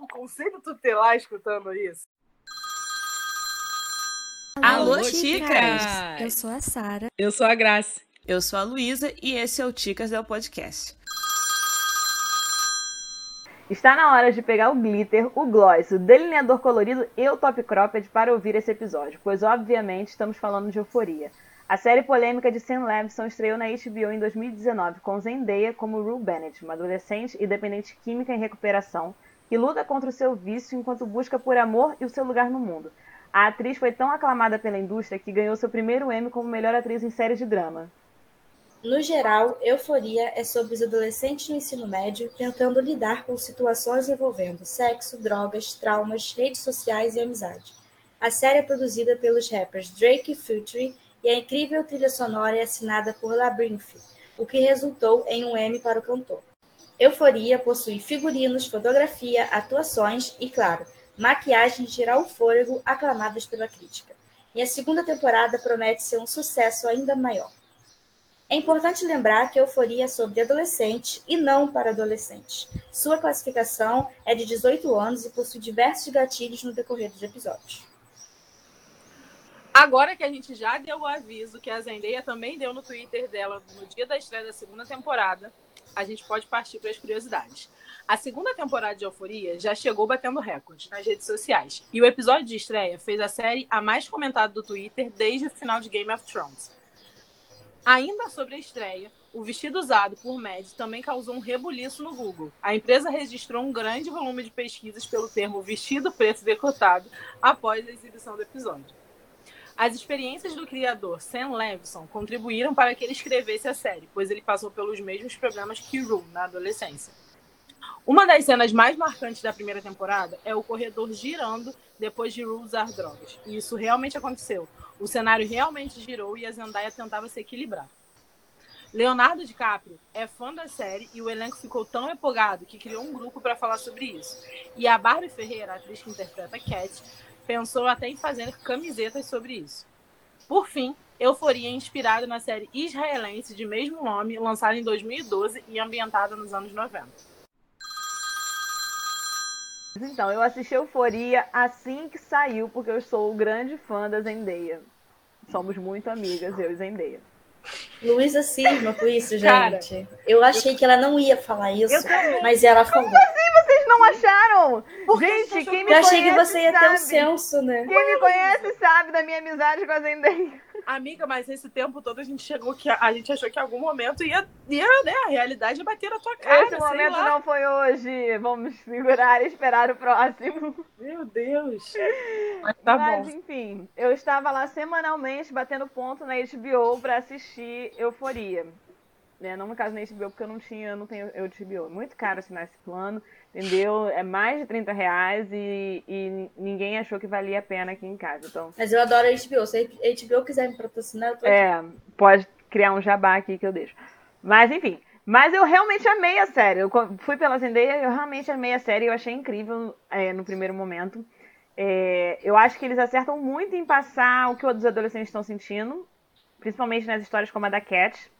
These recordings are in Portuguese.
o conselho tutelar escutando isso? Alô, Alô chicas! Eu sou a Sara. Eu sou a Graça. Eu sou a Luísa e esse é o Ticas do Podcast. Está na hora de pegar o glitter, o gloss, o delineador colorido e o top cropped para ouvir esse episódio, pois obviamente estamos falando de euforia. A série polêmica de Sam Levinson estreou na HBO em 2019 com Zendaya como Rue Bennett, uma adolescente e dependente química em recuperação que luta contra o seu vício enquanto busca por amor e o seu lugar no mundo. A atriz foi tão aclamada pela indústria que ganhou seu primeiro Emmy como melhor atriz em série de drama. No geral, Euforia é sobre os adolescentes no ensino médio tentando lidar com situações envolvendo sexo, drogas, traumas, redes sociais e amizade. A série é produzida pelos rappers Drake e Future e a incrível trilha sonora é assinada por Labyrinth, o que resultou em um Emmy para o cantor. Euforia possui figurinos, fotografia, atuações e, claro, maquiagem de tirar o fôlego aclamadas pela crítica. E a segunda temporada promete ser um sucesso ainda maior. É importante lembrar que Euforia é sobre adolescente e não para adolescentes. Sua classificação é de 18 anos e possui diversos gatilhos no decorrer dos episódios. Agora que a gente já deu o aviso que a Zendaya também deu no Twitter dela no dia da estreia da segunda temporada, a gente pode partir para as curiosidades. A segunda temporada de Euforia já chegou batendo recordes nas redes sociais. E o episódio de estreia fez a série a mais comentada do Twitter desde o final de Game of Thrones. Ainda sobre a estreia, o vestido usado por Mads também causou um rebuliço no Google. A empresa registrou um grande volume de pesquisas pelo termo vestido preto decotado após a exibição do episódio. As experiências do criador Sam Levinson contribuíram para que ele escrevesse a série, pois ele passou pelos mesmos problemas que Rue na adolescência. Uma das cenas mais marcantes da primeira temporada é o corredor girando depois de Rue usar drogas. E isso realmente aconteceu. O cenário realmente girou e a Zendaya tentava se equilibrar. Leonardo DiCaprio é fã da série e o elenco ficou tão empolgado que criou um grupo para falar sobre isso. E a Barbie Ferreira, a atriz que interpreta Cat, pensou até em fazer camisetas sobre isso. Por fim, Euforia é inspirada na série israelense de mesmo nome, lançada em 2012 e ambientada nos anos 90. Então, eu assisti Euforia assim que saiu, porque eu sou grande fã da Zendaya. Somos muito amigas, eu e Zendaya. Luísa cisma com isso, gente. Cara, eu achei eu... que ela não ia falar isso, mas ela falou. Assim não acharam? Porque gente, quem me eu achei que você ia sabe. ter um senso, né? Quem me conhece sabe da minha amizade com a Zendaya. Amiga, mas esse tempo todo a gente chegou que a, gente achou que em algum momento ia, ia né, a realidade ia bater na tua cara. Esse momento lá. não foi hoje. Vamos segurar e esperar o próximo. Meu Deus. Mas tá mas, bom. enfim, eu estava lá semanalmente batendo ponto na HBO para assistir Euforia. Né? Não no caso na HBO, porque eu não tinha, não tenho HBO. Muito caro assinar esse plano. Entendeu? É mais de 30 reais e, e ninguém achou que valia a pena aqui em casa. Então... Mas eu adoro a HBO. Se a HBO quiser me patrocinar, eu tô É, pode criar um jabá aqui que eu deixo. Mas enfim. Mas eu realmente amei a série. Eu fui pela Zendaya eu realmente amei a série. Eu achei incrível é, no primeiro momento. É, eu acho que eles acertam muito em passar o que os adolescentes estão sentindo. Principalmente nas histórias como a da Cat.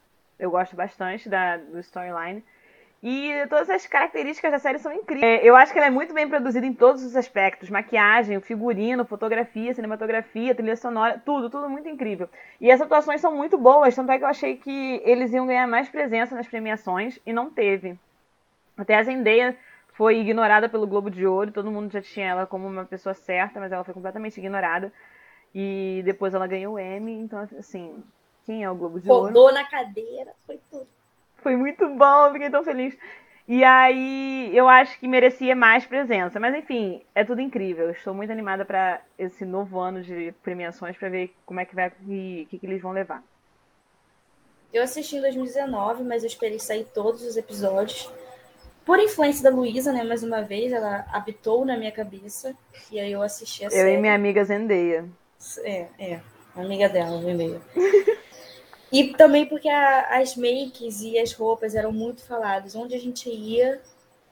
Eu gosto bastante da, do storyline. E todas as características da série são incríveis. É, eu acho que ela é muito bem produzida em todos os aspectos: maquiagem, figurino, fotografia, cinematografia, trilha sonora, tudo, tudo muito incrível. E as atuações são muito boas, tanto é que eu achei que eles iam ganhar mais presença nas premiações e não teve. Até a Zendaya foi ignorada pelo Globo de Ouro, todo mundo já tinha ela como uma pessoa certa, mas ela foi completamente ignorada. E depois ela ganhou o Emmy, então assim, é o Globo de Rodou Ouro? Rodou na cadeira, foi tudo. Foi muito bom, fiquei tão feliz. E aí eu acho que merecia mais presença. Mas enfim, é tudo incrível. Estou muito animada para esse novo ano de premiações para ver como é que vai e o que, que eles vão levar. Eu assisti em 2019, mas eu esperei sair todos os episódios. Por influência da Luísa, né? Mais uma vez, ela habitou na minha cabeça. E aí eu assisti a eu série. Eu e minha amiga Zendeia. É, é. Amiga dela, e-mail. E também porque a, as makes e as roupas eram muito faladas. Onde a gente ia,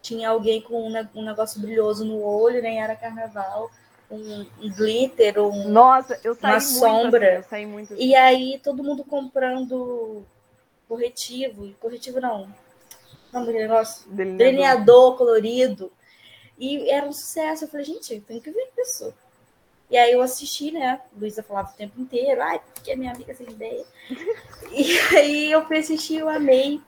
tinha alguém com um, um negócio brilhoso no olho, nem né? era carnaval, um, um glitter, um, Nossa, eu saí uma muito sombra. Assim, eu saí muito assim. E aí todo mundo comprando corretivo, corretivo não, não negócio, delineador. delineador colorido. E era um sucesso. Eu falei, gente, tenho que ver isso. E aí eu assisti, né? Luísa falava o tempo inteiro, ai, porque é minha amiga sem ideia. e aí eu fui assistir, eu amei.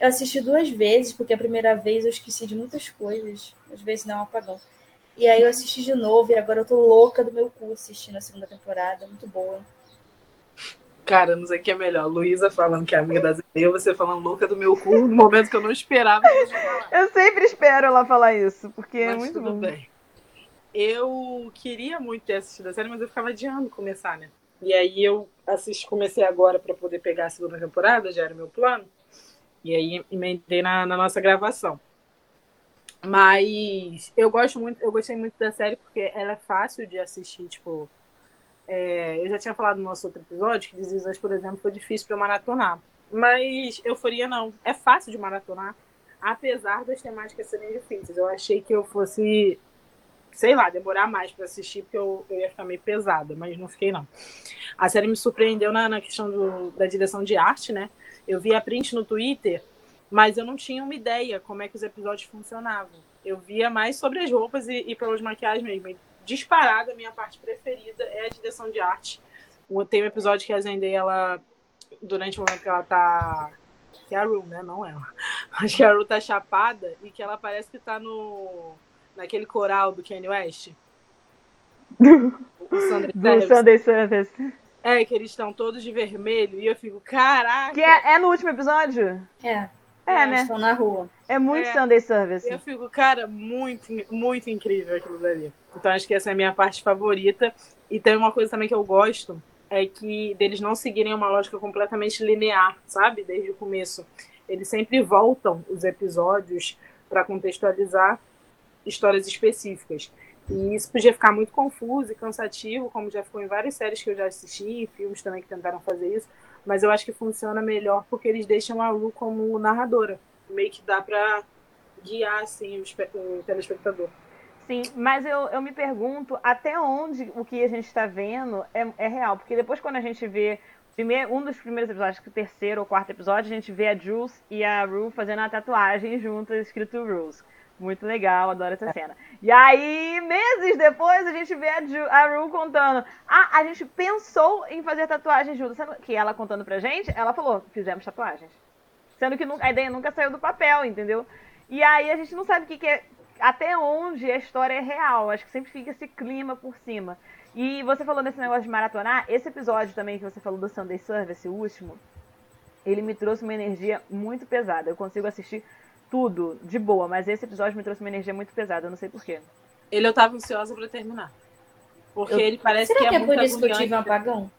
Eu assisti duas vezes, porque a primeira vez eu esqueci de muitas coisas. Às vezes não é um apagão. E aí eu assisti de novo, e agora eu tô louca do meu cu assistindo a segunda temporada. Muito boa. Cara, não sei o que é melhor. Luísa falando que é amiga da Zendaya, você falando louca do meu cu, no momento que eu não esperava. eu sempre espero ela falar isso, porque mas é muito tudo bom. bem. Eu queria muito ter assistido a série, mas eu ficava adiando começar, né? E aí eu assisti, comecei agora para poder pegar a segunda temporada, já era meu plano. E aí emendei na, na nossa gravação. Mas eu gosto muito, eu gostei muito da série porque ela é fácil de assistir, tipo. É, eu já tinha falado no nosso outro episódio que Desisas, por exemplo, foi difícil para maratonar. Mas Euforia não. É fácil de maratonar, apesar das temáticas serem difíceis. Eu achei que eu fosse, sei lá, demorar mais para assistir, porque eu, eu, ia ficar meio pesada, mas não fiquei, não. A série me surpreendeu na, na questão do, da direção de arte, né? Eu vi a print no Twitter, mas eu não tinha uma ideia como é que os episódios funcionavam. Eu via mais sobre as roupas e, e pelas maquiagens mesmo disparada, a minha parte preferida é a direção de arte. Tem um episódio que a Zendaya, ela, durante o momento que ela tá. Que é a né? Não ela. Acho que a Ru tá chapada e que ela parece que tá no. Naquele coral do Kanye West. o Sunday do Sunday Service. É, que eles estão todos de vermelho e eu fico, caraca! Que é, é no último episódio? É. É, é né? Estão na rua. É muito é, Sunday Service. Eu fico, cara, muito, muito incrível aquilo dali. Então acho que essa é a minha parte favorita. E tem uma coisa também que eu gosto, é que deles não seguirem uma lógica completamente linear, sabe? Desde o começo. Eles sempre voltam os episódios para contextualizar histórias específicas. E isso podia ficar muito confuso e cansativo, como já ficou em várias séries que eu já assisti, filmes também que tentaram fazer isso. Mas eu acho que funciona melhor porque eles deixam a Lu como narradora. Meio que dá pra guiar, assim, o, telespectador. Sim, mas eu, eu me pergunto até onde o que a gente está vendo é, é real. Porque depois quando a gente vê primeiro, um dos primeiros episódios, que o terceiro ou quarto episódio, a gente vê a Jules e a Rue fazendo a tatuagem juntas, escrito Rules. Muito legal, adoro essa cena. E aí, meses depois, a gente vê a, Ju, a Ru contando. Ah, a gente pensou em fazer tatuagem junto. Que ela contando pra gente, ela falou, fizemos tatuagens. Sendo que a ideia nunca saiu do papel, entendeu? E aí a gente não sabe o que, que é. Até onde a história é real. Acho que sempre fica esse clima por cima. E você falou desse negócio de maratonar, esse episódio também que você falou do Sunday Service, o último, ele me trouxe uma energia muito pesada. Eu consigo assistir tudo de boa, mas esse episódio me trouxe uma energia muito pesada, eu não sei porquê. Ele eu tava ansiosa pra terminar. Porque eu... ele parece Será que, que é, é por isso que eu tive um apagão?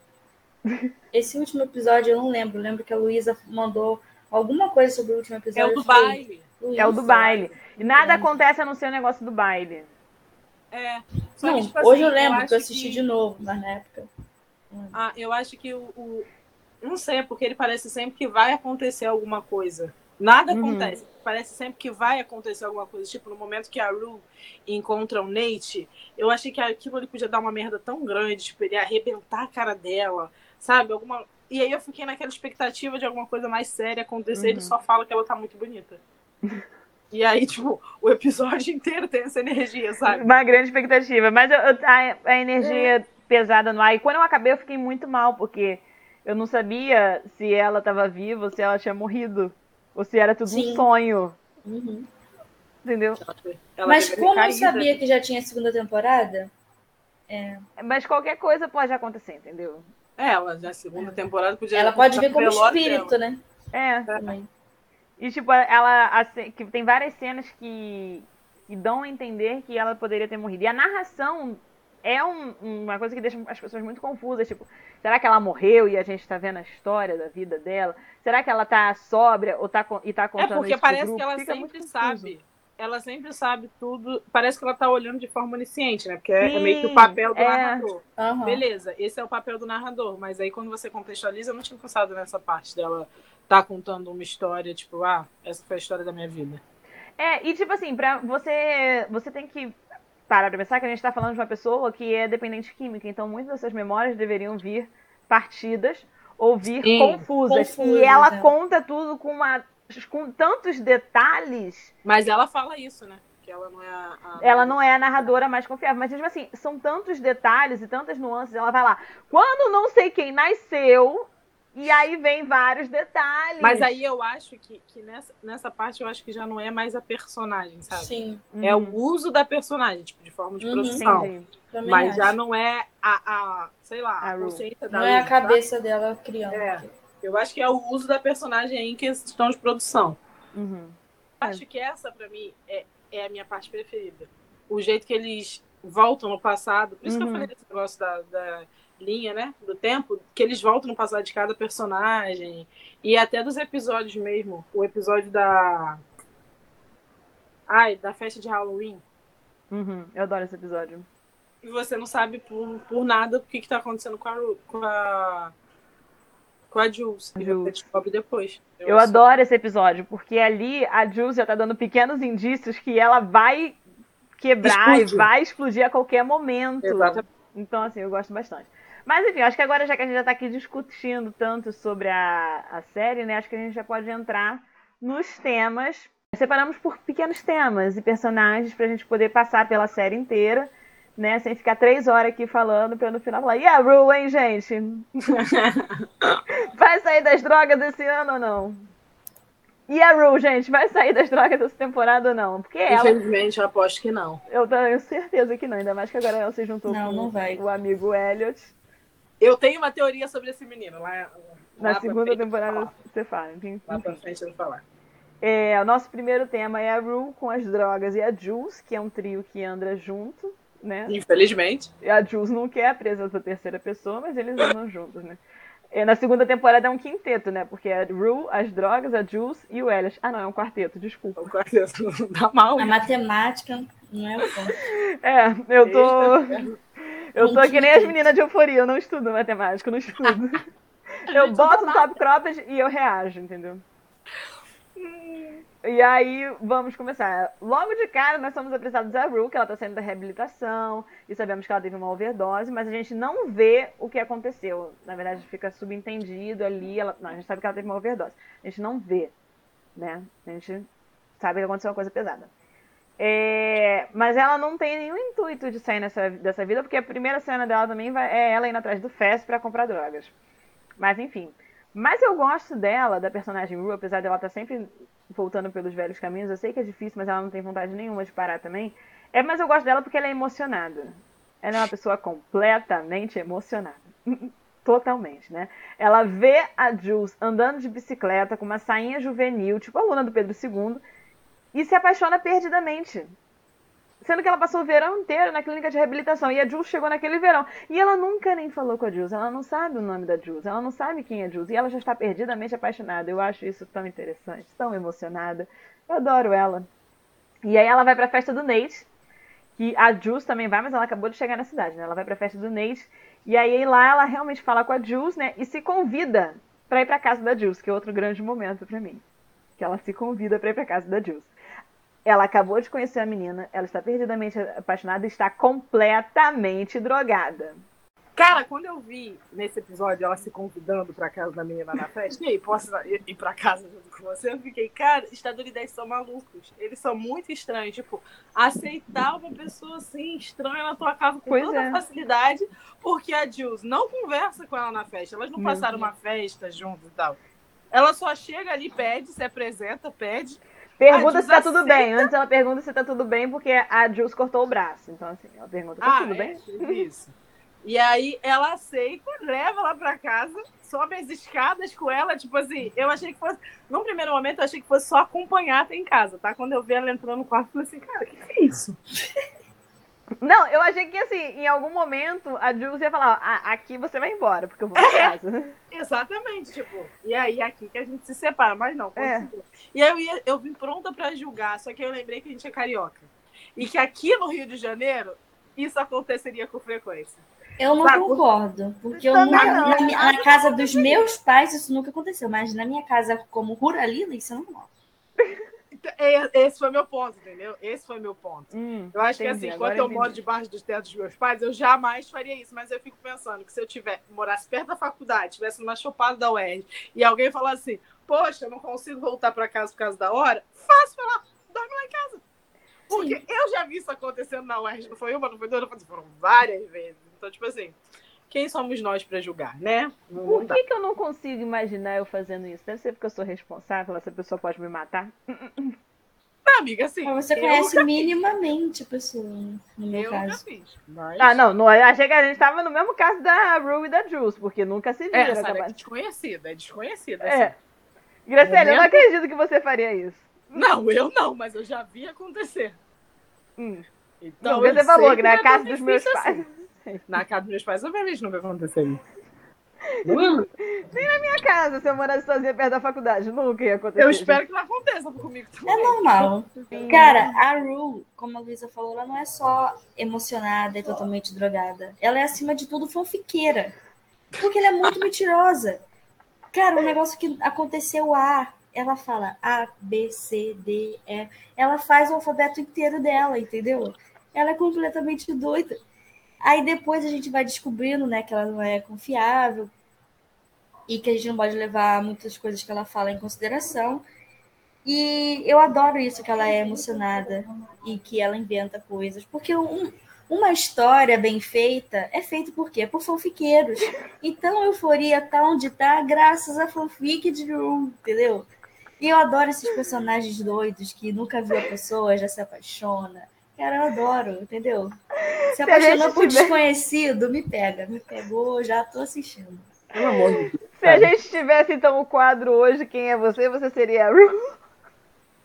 Esse último episódio eu não lembro. Eu lembro que a Luísa mandou alguma coisa sobre o último episódio. É o do baile. é o do baile. E nada acontece a não ser o negócio do baile. É. Não, que, tipo, hoje assim, eu lembro eu que eu assisti que... de novo, mas na época. Ah, eu acho que o, o. Não sei, é porque ele parece sempre que vai acontecer alguma coisa. Nada uhum. acontece. Parece sempre que vai acontecer alguma coisa. Tipo, no momento que a Ru encontra o Nate, eu achei que aquilo ali podia dar uma merda tão grande, tipo, ele ia arrebentar a cara dela, sabe? Alguma. E aí eu fiquei naquela expectativa de alguma coisa mais séria acontecer, uhum. ele só fala que ela tá muito bonita. E aí, tipo, o episódio inteiro tem essa energia, sabe? Uma grande expectativa. Mas eu, eu, a, a, energia é. pesada no ar. E quando eu acabei, eu fiquei muito mal, porque eu não sabia se ela estava viva ou se ela tinha morrido. Ou se era tudo Sim. um sonho. Uhum. Entendeu? Ela Mas como eu sabia que já tinha segunda temporada. É... Mas qualquer coisa pode acontecer, entendeu? É, ela já segunda temporada podia. Ela pode vir como espírito, dela. né? É. Também. E tipo, ela assim, que tem várias cenas que, que dão a entender que ela poderia ter morrido. E a narração é um, uma coisa que deixa as pessoas muito confusas. Tipo, será que ela morreu e a gente está vendo a história da vida dela? Será que ela tá sóbria ou tá, e tá contando É porque isso parece grupo? que ela Fica sempre sabe. Ela sempre sabe tudo. Parece que ela tá olhando de forma onisciente, né? Porque Sim, é meio que o papel do é. narrador. Uhum. Beleza, esse é o papel do narrador. Mas aí quando você contextualiza, eu não tinha pensado nessa parte dela tá contando uma história, tipo, ah, essa foi a história da minha vida. É, e tipo assim, pra você. Você tem que parar pra pensar que a gente tá falando de uma pessoa que é dependente química, então muitas dessas memórias deveriam vir partidas ou vir Sim, confusas. confusas, e ela é. conta tudo com, uma, com tantos detalhes. Mas ela fala isso, né? que ela não é a. a... Ela não é a narradora mais confiável. Mas, tipo assim, são tantos detalhes e tantas nuances. Ela vai lá. Quando não sei quem nasceu, e aí vem vários detalhes. Mas aí eu acho que, que nessa, nessa parte eu acho que já não é mais a personagem, sabe? Sim. É Uhum. o uso da personagem, tipo, de forma de Uhum. produção. Mas acho. já não é a, a sei lá, A a consciência da Não é a Ru, cabeça dela criando. É. tá? Eu acho que é o uso da personagem em questão de produção. Uhum. Acho que essa, pra mim, é, é a minha parte preferida. O jeito que eles voltam no passado. Por isso que eu Uhum. falei desse negócio da, da linha, né? Do tempo. Que eles voltam no passado de cada personagem. E até dos episódios mesmo. O episódio da. Ai, da festa de Halloween. Uhum. Eu adoro esse episódio. E você não sabe por, por nada o que, que tá acontecendo com a, com a. Com a Jules. E Jules. você descobre depois. Eu adoro esse episódio, porque ali a Jules já tá dando pequenos indícios que ela vai quebrar Explode. e vai explodir a qualquer momento. Exatamente. Então, assim, eu gosto bastante. Mas, enfim, acho que agora, já que a gente já tá aqui discutindo tanto sobre a, a série, né? Acho que a gente já pode entrar nos temas. Separamos por pequenos temas e personagens pra gente poder passar pela série inteira, né? Sem ficar três horas aqui falando pra no final falar, e a Rue, hein, gente? Vai sair das drogas esse ano ou não? E a Rue, gente, vai sair das drogas essa temporada ou não? Porque ela, Infelizmente, eu aposto que não. eu tenho certeza que não, ainda mais que agora ela se juntou Não, com não vai. o amigo Elliot. Eu tenho uma teoria sobre esse menino. Lá, Na lá segunda temporada você fala. enfim. Lá pra frente eu vou falar. É, o nosso primeiro tema é a Rue com as drogas e a Jules, que é um trio que anda junto, né? Infelizmente. E a Jules não quer a presença da terceira pessoa, mas eles andam juntos, né? E na segunda temporada é um quinteto, né? Porque é a Rue, as drogas, a Jules e o Elliot. Ah, não, é um quarteto, desculpa. O quarteto dá mal. A matemática não é o ponto. É, eu tô. Eita, Eu tô que nem as meninas de euforia, eu não estudo matemática, eu não estudo. Eu boto no top cropped e eu reajo, entendeu? E aí, vamos começar. Logo de cara, nós somos apresentados a Rue, que ela tá saindo da reabilitação, e sabemos que ela teve uma overdose, mas a gente não vê o que aconteceu. Na verdade, fica subentendido ali. Ela... Não, a gente sabe que ela teve uma overdose. A gente não vê, né? A gente sabe que aconteceu uma coisa pesada. É, Mas ela não tem nenhum intuito de sair nessa, dessa vida, porque a primeira cena dela também vai- é ela indo atrás do Fest pra comprar drogas. Mas enfim. Mas eu gosto dela, da personagem Rue, apesar dela estar sempre voltando pelos velhos caminhos. Eu sei que é difícil, mas ela não tem vontade nenhuma de parar também. É, mas eu gosto dela porque ela é emocionada. Ela é uma pessoa completamente emocionada. Totalmente, né? Ela vê a Jules andando de bicicleta com uma sainha juvenil, tipo a aluna do Pedro II, e se apaixona perdidamente. Sendo que ela passou o verão inteiro na clínica de reabilitação. E a Jules chegou naquele verão. E ela nunca nem falou com a Jules. Ela não sabe o nome da Jules. Ela não sabe quem é Jules. E ela já está perdidamente apaixonada. Eu acho isso tão interessante, tão emocionada. Eu adoro ela. E aí ela vai pra festa do Nate. Que a Jules também vai, mas ela acabou de chegar na cidade, né? Ela vai pra festa do Nate. E aí lá ela realmente fala com a Jules, né? E se convida pra ir pra casa da Jules, que é outro grande momento pra mim. Que ela se convida pra ir pra casa da Jules. Ela acabou de conhecer a menina, ela está perdidamente apaixonada e está completamente drogada. Cara, quando eu vi nesse episódio ela se convidando pra casa da menina na festa, e aí, posso ir pra casa junto com você? Eu fiquei, cara, estadunidenses são malucos. Eles são muito estranhos. Tipo, aceitar uma pessoa assim, estranha na tua casa com Pois toda é. facilidade, porque a Jules não conversa com ela na festa. Elas não passaram uma festa juntos e tal. Ela só chega ali, pede, se apresenta, pede. Pergunta se tá tudo bem. Antes ela pergunta se tá tudo bem, porque a Jules cortou o braço. Então, assim, ela pergunta, tá tudo é, bem? Isso. E aí ela aceita, leva ela pra casa, sobe as escadas com ela, tipo assim, eu achei que fosse. Num primeiro momento, eu achei que fosse só acompanhar até em casa, tá? Quando eu vi ela entrando no quarto, eu falei assim, cara, o que, que é isso? Não, eu achei que, assim, em algum momento a Jules ia falar, ah, aqui você vai embora, porque eu vou pra casa. Exatamente, tipo, e aí é aqui que a gente se separa, mas não, É. E aí eu, ia, eu vim pronta pra julgar, só que eu lembrei que a gente é carioca. E que aqui no Rio de Janeiro, isso aconteceria com frequência. Eu não concordo, porque eu nunca- não. na, minha- na casa dos meus pais isso nunca aconteceu, mas na minha casa como ruralina isso não rola. Então, é- Esse foi meu ponto, entendeu? Esse foi meu ponto. Hum, Eu acho entendi, que assim, enquanto eu entendi. moro debaixo dos tetos dos meus pais, eu jamais faria isso. Mas eu fico pensando que se eu tiver, morasse perto da faculdade, tivesse numa chopada da UERJ, e alguém falar assim, poxa, eu não consigo voltar para casa por causa da hora, fácil, lá, dorme lá em casa. Porque Sim. eu já vi isso acontecendo na UERJ, não foi uma, não foi duas, foram várias vezes. Então, tipo assim, quem somos nós para julgar, né? Por que, que eu não consigo imaginar eu fazendo isso? Deve ser porque eu sou responsável, essa pessoa pode me matar? Não, amiga, assim. Mas você conhece minimamente a pessoa, no meu eu caso. Fiz, mas... Ah, não, não, achei que a gente tava no mesmo caso da Rue e da Jules, porque nunca se viram. É, essa é desconhecida, é desconhecida. É. Assim. Graciela, eu não acredito que você faria isso. Não, eu não, mas eu já vi acontecer. Hum. Então, não, você falou que na casa dos meus pais. Assim. Na casa dos meus pais, obviamente, nunca aconteceu isso. Nem na minha casa, se eu morasse sozinha perto da faculdade. Nunca ia acontecer. Eu espero que não aconteça comigo também. É normal. Cara, a Ru, como a Luísa falou, ela não é só emocionada e totalmente drogada. Ela é, acima de tudo, fanfiqueira. Porque ela é muito mentirosa. Cara, um negócio que aconteceu A, ela fala A, B, C, D, E. Ela faz o alfabeto inteiro dela, entendeu? Ela é completamente doida. Aí depois a gente vai descobrindo, né, que ela não é confiável e que a gente não pode levar muitas coisas que ela fala em consideração. E eu adoro isso, que ela é emocionada e que ela inventa coisas. Porque um, uma história bem feita é feita por quê? Por fanfiqueiros. Então, Euforia tá onde tá graças a fanfic de Drew, entendeu? E eu adoro esses personagens doidos que nunca viu a pessoa, já se apaixona. Cara, eu adoro, entendeu? Se apaixonou por tiver... desconhecido, me pega. Me pegou, já tô assistindo. Pelo amor de Deus. Se a gente tivesse, então, o quadro hoje, quem é você? Você seria a Ru?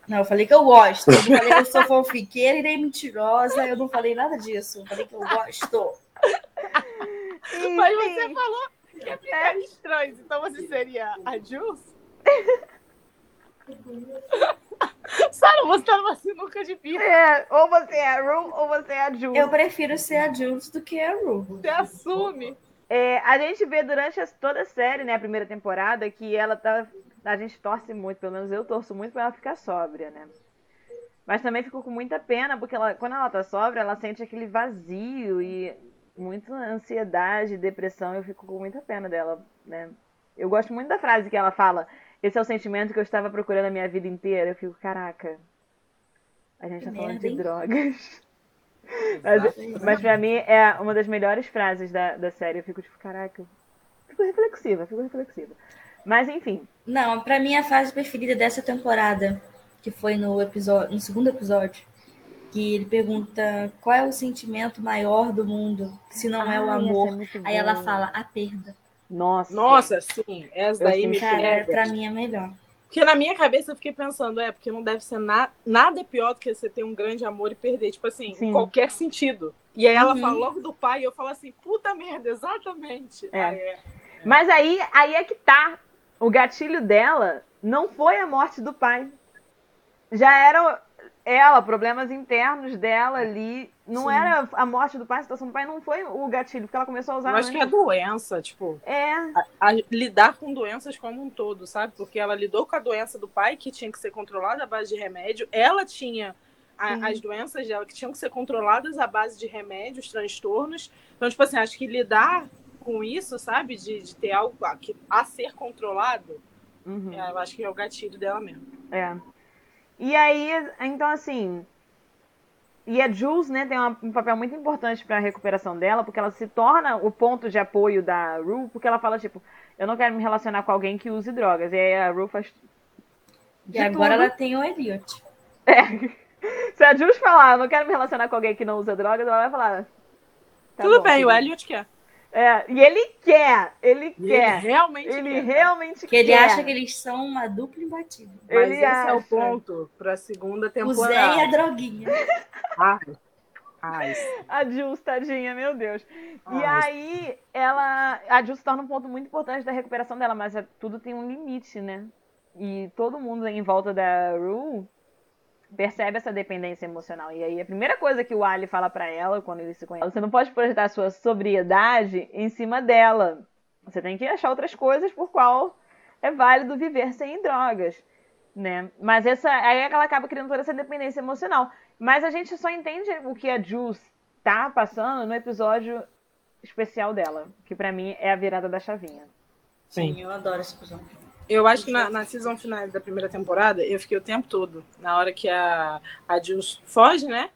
Não, eu falei que eu gosto. Eu não falei que eu sou fanfiqueira e nem mentirosa. Eu não falei nada disso. Eu falei que eu gosto. Mas você falou que é ficar estranho. Então você seria a Jules? Sara, você tá numa sinuca de bico. É, ou você é a Ru ou você é a Jules. Eu prefiro ser a Jules do que a Ru. Você assume. É, a gente vê durante toda a série, né, a primeira temporada, que ela tá. A gente torce muito, pelo menos eu torço muito pra ela ficar sóbria, né? Mas também ficou com muita pena, porque ela, quando ela tá sóbria, ela sente aquele vazio e muita ansiedade, depressão. Eu fico com muita pena dela, né? Eu gosto muito da frase que ela fala: Esse é o sentimento que eu estava procurando a minha vida inteira. Eu fico, caraca, a gente que tá merda, falando de drogas. Mas, mas pra mim é uma das melhores frases da, da série. Eu fico tipo, caraca. Fico reflexiva, fico reflexiva. Mas enfim. Não, pra mim a fase preferida dessa temporada, que foi no episódio, no segundo episódio, que ele pergunta qual é o sentimento maior do mundo, se não é o amor. É Aí ela fala a perda. Nossa. Nossa, sim. Essa daí me Cara, pra mim é melhor. Porque na minha cabeça eu fiquei pensando, é, porque não deve ser na, nada pior do que você ter um grande amor e perder, tipo assim, Sim. em qualquer sentido. E aí ela uhum. fala logo do pai e eu falo assim, puta merda, exatamente. É. Aí é. Mas aí, aí é que tá. O gatilho dela não foi a morte do pai. Já era ela, problemas internos dela ali. Não Sim. era a morte do pai, a situação do pai não foi o gatilho, porque ela começou a usar. Eu acho que é doença, tipo. É. A, a, lidar com doenças como um todo, sabe? Porque ela lidou com a doença do pai, que tinha que ser controlada à base de remédio. Ela tinha a, as doenças dela que tinham que ser controladas à base de remédios, transtornos. Então, tipo assim, acho que lidar com isso, sabe? De, de ter algo a, que, a ser controlado, uhum. é, eu acho que é o gatilho dela mesmo. É. E aí, então assim. E a Jules, né, tem um papel muito importante para a recuperação dela, porque ela se torna o ponto de apoio da Rue, porque ela fala, tipo, eu não quero me relacionar com alguém que use drogas. E aí a Rue faz. E agora tudo. ela tem o Elliot. É. Se a Jules falar, eu não quero me relacionar com alguém que não usa drogas, ela vai falar. Tá tudo bom, bem, o Elliot quer. É, e ele quer, ele e quer. Ele realmente ele quer. realmente que quer. ele acha que eles são uma dupla imbatível. Mas ele esse acha. é o ponto para a segunda temporada. O Zé e a droguinha. Ai. Ai. A Jules, tadinha, meu Deus. Ai. E aí, ela. A Jules se torna um ponto muito importante da recuperação dela, mas é, tudo tem um limite, né? E todo mundo em volta da Rue percebe essa dependência emocional. E aí a primeira coisa que o Ali fala para ela quando ele se conhece, você não pode projetar sua sobriedade em cima dela. Você tem que achar outras coisas por qual é válido viver sem drogas, né? Mas essa aí é ela acaba criando toda essa dependência emocional. Mas a gente só entende o que a Jules tá passando no episódio especial dela, que para mim é a virada da chavinha. Sim, Sim eu adoro esse episódio. Eu acho que na, na season final da primeira temporada, eu fiquei o tempo todo, na hora que a, a Jules foge, né?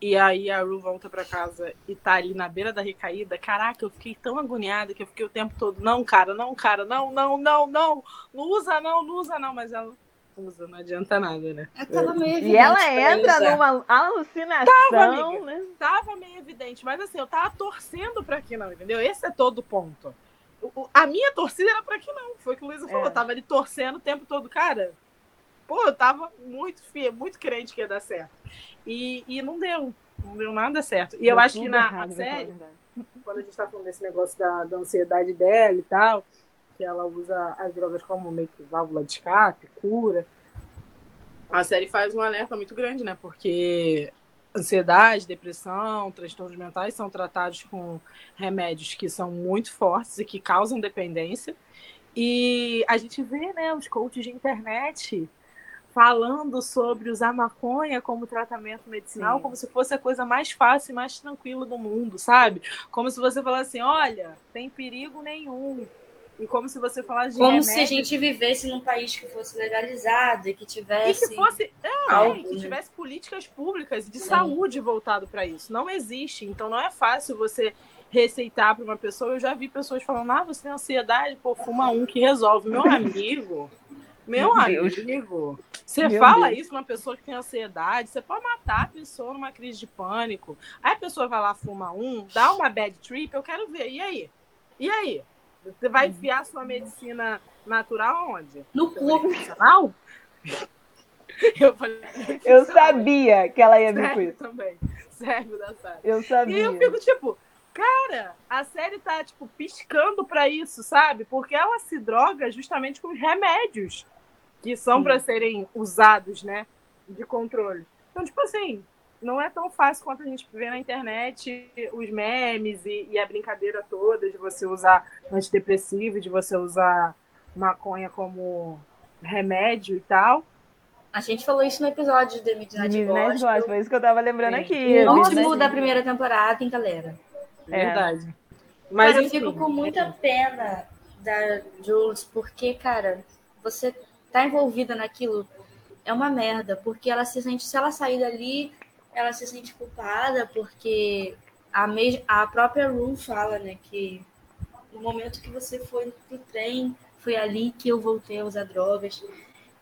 E aí a Ru volta pra casa e tá ali na beira da recaída. Caraca, eu fiquei tão agoniada que eu fiquei o tempo todo, não, cara, não, cara, não, não, não, não, não usa não, não usa não, mas ela usa, não adianta nada, né? Tava meio E ela entra usar. numa alucinação, Tava, amiga. né? Tava meio evidente, mas assim, eu tava torcendo pra que não, entendeu? Esse é todo o ponto. A minha torcida era pra que não, foi o que o Luísa falou. É. Eu tava ali torcendo o tempo todo, cara. Pô, eu tava muito fia, muito crente que ia dar certo. E, e não deu, não deu nada certo. E eu Deu acho que na errado, a série, quando a gente tá falando desse negócio da, da ansiedade dela e tal, que ela usa as drogas como meio que válvula de escape, cura, a série faz um alerta muito grande, né? Porque ansiedade, depressão, transtornos mentais são tratados com remédios que são muito fortes e que causam dependência. E a gente vê, né, os coaches de internet falando sobre usar maconha como tratamento medicinal, Sim. como se fosse a coisa mais fácil e mais tranquila do mundo, sabe? Como se você falasse assim, olha, tem perigo nenhum. E como se você falasse de Como se a remédio gente vivesse num país que fosse legalizado e que e tivesse. que fosse é, algo, e que né? tivesse políticas públicas de Sim. saúde voltado para isso. Não existe, então não é fácil você receitar para uma pessoa. Eu já vi pessoas falando: "Ah, você tem ansiedade, pô, fuma um que resolve". Meu amigo, meu Meu Deus. amigo, você Meu fala Deus. isso pra uma pessoa que tem ansiedade, você pode matar a pessoa numa crise de pânico. Aí a pessoa vai lá fuma um, dá uma bad trip, eu quero ver. E aí? E aí? Você vai enfiar sua medicina natural aonde? No cu. Profissional? Eu falei. Eu sabia que ela ia vir com isso. também. Sério da série. Eu E sabia. eu fico tipo, cara, a série tá, tipo, piscando pra isso, sabe? Porque ela se droga justamente com os remédios que são pra serem usados, né? De controle. Então, tipo assim, não é tão fácil quanto a gente vê na internet os memes e, e a brincadeira toda de você usar antidepressivo, de você usar maconha como remédio e tal. A gente falou isso no episódio de Midnight Midnight Gospel. Gospel, foi isso que eu tava lembrando Sim. aqui. O último da primeira temporada, hein, galera? É. Verdade. Mas cara, eu fico com muita pena da Jules, porque, cara, você tá envolvida naquilo é uma merda, porque ela se sente, se ela sair dali, ela se sente culpada, porque a, mes, a própria Rue fala, né, que no momento que você foi pro trem, foi ali que eu voltei a usar drogas.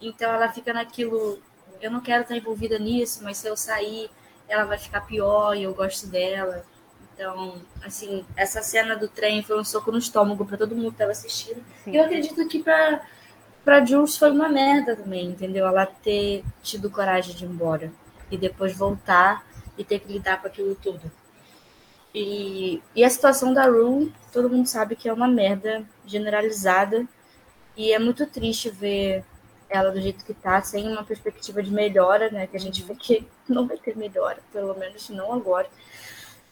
Então ela fica naquilo, eu não quero estar envolvida nisso, mas se eu sair, ela vai ficar pior e eu gosto dela. Então, assim, essa cena do trem foi um soco no estômago para todo mundo que estava assistindo. Sim. E eu acredito que para para Jules foi uma merda também, entendeu? Ela ter tido coragem de ir embora e depois voltar e ter que lidar com aquilo tudo. E, e a situação da Rue, todo mundo sabe que é uma merda generalizada e é muito triste ver ela do jeito que tá, sem uma perspectiva de melhora, né? Que a gente vê que não vai ter melhora, pelo menos não agora.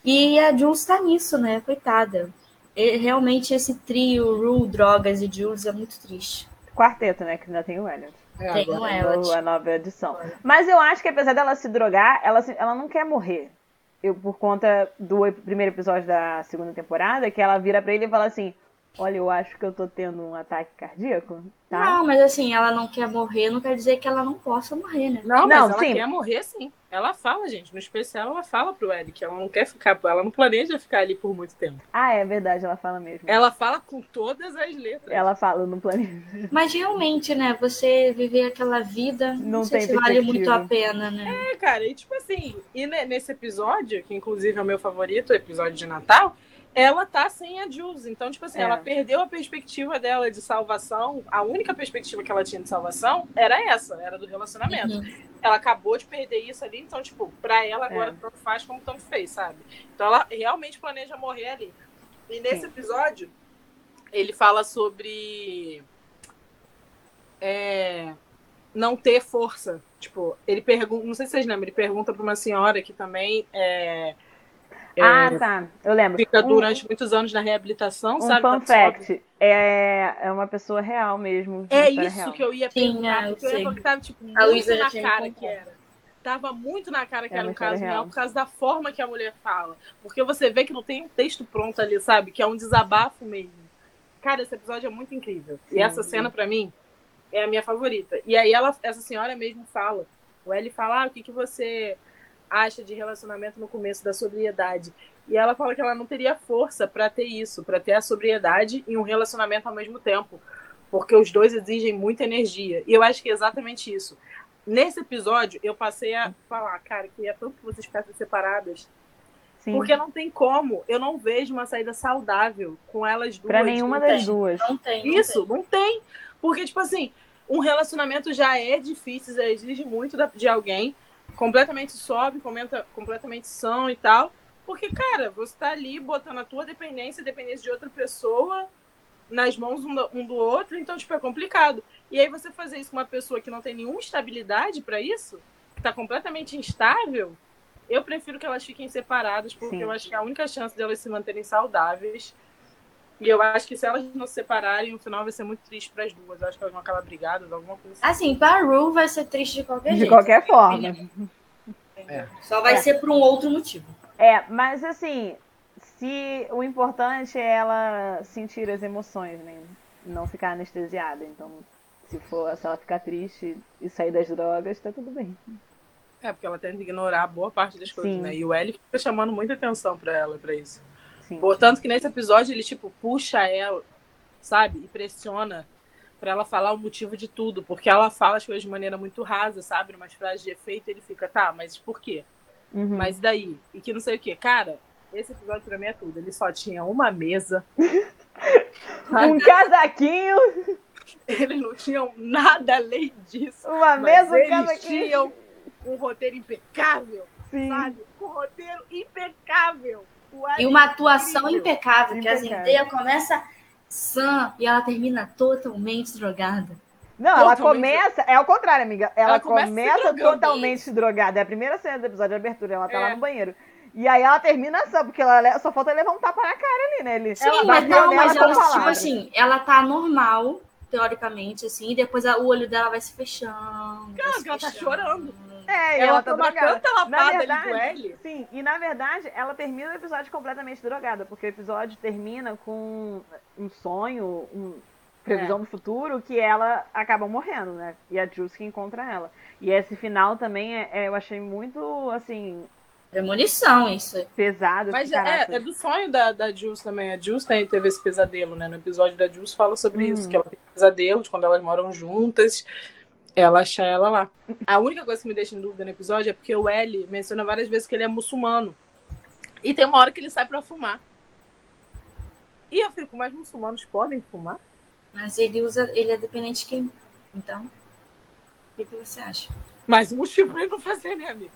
E a Jules tá nisso, né? Coitada. E, realmente esse trio, Rue, Drogas e Jules é muito triste. Quarteto, né? Que ainda tem o Elliot. É, o Elliot. a nova edição. Mas eu acho que apesar dela se drogar, ela, se- ela não quer morrer. Eu, por conta do primeiro episódio da segunda temporada, que ela vira pra ele e fala assim: Olha, eu acho que eu tô tendo um ataque cardíaco, tá? Não, mas assim, ela não quer morrer, não quer dizer que ela não possa morrer, né? Não, Não, mas ela sim. quer morrer sim. Ela fala, gente. No especial, ela fala pro Eric que ela não quer ficar, ela não planeja ficar ali por muito tempo. Ah, é verdade, ela fala mesmo. Ela fala com todas as letras. Ela fala no planeta. Mas realmente, né? Você viver aquela vida não, Não sei se vale muito a pena, né? É, cara, e tipo assim, e ne- nesse episódio, que inclusive é o meu favorito, o episódio de Natal, ela tá sem a Jules. Então, tipo assim, É. ela perdeu a perspectiva dela de salvação. A única perspectiva que ela tinha de salvação era essa, era do relacionamento. Uhum. ela acabou de perder isso ali, então, tipo, pra ela agora É. tanto faz como tanto fez, sabe? Então ela realmente planeja morrer ali. E nesse Sim. episódio, ele fala sobre é, não ter força. Tipo, ele pergunta, não sei se vocês lembram, ele pergunta pra uma senhora que também é, é, Ah, tá. Eu lembro. fica Um- durante muitos anos na reabilitação, Um sabe? fun Tá só- fact. É, é uma pessoa real mesmo. É isso real. que eu ia Sim, perguntar, é, eu porque eu falar que tava, tipo, A muito Luísa na cara que era. Tava muito na cara que É era um caso real real. por causa da forma que a mulher fala. Porque você vê que não tem um texto pronto ali, sabe? Que é um desabafo mesmo. Cara, esse episódio é muito incrível. Sim, e essa sim. cena, pra mim, é a minha favorita. E aí ela, essa senhora mesmo fala, o L fala, ah, o que, que você acha de relacionamento no começo da sobriedade? E ela fala que ela não teria força para ter isso, para ter a sobriedade e um relacionamento ao mesmo tempo, porque os dois exigem muita energia. E eu acho que é exatamente isso. Nesse episódio, eu passei a falar, cara, que é tanto que vocês ficassem separadas, Sim. Porque não tem como. Eu não vejo uma saída saudável com elas duas. Pra nenhuma das tem. duas. Não tem. Não Isso, tem. não tem. Porque, tipo assim, um relacionamento já é difícil, já exige muito de alguém, completamente sobe, comenta, completamente são e tal. Porque, cara, você tá ali botando a tua dependência, dependência de outra pessoa nas mãos um do, um do outro, então, tipo, é complicado. E aí você fazer isso com uma pessoa que não tem nenhuma estabilidade para isso, que tá completamente instável, eu prefiro que elas fiquem separadas, porque Sim. eu acho que é a única chance delas se manterem saudáveis. E eu acho que se elas não se separarem, o final vai ser muito triste para as duas. Eu acho que elas vão acabar brigadas, alguma coisa assim. Assim, para Ru vai ser triste de qualquer de jeito. De qualquer forma. É. Só vai é. ser por um outro motivo. É, mas assim, se o importante é ela sentir as emoções, né? Não ficar anestesiada. Então, se for se ela ficar triste e sair das drogas, tá tudo bem. É, porque ela tenta ignorar boa parte das coisas, Sim. né? E o L fica chamando muita atenção para ela, para isso. Sim. Portanto, que nesse episódio ele, tipo, puxa ela, sabe? E pressiona para ela falar o motivo de tudo. Porque ela fala as coisas de maneira muito rasa, sabe? Umas frases de efeito, ele fica, tá, mas por quê? Uhum. Mas daí? E que não sei o quê. Cara, esse episódio pra mim é tudo. Ele só tinha uma mesa. um casaquinho. Eles não tinham nada além disso. Uma mesa, um casaquinho. Tinham um roteiro impecável, Sim. sabe? Um roteiro impecável. E uma atuação impecável, impecável, que a Zendaya começa sã e ela termina totalmente drogada. Não, totalmente... ela começa. É ao contrário, amiga. Ela, ela começa, começa totalmente drogada. É a primeira cena do episódio de abertura. Ela tá é. lá no banheiro. E aí ela termina só, porque ela só falta levar um tapa na cara ali, né? Ele, Sim, mas não, mas ela, tipo assim, ela tá normal, teoricamente, assim, e depois o olho dela vai se fechando. Cara, ela tá chorando. É, ela, ela tá drogada. tanta lapada verdade, do L. Sim, e na verdade ela termina o episódio completamente drogada, porque o episódio termina com um sonho, um previsão é. do futuro, que ela acaba morrendo, né? E a Juice que encontra ela. E esse final também é, é, eu achei muito, assim... Premonição, isso. Pesado. Mas é, é, do sonho da, da Juice também. A Juice teve esse pesadelo, né? No episódio da Juice fala sobre isso, que ela tem pesadelo de quando elas moram juntas ela achar ela lá. A única coisa que me deixa em dúvida no episódio é porque o L menciona várias vezes que ele é muçulmano. E tem uma hora que ele sai para fumar. E eu fico, mas muçulmanos podem fumar? Mas ele usa, ele é dependente de quem? Então, o que, que você acha? Mas o motivo pra ele não fazer, né, amigo?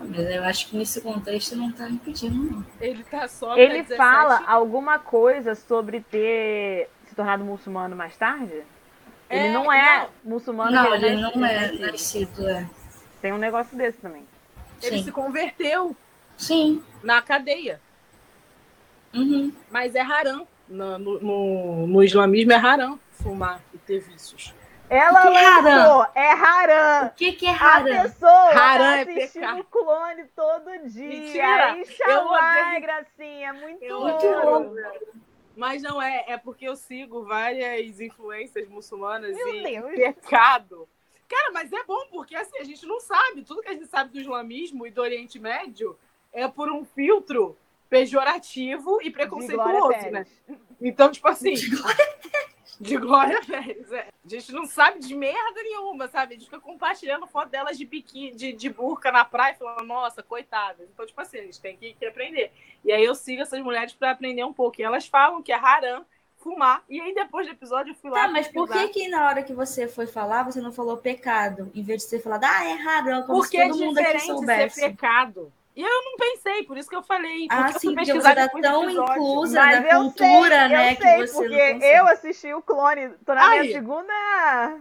Mas eu acho que nesse contexto não tá impedindo, não. Ele tá só. Ele fala alguma coisa sobre ter se tornado muçulmano mais tarde? Ele é, não é não. muçulmano. Não, ele, ele não é nascido, é. Tem um negócio desse também. Ele Sim. se converteu. Sim. Na cadeia. Uhum. Mas é haram. No, no, no, islamismo é haram fumar e ter vícios. Ela que é lançou, é haram. O que, que é haram? A pessoa haram tá é assistindo clone todo dia. Mentira. Inshallah, gracinha, muito eu ouro. Mas não é, é porque eu sigo várias influências muçulmanas Meu e Deus. pecado. Cara, mas é bom, porque assim, a gente não sabe. Tudo que a gente sabe do islamismo e do Oriente Médio é por um filtro pejorativo e preconceituoso, né? Então, tipo assim. De Glória Pérez, é. A gente não sabe de merda nenhuma, sabe? A gente fica compartilhando foto delas de biquíni, de, de burca na praia e falando, nossa, coitadas. Então, tipo assim, a gente tem que, que aprender. E aí eu sigo essas mulheres para aprender um pouco. E elas falam que é haram fumar. E aí depois do episódio eu fui lá. Tá, mas por que que na hora que você foi falar, você não falou pecado? Em vez de ter falado, ah, é haram, como Porque se todo mundo aqui soubesse. Ser pecado. E eu não pensei, por isso que eu falei. Ah, sim, porque você tá tão inclusa Mas na cultura, sei, né? Eu sei, que você porque eu assisti o clone, tô na Aí. minha segunda.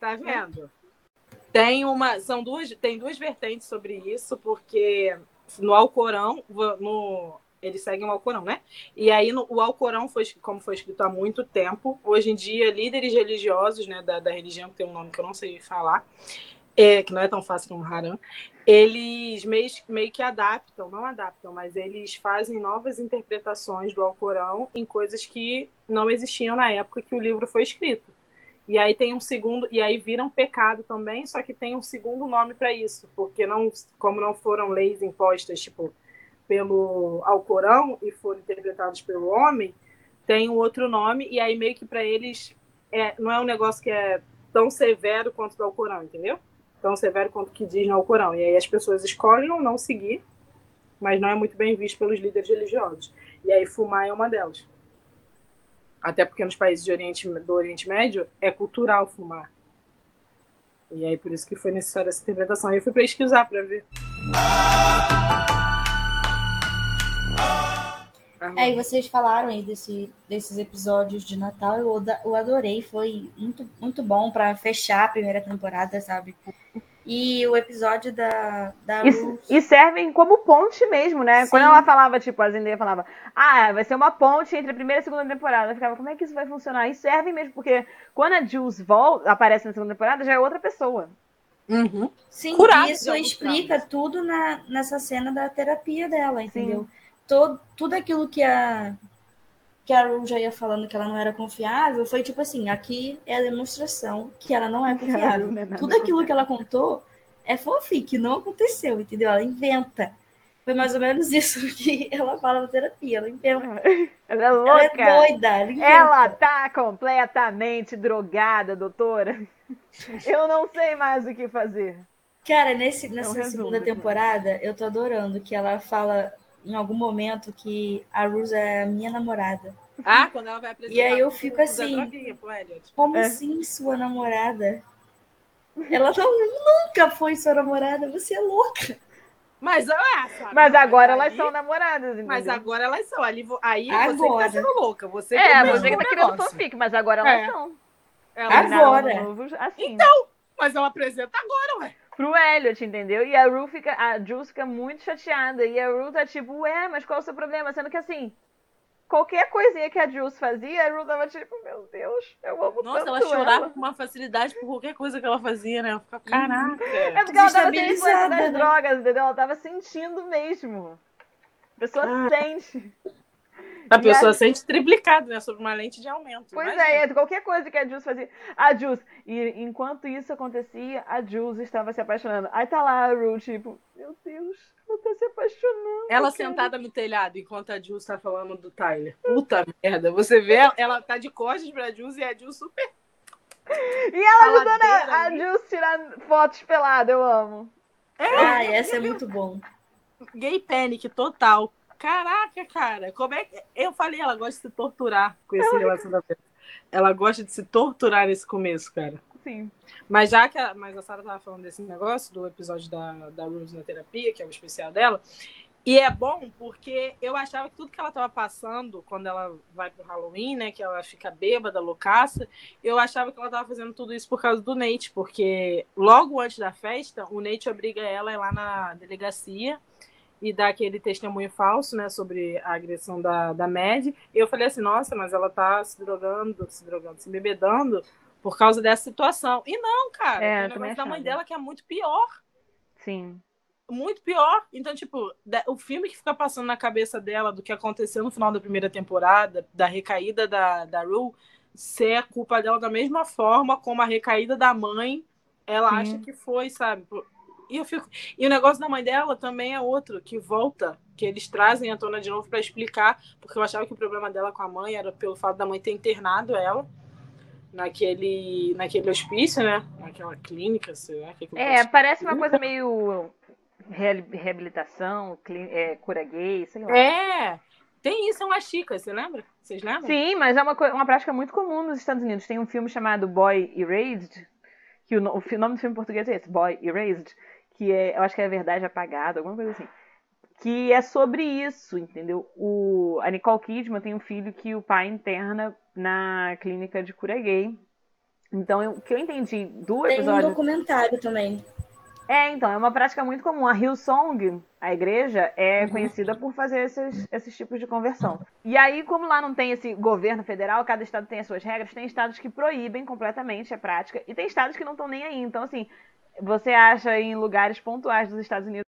Tá vendo? Tem uma. São duas, tem duas vertentes sobre isso, porque no Alcorão, no, eles seguem o Alcorão, né? E aí no, o Alcorão foi, como foi escrito há muito tempo, hoje em dia, líderes religiosos, né, da, da religião, que tem um nome que eu não sei falar, é, que não é tão fácil como Haram, eles meio, meio que adaptam, não adaptam, mas eles fazem novas interpretações do Alcorão em coisas que não existiam na época que o livro foi escrito. E aí tem um segundo, e aí vira um pecado também, só que tem um segundo nome para isso, porque não, como não foram leis impostas, tipo, pelo Alcorão e foram interpretados pelo homem, tem um outro nome, e aí meio que para eles é, não é um negócio que é tão severo quanto do Alcorão, entendeu? Tão severo quanto que diz no Alcorão. E aí as pessoas escolhem ou não seguir, mas não é muito bem visto pelos líderes religiosos. E aí fumar é uma delas. Até porque nos países Oriente, do Oriente Médio é cultural fumar. E aí por isso que foi necessária essa interpretação. Eu fui pesquisar para ver. É, e vocês falaram aí desse, desses episódios de Natal, eu, eu adorei, foi muito, muito bom para fechar a primeira temporada, sabe? E o episódio da. da e, e, servem como ponte mesmo, né? Sim. Quando ela falava, tipo, a Zendaya falava, ah, vai ser uma ponte entre a primeira e a segunda temporada. Eu ficava, como é que isso vai funcionar? E servem mesmo, porque quando a Jules volta, aparece na segunda temporada, já é outra pessoa. Uhum. Sim, Curado isso explica tudo na, nessa cena da terapia dela, entendeu? Todo, tudo aquilo que a, que a Ru já ia falando que ela não era confiável, foi tipo assim, aqui é a demonstração que ela não é confiável. Não é Tudo aquilo que ela contou é fofique, não aconteceu, entendeu? Ela inventa. Foi mais ou menos isso que ela fala na terapia, ela inventa. Ela é louca. Ela é doida, ela, ela tá completamente drogada, doutora. Eu não sei mais o que fazer. Cara, nesse, nessa segunda temporada, eu tô adorando que ela fala em algum momento que a Rose é minha namorada. Ah, quando ela vai apresentar. E aí eu fico assim, como é. assim sua namorada? Ela não, nunca foi sua namorada, você é louca. Mas, ah, mas agora elas são namoradas, entendeu? Mas agora elas são. Ali, aí agora. você tá sendo louca. Você é, você que tá querendo fanfic, mas agora elas é. são. agora. Novo, assim. Então, mas ela apresenta agora, ué pro Elliot, entendeu? E a Ru fica, a Jules fica muito chateada. E a Ru tá tipo, ué, mas qual é o seu problema? Sendo que assim, qualquer coisinha que a Jules fazia, a Ru tava tipo, meu Deus, eu amo Nossa, tanto ela chorava ela. com uma facilidade por qualquer coisa que ela fazia, né? Ela ficava, caraca. É porque ela tava tendo influência das né? drogas, entendeu? Ela tava sentindo mesmo. A pessoa ah. sente. A pessoa a... sente triplicado, né? Sobre uma lente de aumento. Pois imagina. é, qualquer coisa que a Jules fazia. A Jules. E enquanto isso acontecia, a Jules estava se apaixonando. Aí tá lá a Ru, tipo, meu Deus, ela tá se apaixonando. Ela sentada no telhado enquanto a Jules tá falando do Tyler. Puta merda. Você vê, ela tá de costas pra Jules e a Jules super. E ela ajudando a, a Jules tirar fotos pelada, eu amo. É, ah, essa é muito bom. Gay panic total. Caraca, cara, como é que. Eu falei, ela gosta de se torturar com esse relacionamento. Ela gosta de se torturar nesse começo, cara. Sim. Mas já que a, mas a Sarah tava falando desse negócio, do episódio da, da Rose na terapia, que é o especial dela, e é bom porque eu achava que tudo que ela tava passando quando ela vai pro Halloween, né, que ela fica bêbada, loucaça, eu achava que ela tava fazendo tudo isso por causa do Nate, porque logo antes da festa, o Nate obriga ela a ir lá na delegacia e dar aquele testemunho falso, né, sobre a agressão da, da Mad. E eu falei assim, nossa, mas ela tá se drogando, se drogando, se bebedando por causa dessa situação. E não, cara, é, o negócio da mãe dela que é muito pior. Sim. Muito pior. Então, tipo, o filme que fica passando na cabeça dela do que aconteceu no final da primeira temporada, da recaída da, da Rue, ser a culpa dela da mesma forma como a recaída da mãe, ela Sim. acha que foi, sabe? E eu fico. E o negócio da mãe dela também é outro, que volta, que eles trazem a tona de novo para explicar, porque eu achava que o problema dela com a mãe era pelo fato da mãe ter internado ela naquele, naquele hospício, né? Naquela clínica, sei lá. Que é, parece uma coisa meio reabilitação, é, cura gay, sei lá. É, tem isso, é uma chica, você lembra? Vocês lembram? Sim, mas é uma, uma prática muito comum nos Estados Unidos. Tem um filme chamado Boy Erased, que o, o nome do filme em português é esse, Boy Erased, que é, eu acho que é Verdade Apagada, alguma coisa assim. Que é sobre isso, entendeu? O, a Nicole Kidman tem um filho que o pai interna na clínica de cura gay. Então, o que eu entendi do episódio... Tem um documentário também. É, então, é uma prática muito comum. A Hillsong, a igreja, é uhum. conhecida por fazer esses, esses tipos de conversão. E aí, como lá não tem esse governo federal, cada estado tem as suas regras, tem estados que proíbem completamente a prática, e tem estados que não estão nem aí. Então, assim, você acha em lugares pontuais dos Estados Unidos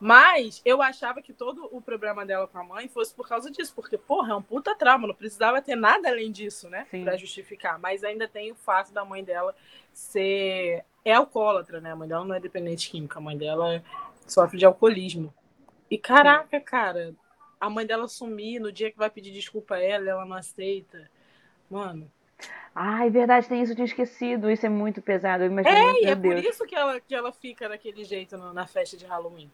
Mas eu achava que todo o problema dela com a mãe fosse por causa disso, porque, porra, é um puta trauma, não precisava ter nada além disso, né? Sim. Pra justificar. Mas ainda tem o fato da mãe dela ser. É alcoólatra, né? A mãe dela não é dependente química, a mãe dela sofre de alcoolismo. E caraca, cara, a mãe dela sumir no dia que vai pedir desculpa a ela, ela não aceita. Mano. Ai, verdade, tem isso, eu tinha esquecido. Isso é muito pesado. Eu imagino, É, e é Deus. por isso que ela, que ela fica daquele jeito no- na festa de Halloween.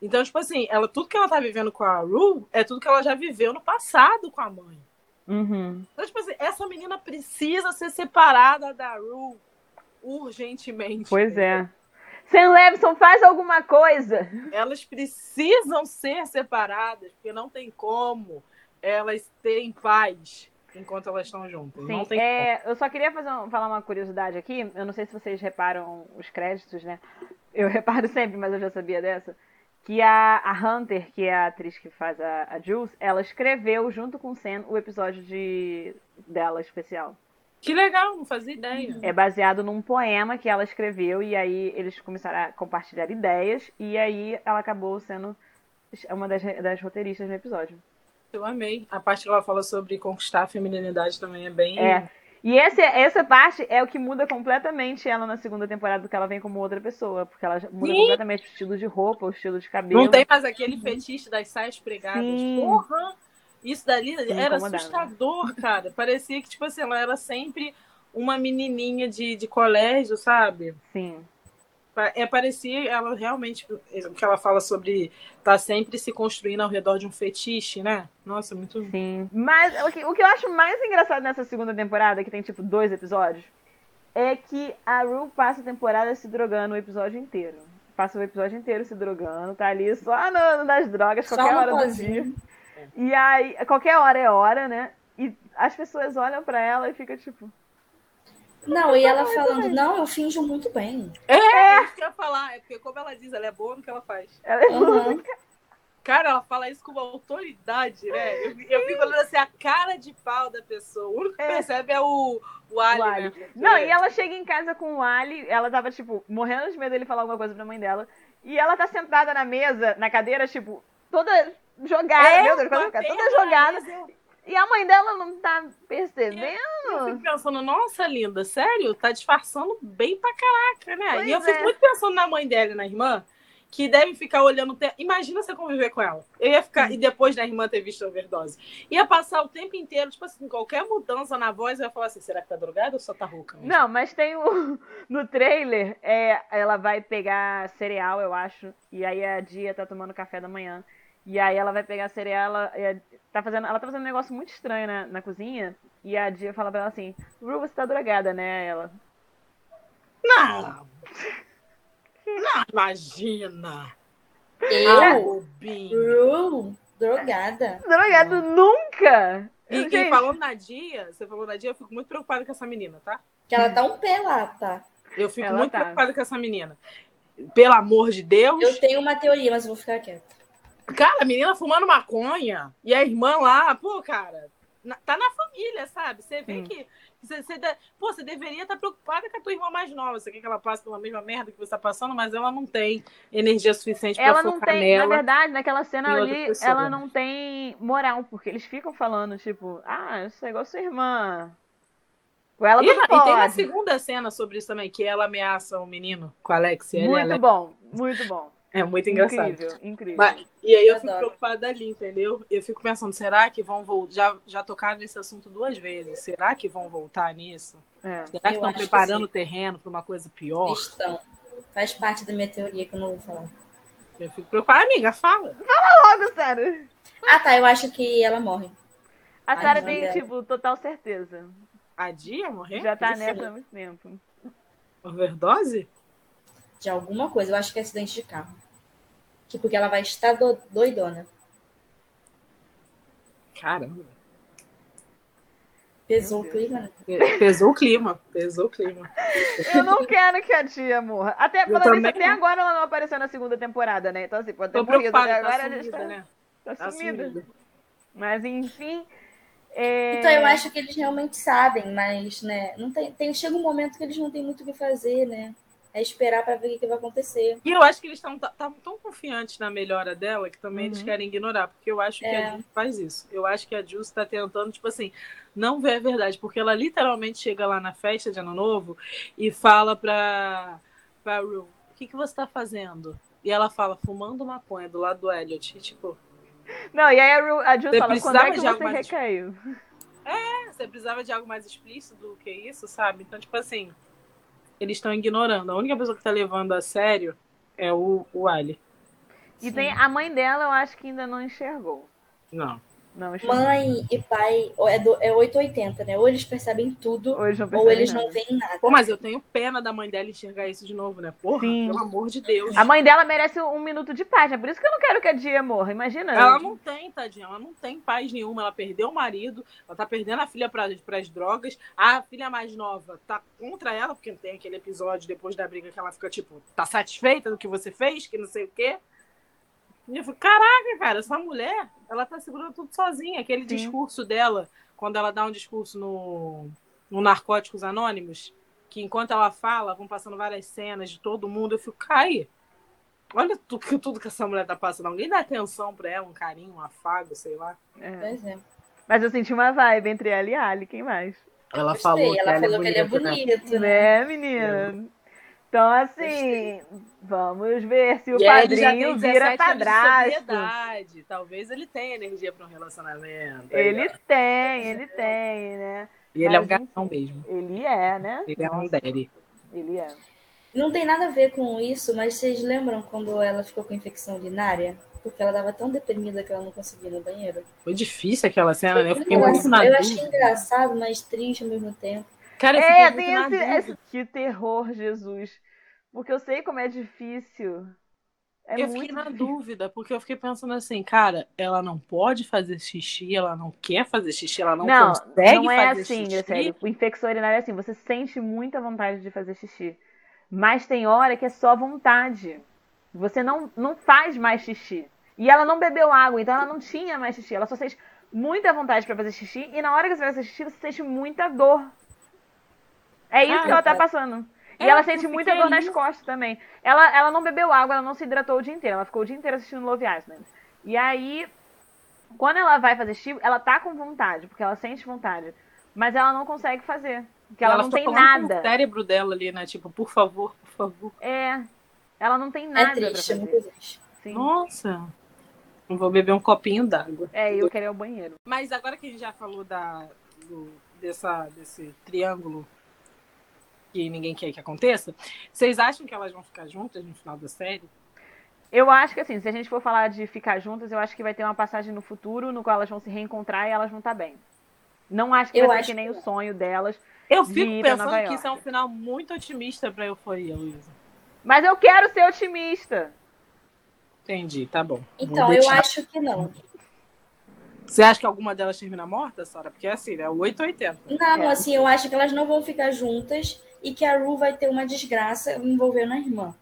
Então, tipo assim, ela, tudo que ela tá vivendo com a Ru é tudo que ela já viveu no passado com a mãe. Uhum. Então, tipo assim, essa menina precisa ser separada da Ru urgentemente. Pois é. Sam Levinson, faz alguma coisa. Elas precisam ser separadas, porque não tem como elas terem paz enquanto elas estão juntas. Sim, é, eu só queria fazer um- falar uma curiosidade aqui. Eu não sei se vocês reparam os créditos, né? Eu reparo sempre, mas eu já sabia dessa. Que a, a Hunter, que é a atriz que faz a, a Jules, ela escreveu junto com o Sam o episódio de, dela especial. Que legal, não fazia ideia. É baseado num poema que ela escreveu e aí eles começaram a compartilhar ideias e aí ela acabou sendo uma das, das roteiristas no episódio. Eu amei. A parte que ela fala sobre conquistar a feminilidade também é bem. É. E esse, essa parte é o que muda completamente ela na segunda temporada, porque ela vem como outra pessoa. Porque ela muda Sim. completamente o estilo de roupa, o estilo de cabelo. Não tem mais aquele fetiche das saias pregadas. Sim. Porra! Isso dali era incomodava. assustador, cara. Parecia que, tipo assim, ela era sempre uma menininha de, de colégio, sabe? Sim. É, parecia ela realmente, o que ela fala sobre tá sempre se construindo ao redor de um fetiche, né? Nossa, muito. Sim. Mas o que, o que eu acho mais engraçado nessa segunda temporada, que tem tipo dois episódios, é que a Ru passa a temporada se drogando o episódio inteiro. Passa o episódio inteiro se drogando, tá ali só no, nas drogas, Só qualquer no hora do dia. E aí, qualquer hora é hora, né? E as pessoas olham pra ela e ficam tipo. Não, e ela falando, não, eu finjo muito bem. É, isso que eu ia falar. É porque, como ela diz, ela é boa no que ela faz. Ela é Uhum. Cara, ela fala isso com uma autoridade, né? Eu, eu fico olhando assim, a cara de pau da pessoa. O único que É. percebe é o, o Ali, O Ali. né? Não, É. e ela chega em casa com o Ali, ela tava, tipo, morrendo de medo dele falar alguma coisa pra mãe dela. E ela tá sentada na mesa, na cadeira, tipo, toda jogada, É, meu Deus, ficar toda jogada. Eu- E a mãe dela não tá Eu percebendo. fico pensando, nossa, linda, sério? Tá disfarçando bem pra caraca, né? Pois e eu fico é. muito pensando na mãe dela e na irmã, que deve ficar olhando o tempo. Imagina você conviver com ela. Eu ia ficar, e depois da irmã ter visto a overdose. Ia passar o tempo inteiro, tipo assim, qualquer mudança na voz, eu ia falar assim: será que tá drogada ou só tá rouca? mesmo? Não, mas tem o. No trailer, é, ela vai pegar cereal, eu acho. E aí a Dia tá tomando café da manhã. E aí ela vai pegar cereal, ela, tá fazendo, ela tá fazendo um negócio muito estranho na, na cozinha. E a Dia fala pra ela assim: Ru, você tá drogada, né? Ela. Não! Não, imagina! Eu, Ah. Ru, drogada. Drogado nunca! E, e Gente, falando na Dia, você falou na Dia, eu fico muito preocupada com essa menina, tá? Que ela tá um pé lá, tá? Eu fico Ela muito tá. preocupada com essa menina. Pelo amor de Deus. Eu tenho uma teoria, mas eu vou ficar quieta. Cara, a menina fumando maconha e a irmã lá, pô, cara, na- tá na família, sabe? Você vê Sim. que. Você, você pô, você deveria estar preocupada com a tua irmã mais nova. Você quer que ela passe pela mesma merda que você tá passando, mas ela não tem energia suficiente pra ela não focar tem, nela. na verdade, naquela cena ali, pessoa. ela não tem moral, porque eles ficam falando, tipo, ah, isso é igual sua irmã. Ela E, e tem uma segunda cena sobre isso também, que ela ameaça o menino com a Alex. Ele, Muito Alex. bom, muito bom. É muito engraçado. Incrível, incrível. Mas- e aí eu, Eu fico adoro. preocupada ali, entendeu? Eu fico pensando, será que vão voltar? Já, já tocaram nesse assunto duas vezes. Será que vão voltar nisso? É. Será que estão preparando o terreno para uma coisa pior? Estão. Faz parte da minha teoria que eu não vou falar. Eu fico preocupada. Amiga, fala. Logo, sério. Ah, tá. Eu acho que ela morre. A Sarah tem, dela. tipo, total certeza. A Dia morrer? Já tá nessa há muito tempo. Overdose? De alguma coisa. Eu acho que é acidente de carro. Que porque ela vai estar do- doidona. Caramba. Pesou o clima, né? Pesou o clima. Pesou o clima. Eu não quero que a tia morra. Até, isso, também até agora ela não apareceu na segunda temporada, né? Então, assim, pode ter morrido até Tá agora. a gente sumida, tá, né? tá Tá sumida. sumida. Mas, enfim. é, Então eu acho que eles realmente sabem, mas, né, não tem, tem, chega um momento que eles não têm muito o que fazer, né? É esperar para ver o que vai acontecer. E eu acho que eles estão tão confiantes na melhora dela que também uhum. eles querem ignorar, porque eu acho que é. a Jules faz isso. Eu acho que a Jules está tentando, tipo assim, não ver a verdade, porque ela literalmente chega lá na festa de Ano Novo e fala pra, pra Rue, o que, que você está fazendo? E ela fala, fumando maconha do lado do Elliot. E, tipo. Não, e aí a, Ru, a Jules fala, quando é que você recaiu? É, você precisava de algo mais explícito do que isso, sabe? Então, tipo assim, eles estão ignorando. A única pessoa que tá levando a sério é o, o Ali. E Sim. tem a mãe dela, eu acho que ainda não enxergou. Não. Não, Mãe e pai é, do, é 880, né? Ou eles percebem tudo, ou eles não, ou eles não veem nada. Pô, mas eu tenho pena da mãe dela enxergar isso de novo, né? Porra, Sim. pelo amor de Deus. A mãe dela merece um minuto de paz, é por isso que eu não quero que a Dia morra, imagina. Ela não tem, tadinha, ela não tem paz nenhuma. Ela perdeu o marido, ela tá perdendo a filha para as drogas. A filha mais nova tá contra ela, porque tem aquele episódio depois da briga que ela fica tipo, tá satisfeita do que você fez, que não sei o quê. E eu falei, caraca, cara, essa mulher, ela tá segurando tudo sozinha. Aquele Sim. discurso dela, quando ela dá um discurso no, no Narcóticos Anônimos, que enquanto ela fala, vão passando várias cenas de todo mundo, eu fico, cai. Olha tudo, tudo que essa mulher tá passando. Alguém dá atenção pra ela, um carinho, um afago, sei lá. É. Pois é. Mas eu senti uma vibe entre ela e a Ali, quem mais? Ela falou, ela que, falou que ele é bonito, né? né, menina? É. Então, assim, vamos ver se o e padrinho vira padrasto. Talvez ele tenha energia para um relacionamento. Ele tem, ele tem, né? E ele Mas, é um gatão mesmo. Ele é, né? Ele é um daddy. Ele é. Não tem nada a ver com isso, mas vocês lembram quando ela ficou com infecção urinária? Porque ela estava tão deprimida que ela não conseguia ir no banheiro. Foi difícil aquela cena, né? Eu fiquei muito na Eu achei engraçado, mas triste ao mesmo tempo. Cara, é, tem esse, esse, Que terror, Jesus. Porque eu sei como é difícil. É eu fiquei na difícil. dúvida, porque eu fiquei pensando assim, cara, ela não pode fazer xixi, ela não quer fazer xixi, ela não, não consegue não é fazer assim, xixi. Sério. O infecção urinário é assim, você sente muita vontade de fazer xixi. Mas tem hora que é só vontade. Você não, não faz mais xixi. E ela não bebeu água, então ela não tinha mais xixi. Ela só sente muita vontade para fazer xixi. E na hora que você vai fazer xixi, você sente muita dor. É isso ah, que ela tá passando. E é, ela sente muita dor nas costas também. Ela, ela não bebeu água, ela não se hidratou o dia inteiro. Ela ficou o dia inteiro assistindo Love Island. E aí, quando ela vai fazer xixi, ela tá com vontade, porque ela sente vontade. Mas ela não consegue fazer. Porque ela, ela não tem nada. Com o cérebro dela ali, né? Tipo, por favor, por favor. É. Ela não tem é nada é triste, pra fazer. É muito triste. Sim. Nossa. Não vou beber um copinho d'água. É, eu quero ir ao banheiro. Mas agora que a gente já falou da, do, dessa, desse triângulo que ninguém quer que aconteça, vocês acham que elas vão ficar juntas no final da série? Eu acho que assim, se a gente for falar de ficar juntas, eu acho que vai ter uma passagem no futuro no qual elas vão se reencontrar e elas vão estar bem. Não acho que eu vai ser que nem que... o sonho delas. Eu fico pensando que isso é um final muito otimista pra euforia, Luísa. Mas eu quero ser otimista. Entendi, tá bom. Então, eu acho que não. Você acha que alguma delas termina morta, Sara? Porque é assim, né? 880. Não, é. assim, eu acho que elas não vão ficar juntas e que a Ru vai ter uma desgraça envolvendo a irmã.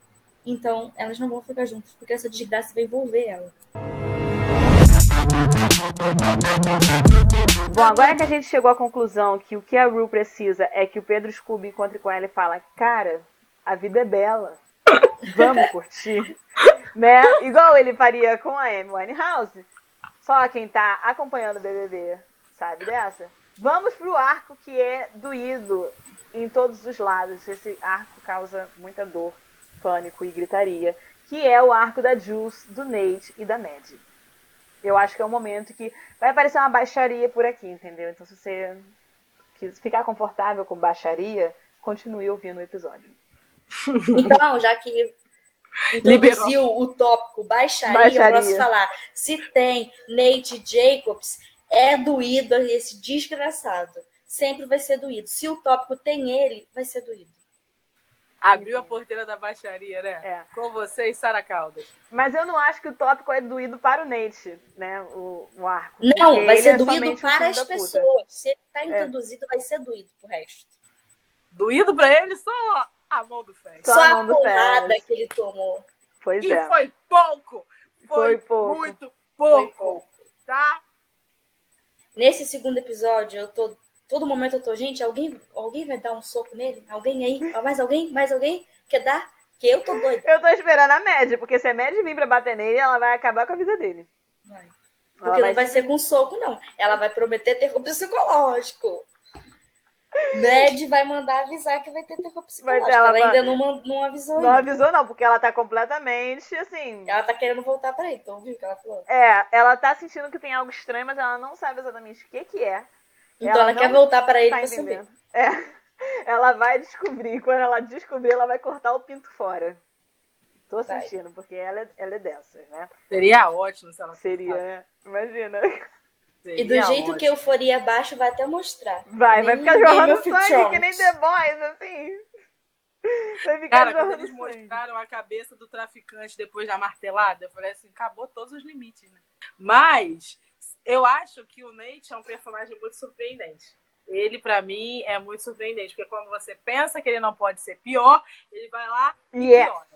Então, elas não vão ficar juntas, porque essa desgraça vai envolver ela. Bom, agora que a gente chegou à conclusão que o que a Ru precisa é que o Pedro Scooby encontre com ela e fala, cara, a vida é bela. Vamos curtir. né? Igual ele faria com a Amy Winehouse. Só quem tá acompanhando o BBB sabe dessa. Vamos pro arco que é doído em todos os lados. Esse arco causa muita dor, pânico e gritaria, que é o arco da Jules, do Nate e da Maddie. Eu acho que é um momento que vai aparecer uma baixaria por aqui, entendeu? Então, se você ficar confortável com baixaria, continue ouvindo o episódio. Então, já que introduziu o tópico baixaria, baixaria, eu posso falar. Se tem Nate Jacobs, é doído esse desgraçado sempre vai ser doído. Se o tópico tem ele, vai ser doído. Abriu a porteira da baixaria, né? É. Com você e Sara Caldas. Mas eu não acho que o tópico é doído para o Nate, né? O, o arco. Não, vai ser é doído para as pessoas. Se ele está é. introduzido, é. vai ser doído pro resto. Doído para ele só a mão do Fez. Só, só a, a porrada que ele tomou. Pois e é. foi pouco. Foi, foi pouco. muito pouco. Foi pouco. Tá? Nesse segundo episódio, eu tô Todo momento eu tô, gente, alguém, alguém vai dar um soco nele? Alguém aí? Mais alguém? Mais alguém? Quer dar? Que eu tô doida. Eu tô esperando a Mad, porque se a Mad vir pra bater nele, ela vai acabar com a vida dele. Vai. Porque não vai ser com soco, não. Ela vai prometer terror psicológico. Ned vai mandar avisar que vai ter terror psicológico. Ela, ela ainda não, não avisou. Não ainda. avisou, não, porque ela tá completamente assim. Ela tá querendo voltar pra ele, então viu o que ela falou? É, ela tá sentindo que tem algo estranho, mas ela não sabe exatamente o que, que é. Então ela, ela quer voltar para ele tá pra saber. É. Ela vai descobrir. Quando ela descobrir, ela vai cortar o pinto fora. Tô sentindo, porque ela é, ela é dessas, né? Seria ótimo se ela Seria, é. Imagina. Seria e do jeito ótimo. que euforia abaixo vai até mostrar. Vai, vai ficar jorrando sangue que nem The Boys, assim. Vai ficar Cara, quando eles sangue. mostraram a cabeça do traficante depois da martelada, eu falei assim, acabou todos os limites, né? Mas eu acho que o Nate é um personagem muito surpreendente. Ele, para mim, é muito surpreendente, porque quando você pensa que ele não pode ser pior, ele vai lá e yeah. piora.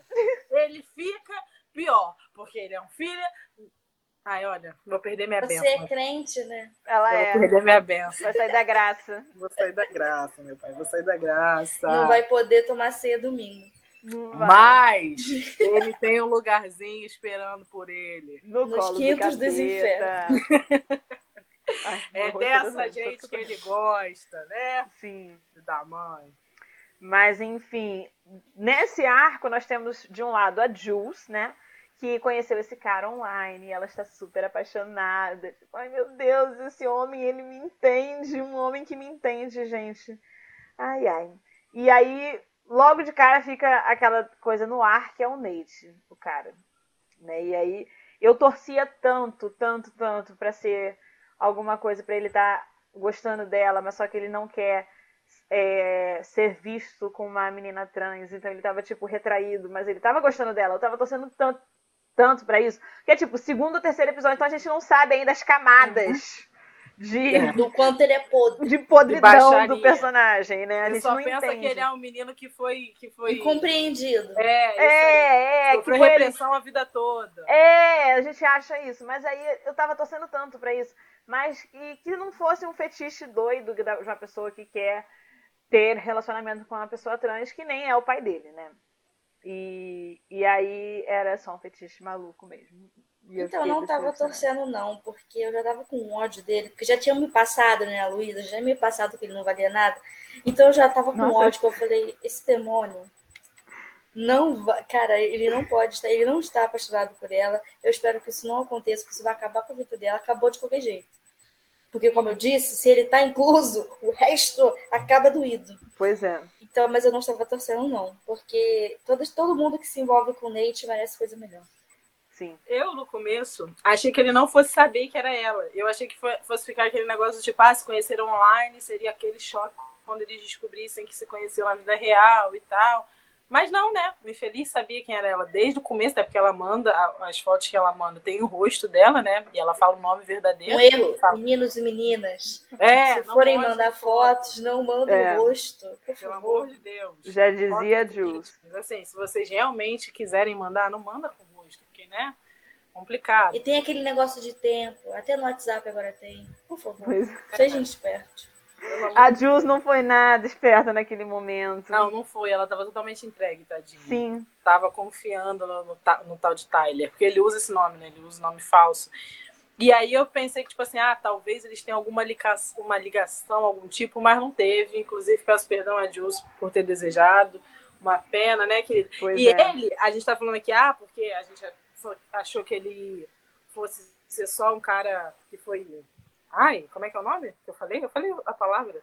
Ele fica pior, porque ele é um filho. Ai, olha, vou perder minha você benção. Você é crente, né? Ela vou é. Vou perder minha benção. Vai sair da graça. Vou sair da graça, meu pai. Vou sair da graça. Não vai poder tomar ceia domingo. Mas ele tem um lugarzinho esperando por ele. No Nos quintos dos infernos. Ai, é dessa gente que ele gosta, né? Sim. Da mãe. Mas, enfim, nesse arco nós temos, de um lado, a Jules, né? Que conheceu esse cara online e ela está super apaixonada. Tipo, ai, meu Deus, esse homem, ele me entende. Um homem que me entende, gente. Ai, ai. E aí, logo de cara, fica aquela coisa no ar que é o Nate, o cara. Né? E aí, eu torcia tanto, tanto, tanto para ser alguma coisa para ele estar tá gostando dela, mas só que ele não quer é, ser visto com uma menina trans, então ele tava, tipo, retraído, mas ele tava gostando dela, eu tava torcendo tanto, tanto para isso, que é, tipo, segundo ou terceiro episódio, então a gente não sabe ainda as camadas de... É. Do quanto ele é podre. De podridão de do personagem, né? A gente só não pensa entende. que ele é um menino que foi... Que foi... Incompreendido. É, é, é. Sofreu repressão ele... a vida toda. É, a gente acha isso, mas aí eu tava torcendo tanto para isso mas que, que não fosse um fetiche doido de uma pessoa que quer ter relacionamento com uma pessoa trans que nem é o pai dele, né? E, e aí era só um fetiche maluco mesmo. Então, eu não tava torcendo, não, porque eu já tava com ódio dele, porque já tinha me passado, né, a Luísa, já tinha me passado que ele não valia nada. Então eu já tava com Nossa. ódio, que eu falei, esse demônio não vai, cara, ele não pode estar, ele não está apaixonado por ela. Eu espero que isso não aconteça, porque isso vai acabar com a vida dela. Acabou de qualquer jeito. Porque, como eu disse, se ele está incluso, o resto acaba doído. Pois é. Então, mas eu não estava torcendo, não. Porque todo, todo mundo que se envolve com o Nate merece coisa melhor. Sim. Eu, no começo, achei que ele não fosse saber que era ela. Eu achei que fosse ficar aquele negócio de, tipo, ah, se conheceram online, seria aquele choque quando eles descobrissem que se conheceu na vida real e tal. Mas não, né? O infeliz sabia quem era ela desde o começo, até porque ela manda, as fotos que ela manda tem o rosto dela, né? E ela fala o nome verdadeiro. Um erro, fala... meninos e meninas. É, se forem mandar fotos, não mandem é. o rosto. Por Pelo amor de Deus. Já dizia Jules. Assim, se vocês realmente quiserem mandar, não manda com né? Complicado. E tem aquele negócio de tempo, até no WhatsApp agora tem. Por favor, pois. É. sejam espertos. A Jules não foi nada esperta naquele momento. Não, não foi. Ela tava totalmente entregue, tadinha. Sim. Tava confiando no, no, no, tal de Tyler. Porque ele usa esse nome, né? Ele usa o nome falso. E aí eu pensei que, tipo assim, ah, talvez eles tenham alguma ligação, uma ligação, algum tipo, mas não teve. Inclusive, peço perdão a Jules por ter desejado. Uma pena, né? Pois e é. ele, a gente tá falando aqui, ah, porque a gente achou que ele fosse ser só um cara que foi Ai, como é que é o nome que eu falei? Eu falei a palavra.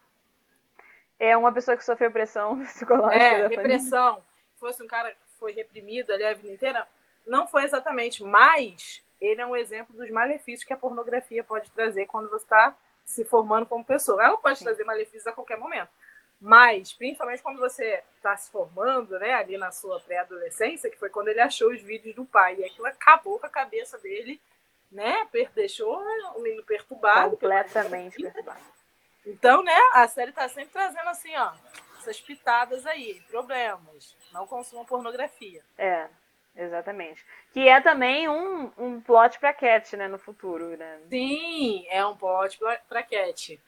É uma pessoa que sofreu pressão psicológica. É, repressão. Fosse um cara que foi reprimido ali a vida inteira. Não foi exatamente, mas ele é um exemplo dos malefícios que a pornografia pode trazer quando você está se formando como pessoa. Ela pode Sim. trazer malefícios a qualquer momento. Mas, principalmente quando você está se formando, né, ali na sua pré-adolescência, que foi quando ele achou os vídeos do pai. E aquilo acabou com a cabeça dele né? Deixou o menino perturbado. Completamente perturbado. Então, né, a série tá sempre trazendo assim, ó, essas pitadas aí, problemas. Não consumam pornografia. É, exatamente. Que é também um, um plot pra Cat, né, no futuro, né? Sim, é um plot pra, pra Cat.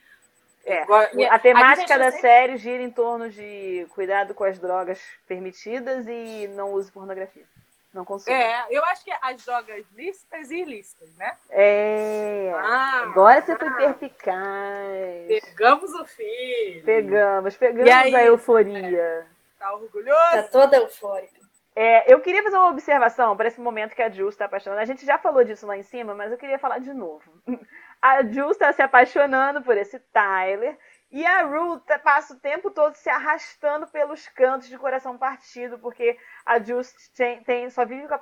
É. Agora, A temática gente, da sempre- série gira em torno de cuidado com as drogas permitidas e não use pornografia. Não consuma. É, eu acho que as drogas lícitas e ilícitas, né? É. Ah, Agora você foi perpicaz. Pegamos o filho. Pegamos, pegamos aí? a euforia. Tá orgulhoso? Tá toda eufórica. É, eu queria fazer uma observação para esse momento que a Jules está apaixonando. A gente já falou disso lá em cima, mas eu queria falar de novo. A Jules está se apaixonando por esse Tyler e a Rue tá- passa o tempo todo se arrastando pelos cantos de coração partido, porque a Jules tem, tem- só vive com a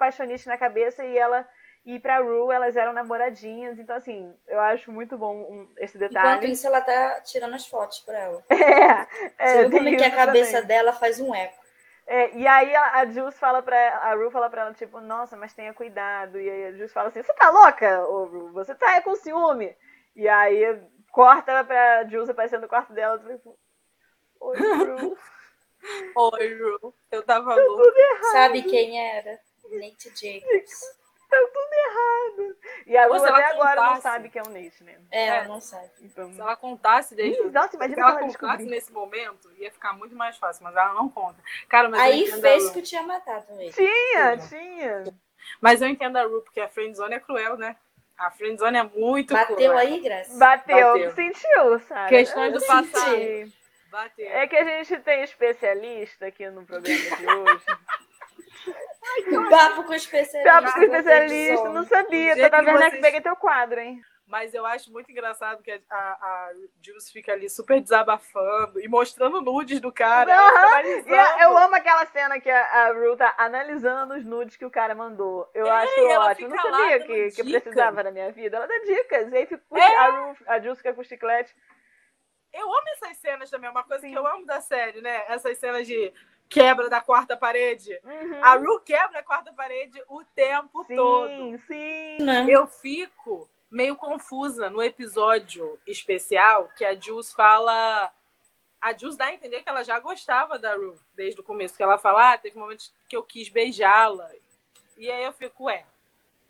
na cabeça e ela e pra Rue elas eram namoradinhas. Então, assim, eu acho muito bom um- esse Enquanto detalhe. isso, ela tá tirando as fotos pra ela. É, é, Você viu como é que a cabeça também. dela faz um eco. É, e aí a, a Jules fala pra a Ru fala pra ela, tipo, nossa, mas tenha cuidado. E aí a Jules fala assim, você tá louca, ô Ru? Você tá com ciúme. E aí corta pra Jules aparecendo no quarto dela, tipo, oi, Ru. Oi, Ru. Eu tava louca. Sabe quem era? Nate Jacobs. Tá tudo errado. E a ela até agora não sabe que é o Nate, né? É, É. ela não sabe. Então, Se ela contasse desde. Ih, nossa, Se imagina ela se ela contasse descobrir. nesse momento, ia ficar muito mais fácil, mas ela não conta. Cara, mas Aí fez que eu tinha matado ele. Tinha, tinha. Mas eu entendo a Ru, porque a friendzone é cruel, né? A friendzone é muito Bateu cruel. aí, Graça? Bateu, Bateu. sentiu, sabe? Questões do passado. senti. Bateu. É que a gente tem especialista aqui no programa de hoje. Papo com especialista. Papo com na especialista, não sabia. Que Werneck, vocês- peguei teu quadro, hein? Mas eu acho muito engraçado que a, a, a Jules fica ali super desabafando e mostrando nudes do cara. E a- eu amo aquela cena que a, a Ru tá analisando os nudes que o cara mandou. Eu É, acho ótimo. Não sabia que, que precisava na minha vida. Ela dá dicas. E aí fica, É. a, Ru, a Jules fica com o chiclete. Eu amo essas cenas também, é uma coisa Sim. que eu amo da série, né? Essas cenas de quebra da quarta parede. Uhum. A Ru quebra a quarta parede o tempo todo. Sim, sim. Né? Eu fico meio confusa no episódio especial que a Jules fala. A Jules dá a entender que ela já gostava da Ru desde o começo, que ela fala, ah, teve momentos que eu quis beijá-la. E aí eu fico, ué,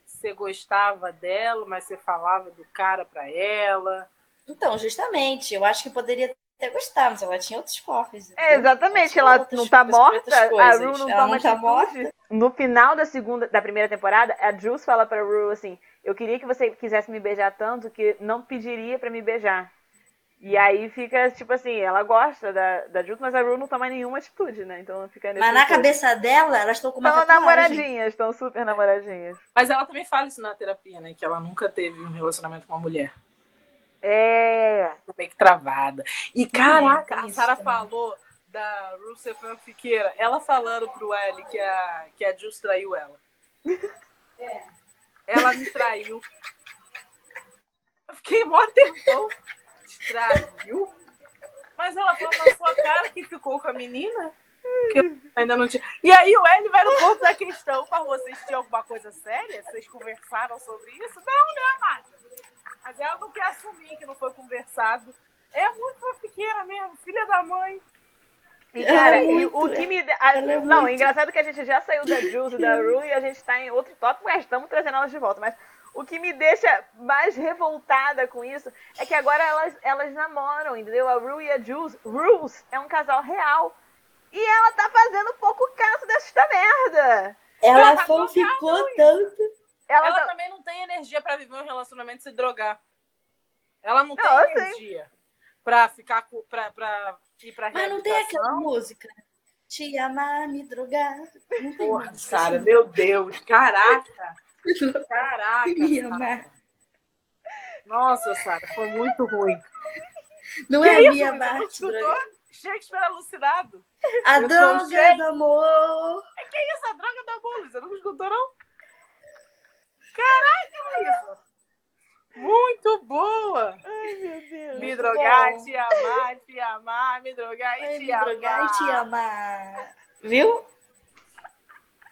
você gostava dela, mas você falava do cara pra ela. Então, justamente, eu acho que poderia gostado, mas ela tinha outros corpos. É, exatamente, ela não tá morta, a coisas. Ru não Ela toma não tá atitude. No final da segunda, da primeira temporada, a Jules fala pra Ru assim: "Eu queria que você quisesse me beijar tanto que não pediria pra me beijar". E aí fica tipo assim, ela gosta da, da Jules, mas a Ru não toma nenhuma atitude, né? Então fica nesse Mas na cabeça dela, elas estão com uma Estão namoradinhas, estão super namoradinhas. Mas ela também fala isso na terapia, né? Que ela nunca teve um relacionamento com uma mulher. É. Tô meio que travada. E caraca, tem a Sara falou da Russell fanfiqueira, ela falando pro Ellie que a, que a Jules traiu ela. Ela me traiu. Eu fiquei mó tempão. Traiu? Mas ela falou na sua cara que ficou com a menina? Que ainda não tinha. E aí o Ellie vai no ponto da questão. Para vocês tinham alguma coisa séria? Vocês conversaram sobre isso? Não, né, Márcia? Mas ela não quer assumir que não foi conversado. É muito fanfiqueira mesmo, filha da mãe. E, cara, é muito, o que me. a- é não, muito. engraçado que a gente já saiu da Jules e da Ru e a gente tá em outro tópico, mas estamos trazendo elas de volta. Mas o que me deixa mais revoltada com isso é que agora elas, elas namoram, entendeu? A Ru e a Jules. Rules é um casal real. E ela tá fazendo pouco caso desta merda. Ela Ela tá fanficou tanto. Ela, Ela tá- também não tem energia pra viver um relacionamento e se drogar. Ela não, Não, tem energia pra ficar com, pra, pra ir pra Mas não tem aquela música. Te amar, me drogar. Não tem Porra, Sara, meu Deus, caraca. Caraca. Me Sara. amar. Nossa, Sara, foi muito ruim. Não Que é isso, me Luísa? amar, Não te escutou? drogar. Shakespeare alucinado. A Eu droga do amor. Que isso, a droga da bola? Você não escutou, não? Caraca, Luísa. Muito boa. Ai, meu Deus. Me drogar, bom. te amar, te amar, me drogar e Ai, te me amar. drogar e te amar. Viu?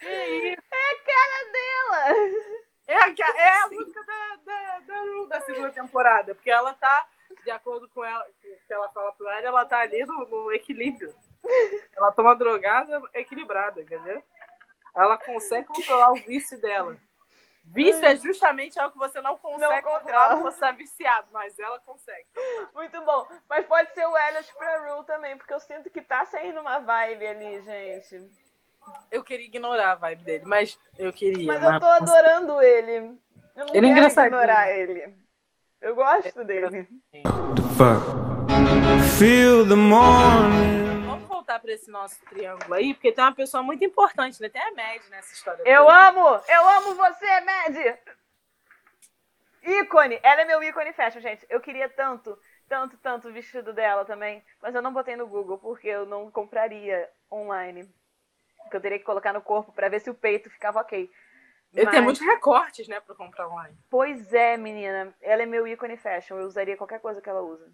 É a cara dela. É a, é a música da, da, da, Ru da segunda temporada, porque ela tá, de acordo com ela, que ela fala pro ela, ela tá ali no, no equilíbrio. Ela toma drogada equilibrada, entendeu? Ela consegue controlar o vício dela. Vício é justamente algo que você não consegue Não controlar, controla. você tá viciado, mas ela consegue. Muito bom. Mas pode ser o Elliot pra Rue também, porque eu sinto que tá saindo uma vibe ali, gente. Eu queria ignorar a vibe dele, mas eu queria. Mas eu tô adorando ele. Eu não Ele é quero engraçadinho. ignorar ele. Eu gosto dele. fuck. Feel the morning. Voltar pra esse nosso triângulo aí, porque tem uma pessoa muito importante, né? Tem a Mad nessa história. Eu toda. amo! Eu amo você, Mad! Ícone! Ela é meu ícone fashion, gente. Eu queria tanto, tanto, tanto o vestido dela também. Mas eu não botei no Google, porque eu não compraria online. Porque eu teria que colocar no corpo pra ver se o peito ficava ok. Ele tem Mas- muitos recortes, né, pra comprar online. Pois é, menina. Ela é meu ícone fashion. Eu usaria qualquer coisa que ela usa.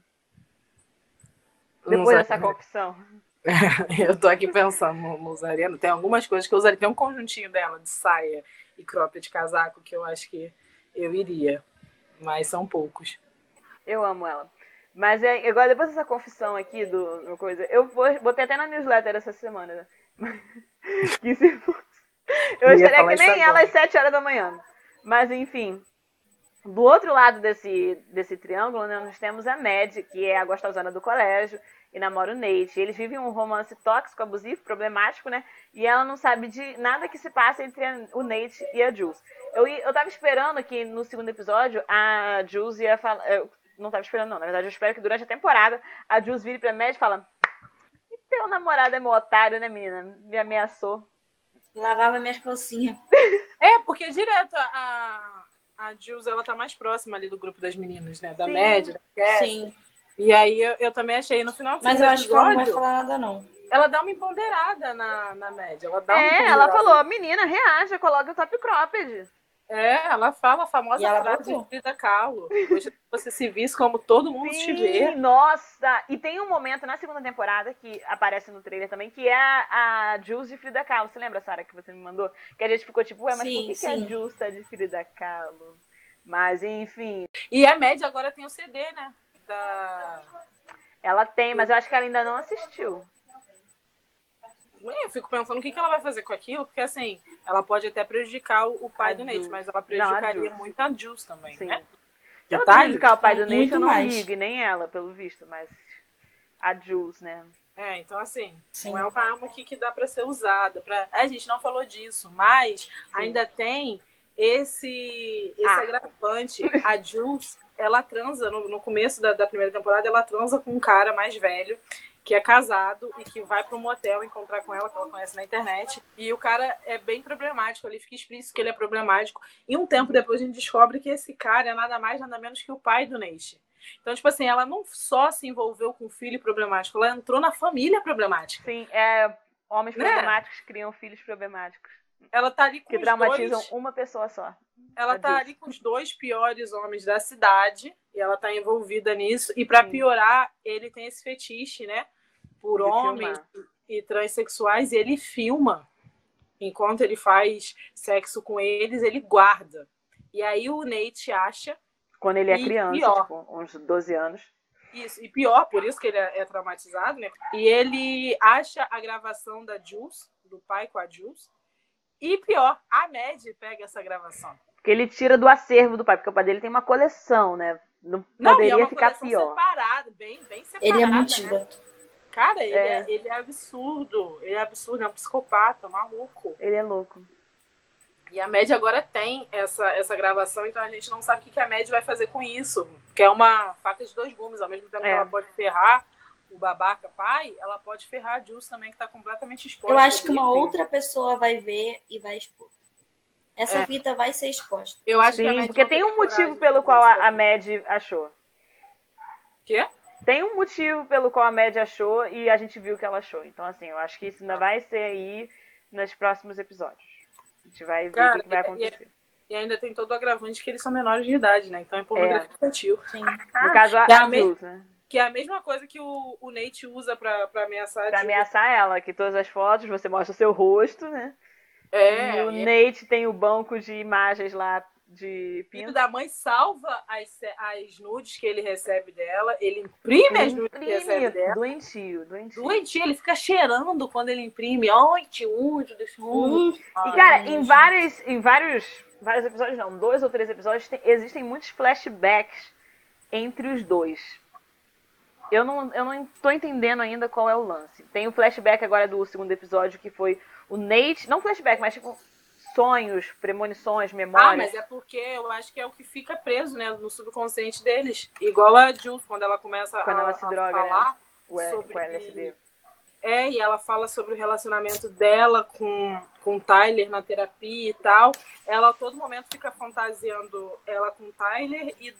Depois dessa confissão. Eu tô aqui pensando, não, não usaria. não. Tem algumas coisas que eu usaria. Tem um conjuntinho dela de saia e cropped de casaco que eu acho que eu iria. Mas são poucos. Eu amo ela. Mas é, agora, depois dessa confissão aqui do, do coisa, eu vou, botei até na newsletter essa semana. Né? que se fosse. Eu Eu ia estaria que nem ela às 7 horas da manhã. Mas enfim. Do outro lado desse, desse triângulo, né, nós temos a Mad, que é a gostosona do colégio, e namora o Nate. Eles vivem um romance tóxico, abusivo, problemático, né? E ela não sabe de nada que se passa entre a- o Nate e a Jules. Eu, eu tava esperando que no segundo episódio a Jules ia falar. Eu não tava esperando, não. Na verdade, eu espero que durante a temporada a Jules vire pra Mad e fala: "E Teu namorado é meu otário, né, menina? Me ameaçou. Lavava minhas calcinhas. É, porque direto a, a Jules, ela tá mais próxima ali do grupo das meninas, né? Da Sim. média, da. Sim. E aí eu, eu também achei no final Mas eu acho que ela não vai falar nada, não. ela dá uma empoderada na, na média. Ela dá É, ela falou: Menina, reaja, coloca o top cropped. É, ela fala a famosa ela frase botou. de Frida Kahlo. Hoje que você se visse como todo mundo te vê. Sim, nossa! E tem um momento na segunda temporada que aparece no trailer também, que é a, a Jules de Frida Kahlo. Você lembra, Sara, que você me mandou? Que a gente ficou tipo, ué, mas Sim, por que, que sim. a Jules tá de Frida Kahlo? Mas, enfim, E a média agora tem o CD, né? Da... ela tem, mas eu acho que ela ainda não assistiu. Eu fico pensando o que, que ela vai fazer com aquilo, porque assim, ela pode até prejudicar o, pai A do Nate, Jules. mas ela Não, a prejudicaria muito a Jules também, Sim. né? Não Detalhe? prejudicar o pai do Nate, eu não mais. ligo, e nem ela, pelo visto, mas a Jules, né? É, então assim, Sim. não é uma arma que, que dá para ser usada. Pra... A gente não falou disso, mas ainda tem esse, esse Ah. agravante. A Jules, ela transa, no, no começo da, da primeira temporada, ela transa com um cara mais velho, que é casado e que vai para um motel encontrar com ela, que ela conhece na internet. E o cara é bem problemático, ali fica explícito que ele é problemático. E um tempo depois a gente descobre que esse cara é nada mais, nada menos que o pai do Nate. Então, tipo assim, ela não só se envolveu com o filho problemático, ela entrou na família problemática. Sim, é, homens Né? problemáticos criam filhos problemáticos. Ela tá ali com Que os traumatizam dois, uma pessoa só. ela tá ali com os dois piores homens da cidade e ela tá envolvida nisso. E Sim. piorar, ele tem esse fetiche, né, por De homens filmar. e transexuais e ele filma. Enquanto ele faz sexo com eles, ele guarda. E aí o Nate acha Quando ele é criança, pior. tipo, uns 12 anos. Isso, e pior, por isso que ele é, é traumatizado, né? E ele acha a gravação da Jules, do pai com a Jules. E pior, a Mad pega essa gravação. Porque ele tira do acervo do pai, porque o pai dele tem uma coleção, né? Não Não, e poderia é uma ficar coleção pior. separada, bem, bem separada. Ele é muito né? Cara, ele é. É. ele é absurdo. Ele é absurdo, é um psicopata, maluco. Ele é louco. E a Mad agora tem essa, essa gravação, então a gente não sabe o que que a Mad vai fazer com isso. Que é uma faca de dois gumes. Ao mesmo tempo que É. ela pode ferrar o babaca pai, ela pode ferrar a Jules também, que tá completamente exposta. Eu acho que uma outra pessoa vai ver e vai expor. Essa É. fita vai ser exposta. Eu acho que a Sim, Mad porque tem um motivo pelo qual a, a. Mad achou. Quê? Tem um motivo pelo qual a Mad achou e a gente viu que ela achou. Então, assim, eu acho que isso ainda vai ser aí nos próximos episódios. A gente vai ver Cara, o que, vai e- acontecer. E ainda tem todo o agravante que eles são menores de idade, né? Então é pornografia infantil. Sim. No caso, a, é a a me- Jules, né? Que é a mesma coisa que o, o Nate usa pra, pra ameaçar Pra Jules. ameaçar ela, que todas as fotos você mostra o seu rosto, né? É, e o e Nate tem o banco de imagens lá de o pinto. da mãe salva as, as nudes que ele recebe dela, ele imprime as nudes que recebe dela. doentio, doentio. Doentio, ele fica cheirando quando ele imprime. Ai, uso desse mundo. E, cara, em vários, em vários vários episódios não, dois ou três episódios, tem, existem muitos flashbacks entre os dois. Eu não, eu não tô entendendo ainda qual é o lance. Tem o flashback agora do segundo episódio, que foi o Nate. Não flashback, mas tipo sonhos, premonições, memórias. Ah, mas é porque eu acho que é o que fica preso, né, no subconsciente deles. Igual a Jules, quando ela começa Quando a, ela se droga, falar né? O, L- sobre com o LSD. É, e ela fala sobre o relacionamento dela com, com o Tyler na terapia e tal. Ela a todo momento fica fantasiando ela com o Tyler e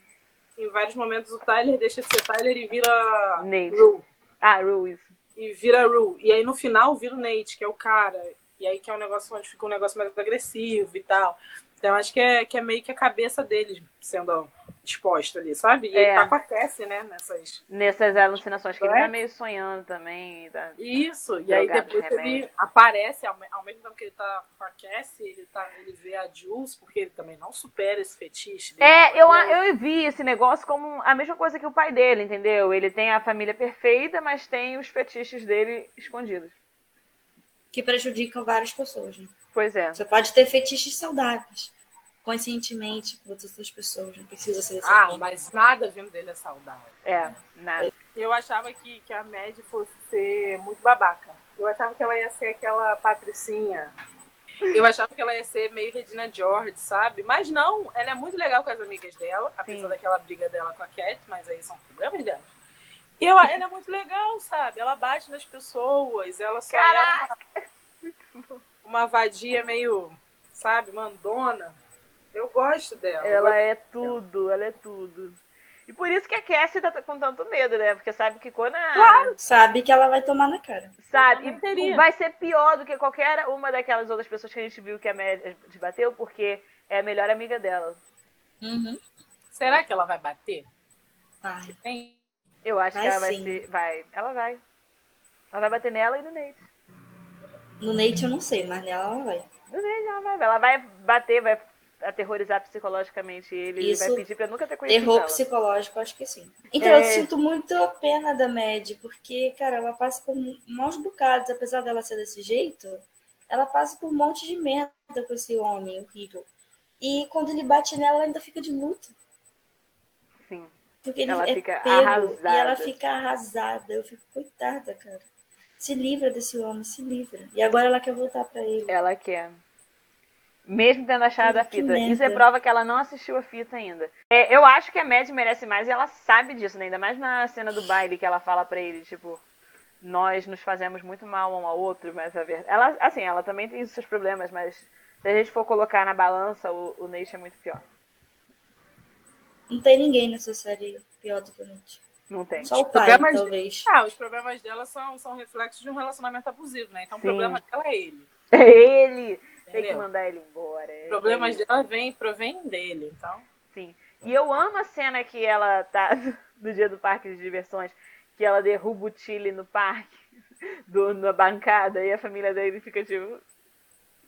em vários momentos o Tyler deixa de ser Tyler e vira Nate. Rue. Ah, Ruiz. E vira Rue. E aí no final vira o Nate, que é o cara. E aí que é um negócio onde fica um negócio mais agressivo e tal. Então acho que é, que é meio que a cabeça deles sendo exposta ali, sabe? E É. ele tá com a Cassie, né? Nessas. Nessas alucinações, que ele É. tá meio sonhando também. Tá... Isso, e aí Drogado de depois ele aparece, ao, me- ao mesmo tempo que ele tá com a Cassie, ele, tá, ele vê a Jules, porque ele também não supera esse fetiche. dele É, eu, eu vi esse negócio como a mesma coisa que o pai dele, entendeu? Ele tem a família perfeita, mas tem os fetiches dele escondidos. Que prejudicam várias pessoas, né? Pois é. Você pode ter fetiches saudáveis, conscientemente, com outras pessoas. Não precisa ser Ah, forma. mas nada vindo dele é saudável. É, nada. Eu achava que, que a Mad fosse ser muito babaca. Eu achava que ela ia ser aquela patricinha. Eu achava que ela ia ser meio Regina George, sabe? Mas não, ela é muito legal com as amigas dela, apesar Sim. daquela briga dela com a Cat, mas aí são problemas dela. E eu, ela é muito legal, sabe? Ela bate nas pessoas, ela só Caraca! é uma, uma vadia meio, sabe, mandona. Eu gosto dela. Ela gosto é tudo, ela é tudo. E por isso que a Cassie tá com tanto medo, né? Porque sabe que quando a... Sabe que ela vai tomar na cara. Sabe? E vai ser pior do que qualquer uma daquelas outras pessoas que a gente viu que a Mad bateu, porque é a melhor amiga dela. Uhum. Será que ela vai bater? Vai. Tem Eu acho Vai que ela vai sim. ser. Vai. Ela vai. Ela vai bater nela e no Nate. No Nate eu não sei, mas nela ela vai. No Nate ela vai. Ela vai bater, vai aterrorizar psicologicamente ele e Isso. vai pedir pra nunca ter conhecido Terror ela. psicológico, acho que sim. Então, É. eu sinto muito a pena da Mad, porque, cara, ela passa por maus bocados, apesar dela ser desse jeito, ela passa por um monte de merda com esse homem horrível. E quando ele bate nela, ela ainda fica de luto. Porque ele Ela é fica pego e arrasada. ela fica arrasada. Eu fico, coitada, cara. Se livra desse homem, se livra. E agora ela quer voltar pra ele. Ela quer. Mesmo tendo achado a fita. Isso é merda. prova que ela não assistiu a fita ainda. É, eu acho que a Mad merece mais e ela sabe disso, né? Ainda mais na cena do baile que ela fala pra ele, tipo, nós nos fazemos muito mal um ao outro, mas a verdade. Ela, assim, ela também tem os seus problemas, mas se a gente for colocar na balança, o, o Nate é muito pior. Não tem ninguém nessa série pior do que o Nate. Não tem. Só o pai, problemas- talvez. Ah, os problemas dela são, são reflexos de um relacionamento abusivo, né? Então Sim. o problema dela é ele. É ele! Tem que Entendeu? mandar ele embora. é Os problemas ele. dela vêm, provém dele, então. Sim. E eu amo a cena que ela tá no dia do parque de diversões, que ela derruba o Chile no parque, do, na bancada, e a família dele fica tipo.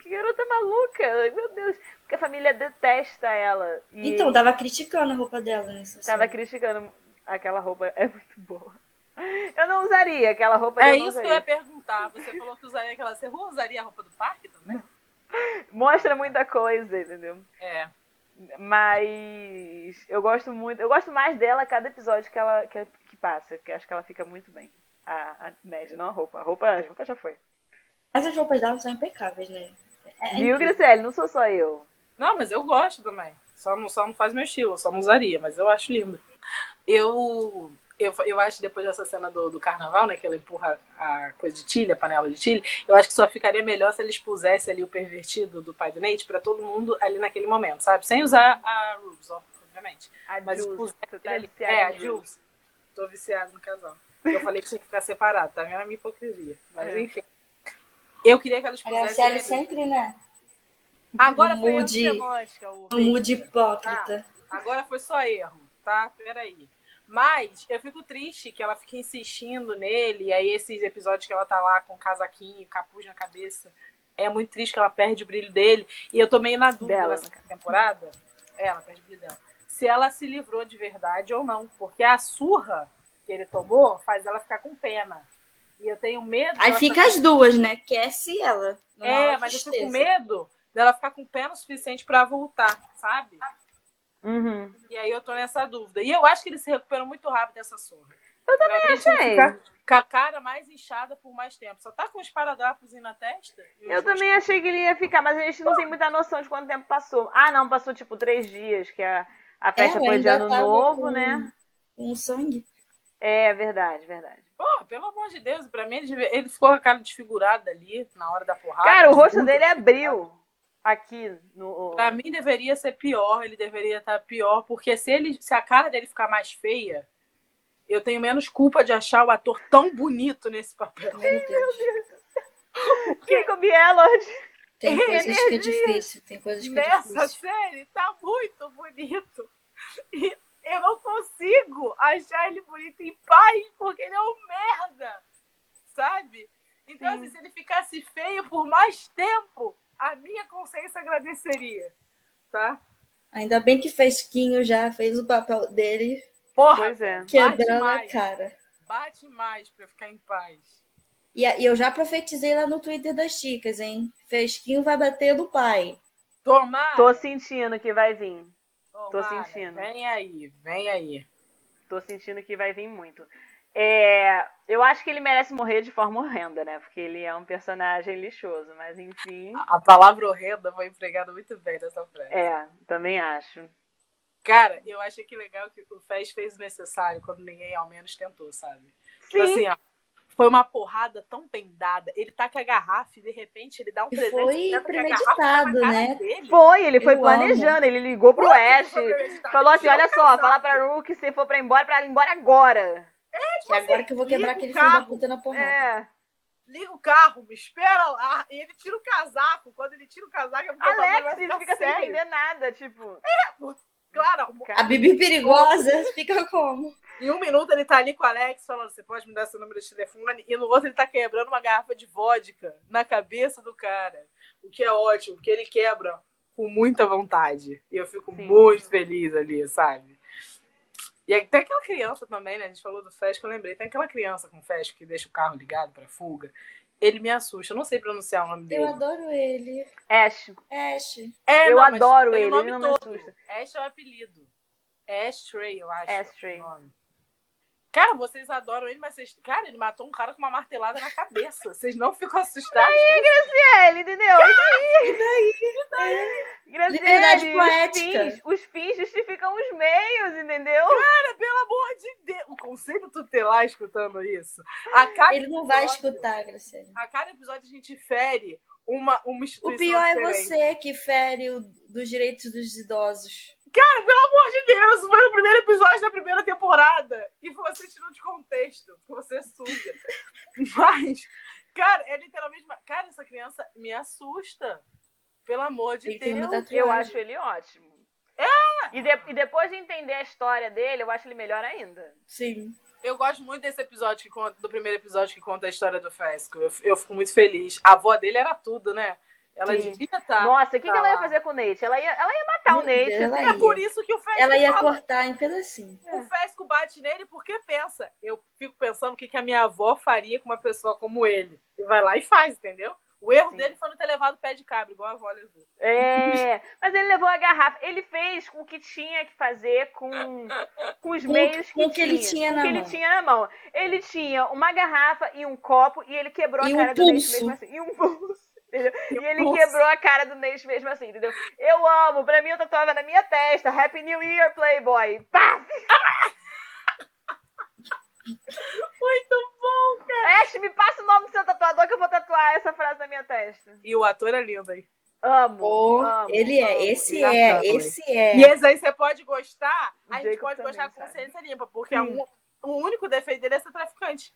Que garota maluca! Meu Deus! Porque a família detesta ela. E Então, tava criticando a roupa dela nessa tava criticando aquela roupa. É muito boa. Eu não usaria aquela roupa. É isso que eu ia usaria. perguntar. Você falou que usaria aquela. Você usaria a roupa do parque também? Mostra muita coisa, entendeu? É. Mas eu gosto muito, eu gosto mais dela a cada episódio que ela que, que passa, porque acho que ela fica muito bem. A, a média, não a roupa. A roupa, a roupa já foi. Mas as roupas dela são impecáveis, né? É, é Viu. Grisele? Não sou só eu. Não, mas eu gosto também. Só não, só não faz meu estilo, só não usaria, mas eu acho lindo. Eu, eu, eu acho que depois dessa cena do, do carnaval, né, que ela empurra a coisa de tilha, a panela de tilha, eu acho que só ficaria melhor se eles pusessem ali o pervertido do pai do Nate pra todo mundo ali naquele momento, sabe? Sem usar a Rubes, ó, obviamente. A Mas Jules, tá ali. É, a Jules. Tô viciado no casal. Eu falei que tinha que ficar separado, tá vendo a minha hipocrisia? Mas É. enfim. Eu queria que elas A pusessem. Graciela ele- sempre, né? Agora foi erro semântica, o mood hipócrita. Agora foi só erro, tá? Peraí. Mas eu fico triste que ela fica insistindo nele, e aí esses episódios que ela tá lá com casaquinho, capuz na cabeça, é muito triste que ela perde o brilho dele. E eu tô meio na dúvida Dela, nessa temporada. É, ela perde o brilho dela. Se ela se livrou de verdade ou não. Porque a surra que ele tomou faz ela ficar com pena. E eu tenho medo. Aí fica ficar- as duas, né? Cassie e ela. É, mas eu fico tristeza. com medo dela ficar com pena suficiente pra voltar, sabe? Uhum. E aí eu tô nessa dúvida. E eu acho que ele se recuperou muito rápido dessa surra. Eu também achei. Com a cara mais inchada por mais tempo. Só tá com os paradrapos na testa. Eu também achei que ele ia ficar, mas a gente não tem muita noção de quanto tempo passou. Ah, não, passou tipo três dias, que a, a festa É, foi de ano novo, com- né? Com sangue. É, verdade, verdade. Pô, pelo amor de Deus, pra mim ele, ele ficou com a cara desfigurada ali na hora da porrada. Cara, o rosto Tudo. dele abriu aqui no. Pra mim deveria ser pior, ele deveria estar pior, porque se, ele, se a cara dele ficar mais feia, eu tenho menos culpa de achar o ator tão bonito nesse papel. Meu Deus. Kiko Bielord. Tem coisas que é Energia. difícil. Tem coisas que é Nessa difícil. série tá muito bonito. E eu não consigo achar ele bonito em paz, porque ele é um merda. Sabe? Então, Sim. assim, se ele ficasse feio por mais tempo, a minha consciência agradeceria. Tá? Ainda bem que Fesquinho já fez o papel dele Porra, é. quebrando a mais. cara. bate mais pra ficar em paz. E, e eu já profetizei lá no Twitter das chicas, hein? Fesquinho vai bater do pai. Tomara. Tô sentindo que vai vir. Tomara. sentindo. Vem aí, vem aí. Tô sentindo que vai vir muito. É, eu acho que ele merece morrer de forma horrenda, né? Porque ele é um personagem lixoso, mas enfim. A palavra horrenda foi empregada muito bem nessa frase. É, também acho. Cara, eu achei que legal que o Fez fez o necessário quando ninguém ao menos tentou, sabe? Tipo Sim. assim, ó. Foi uma porrada tão bem dada. Ele tá com a garrafa e de repente ele dá um E 360 foi premeditado, né? dele. Foi, ele foi Eu planejando, ele ligou pro Ash, falou assim: Tirou olha só, fala pra Ru que se for pra ir embora, pra ir embora agora. Que agora que eu vou quebrar aquele filho da puta na porrada. É. Liga o carro, me espera lá. E ele tira o casaco. Quando ele tira o casaco, é porque o bagulho Alex, ele fica sem sério. entender nada, tipo. Claro, A Bibi perigosa fica como? Em um minuto ele tá ali com o Alex falando: você pode me dar seu número de telefone? E no outro ele tá quebrando uma garrafa de vodka na cabeça do cara. O que é ótimo, porque ele quebra com muita vontade. E eu fico Sim. muito feliz ali, sabe? E tem aquela criança também, né? A gente falou do Fesco, eu lembrei. Tem aquela criança com Fesco que deixa o carro ligado pra fuga. Ele me assusta. Eu não sei pronunciar o nome dele. Eu adoro ele. Ash. Ash. É, Eu não, adoro ele, nome ele não me assusta. Ash é o apelido. Ashtray, eu acho. Ashtray. o nome. Cara, vocês adoram ele, mas vocês. Cara, ele matou um cara com uma martelada na cabeça. Vocês não ficam assustados? É ele, entendeu? E daí? Graciele, Liberdade os poética. fins, os fins justificam os meios, entendeu? Cara, pelo amor de Deus. O conselho tutelar escutando isso. A cada Ele não vai episódio- escutar, Graciela. A cada episódio a gente fere uma, uma instituição O pior é diferente. você que fere o, dos direitos dos idosos. Cara, pelo amor de Deus, foi no primeiro episódio da primeira temporada. E você tirou de contexto, você suga. Mas, cara, é literalmente. uma- Cara, essa criança me assusta. Pelo amor de Deus. Eu acho ele ótimo. É! E, de- e depois de entender a história dele, eu acho ele melhor ainda. Sim. Eu gosto muito desse episódio que conta, do primeiro episódio que conta a história do Fesco. Eu, eu fico muito feliz. A avó dele era tudo, né? Ela Sim. devia estar. Nossa, o que, que tá ela ia fazer com o Nate? Ela ia, ela ia matar o Meu Deus, Nate. ela É ia. por isso que o Fesco Ela ia fala. cortar em pedacinho. O Fesco bate nele porque pensa. Eu fico pensando o que, que a minha avó faria com uma pessoa como ele. E vai lá e faz, entendeu? O erro Sim. dele foi não ter levado o pé de cabra, igual a avó levou. É, mas ele levou a garrafa. Ele fez o que tinha que fazer com, com os Com- meios que, com o que ele tinha com o na que ele mão. tinha na mão. Ele tinha uma garrafa e um copo e ele quebrou E a um cara do Nate pulso. mesmo assim. E um pulso. Entendeu? E ele pulso. quebrou a cara do Nate mesmo assim, entendeu? Eu amo, pra mim eu tatuava na minha testa. Happy New Year, Playboy. Pá! Muito bom, cara. Ash, me passa o nome do seu tatuador que eu vou tatuar essa frase na minha testa. E o ator é lindo aí. Amo. Pô, amo, ele é, amo. esse Já é, esse é. E esse aí você pode gostar, a gente Jacob pode também, gostar com consciência limpa, porque é um, o único defeito dele é ser traficante.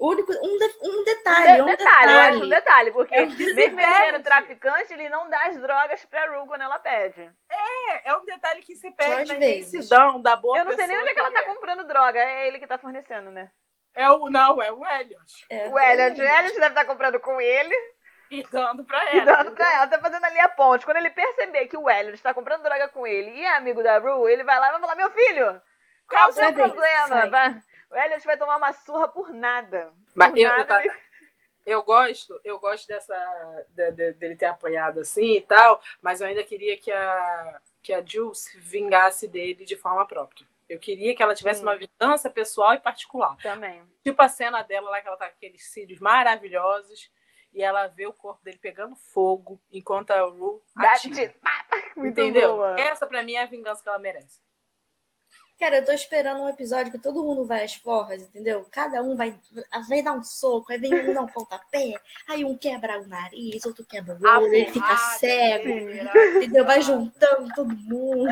Único, um, de- um Um detalhe, de- um detalhe, eu acho um detalhe. detalhe, porque É um mesmo ele detalhe. traficante, ele não dá as drogas pra Ru quando ela pede. É, é um detalhe que se perde na vezes. imensidão da boa eu não sei nem onde é que ela tá comprando droga, é ele que tá fornecendo, né? É o, não, é o Elliot. É, O Elliot, o Elliot deve estar comprando com ele E dando pra e ela. dando pra ela, tá fazendo ali a ponte. Quando ele perceber que o Elliot tá comprando droga com ele e é amigo da Ru, ele vai lá e vai falar, meu filho, qual o seu problema? sai. Vai- O Elliot vai tomar uma surra por nada. Mas Por eu- nada, eu ele- Eu gosto, eu gosto dessa de, de, dele ter apanhado assim e tal, mas eu ainda queria que a que a Jules vingasse dele de forma própria. Eu queria que ela tivesse uma vingança pessoal e particular. Também. Tipo a cena dela lá que ela tá com aqueles cílios maravilhosos e ela vê o corpo dele pegando fogo enquanto a Ru Entendeu? Boa. Essa para mim é a vingança que ela merece. Cara, eu tô esperando um episódio que todo mundo vai às forras, entendeu? Cada um vai, vai dar um soco, aí vem um dar um pontapé, aí um quebra o nariz, outro quebra o olho, ele fica cego, entendeu? Vai juntando todo mundo.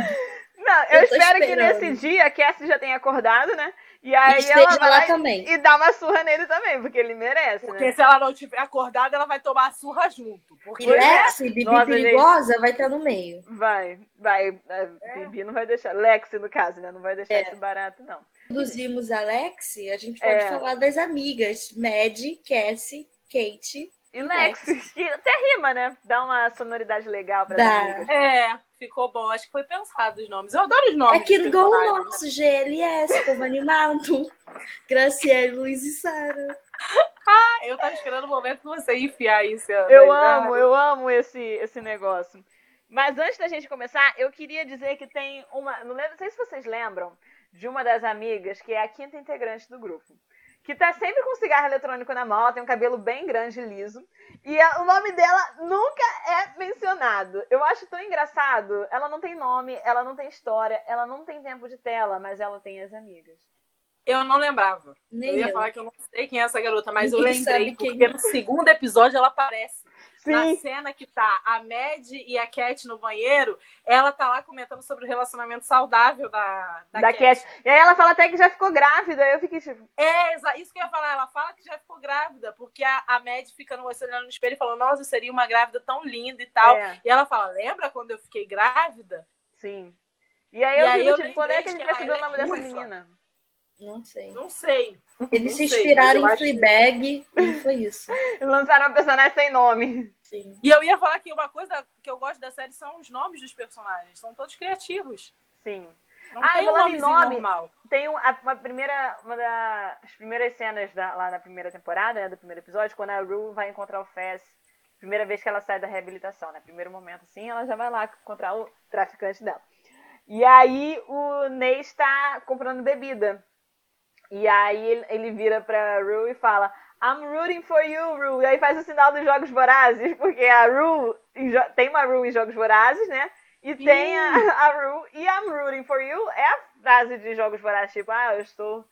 Não, eu, eu espero esperando. que nesse dia a Cassie já tenha acordado, né? E aí e ela vai também. e dá uma surra nele também, porque ele merece, porque né? se ela não tiver acordada, ela vai tomar a surra junto. Porque e Lexi, é, Bibi Nossa, perigosa, gente... vai estar no meio. Vai, vai. É. Bibi não vai deixar. Lexi, no caso, né? Não vai deixar é. esse barato, não. Introduzimos a Lexi, a gente pode é. falar das amigas. Mad, Cassie, Kate e Lex, que até rima, né? Dá uma sonoridade legal pra Dá. É, ficou bom. Acho que foi pensado os nomes. Eu adoro os nomes. É que igual o nosso GLS, povo animado. Graciele, Luiz e Sara. Ah, eu tava esperando o momento que você enfiar isso. Eu amo, eu amo esse, esse negócio. Mas antes da gente começar, eu queria dizer que tem uma. Não, lembro, não sei se vocês lembram de uma das amigas que é a quinta integrante do grupo que tá sempre com cigarro eletrônico na mão, ela tem um cabelo bem grande, liso, e a, o nome dela nunca é mencionado. Eu acho tão engraçado. Ela não tem nome, ela não tem história, ela não tem tempo de tela, mas ela tem as amigas. Eu não lembrava. Nem eu ia eu. falar que eu não sei quem é essa garota, mas Ninguém eu lembrei, porque é. no segundo episódio ela aparece. Sim. Na cena que tá a Mad e a Cat no banheiro, ela tá lá comentando sobre o relacionamento saudável da, da, da Cat. Cat. E aí ela fala até que já ficou grávida. Eu fiquei tipo. É, isso que eu ia falar. Ela fala que já ficou grávida, porque a, a Mad fica no, olhando no espelho e falando, nossa, eu seria uma grávida tão linda e tal. É. E ela fala: lembra quando eu fiquei grávida? Sim. E aí e eu aí fico, eu tipo, quando é que a gente vai saber o nome dessa menina? Não sei. Não sei. Eles se inspiraram em Fleabag e foi isso. Lançaram uma personagem sem nome. Sim. E eu ia falar que uma coisa que eu gosto da série são os nomes dos personagens. São todos criativos. Sim. Não ah, tem um nome nome, normal. Tem uma, uma, primeira, uma das primeiras cenas da, lá na primeira temporada, né, do primeiro episódio, quando a Rue vai encontrar o Fez. Primeira vez que ela sai da reabilitação, né? Primeiro momento assim, ela já vai lá encontrar o traficante dela. E aí o Ney está comprando bebida. E aí ele vira pra Rue e fala: I'm rooting for you, Rue. E aí faz o sinal dos Jogos Vorazes, porque a Rue tem uma Rue em Jogos Vorazes, né? E Sim. tem a, a Rue. E I'm rooting for you é a frase de Jogos Vorazes, tipo, ah, eu estou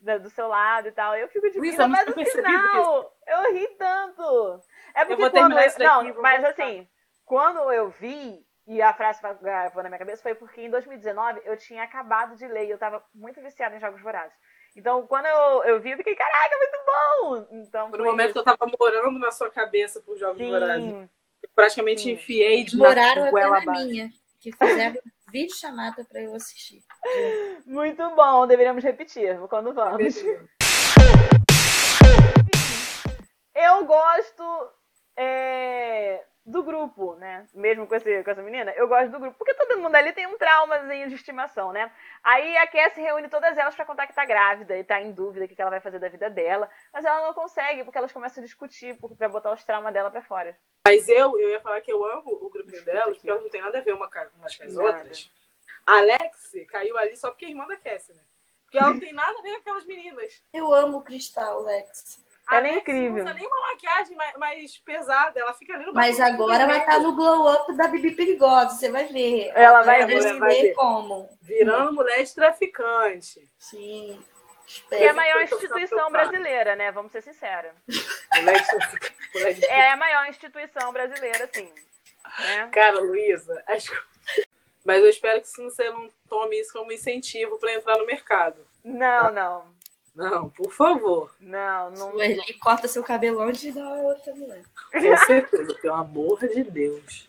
do seu lado e tal. Eu fico de tipo, mas no final, eu ri tanto. É porque eu quando. Eu, não, mas assim, quando eu vi e a frase gravou na minha cabeça foi porque em 2019 eu tinha acabado de ler e eu tava muito viciada em Jogos Vorazes. Então, quando eu, eu vi, eu fiquei, caraca, muito bom! Então, por um momento isso. que eu tava morando na sua cabeça por Jogos Vorazes. Eu praticamente Sim. enfiei de Moraram até na abaixo. minha, que fizeram vídeo chamada para eu assistir. Muito bom, deveríamos repetir quando vamos. Eu gosto é, do grupo, né? Mesmo com, esse, com essa menina, eu gosto do grupo. Porque todo mundo ali tem um traumazinho de estimação, né? Aí a Cassie reúne todas elas para contar que tá grávida e tá em dúvida o que ela vai fazer da vida dela. Mas ela não consegue, porque elas começam a discutir para botar os traumas dela para fora. Mas eu, eu ia falar que eu amo o grupinho delas, porque elas não tem nada a ver uma, umas com as nada. outras. A Alex caiu ali só porque é irmã da Cassie, né? Porque ela não tem nada a ver com aquelas meninas. Eu amo o Cristal, Lex. Ela é incrível. Não usa nem uma maquiagem mais, mais pesada, ela fica ali no Mas agora vai estar tá no glow up da Bibi Perigosa, você vai ver. Ela vai, ver, vai ver como. Virando mulher de traficante. Sim. Que é a maior instituição brasileira, né? Vamos ser sinceros. é a maior instituição brasileira, sim. Né? Cara, Luísa, acho mas eu espero que você não tome isso como incentivo para entrar no mercado. Não, não. Não, por favor. Não, não. Ele corta seu cabelo antes da outra mulher. Com certeza, pelo amor de Deus.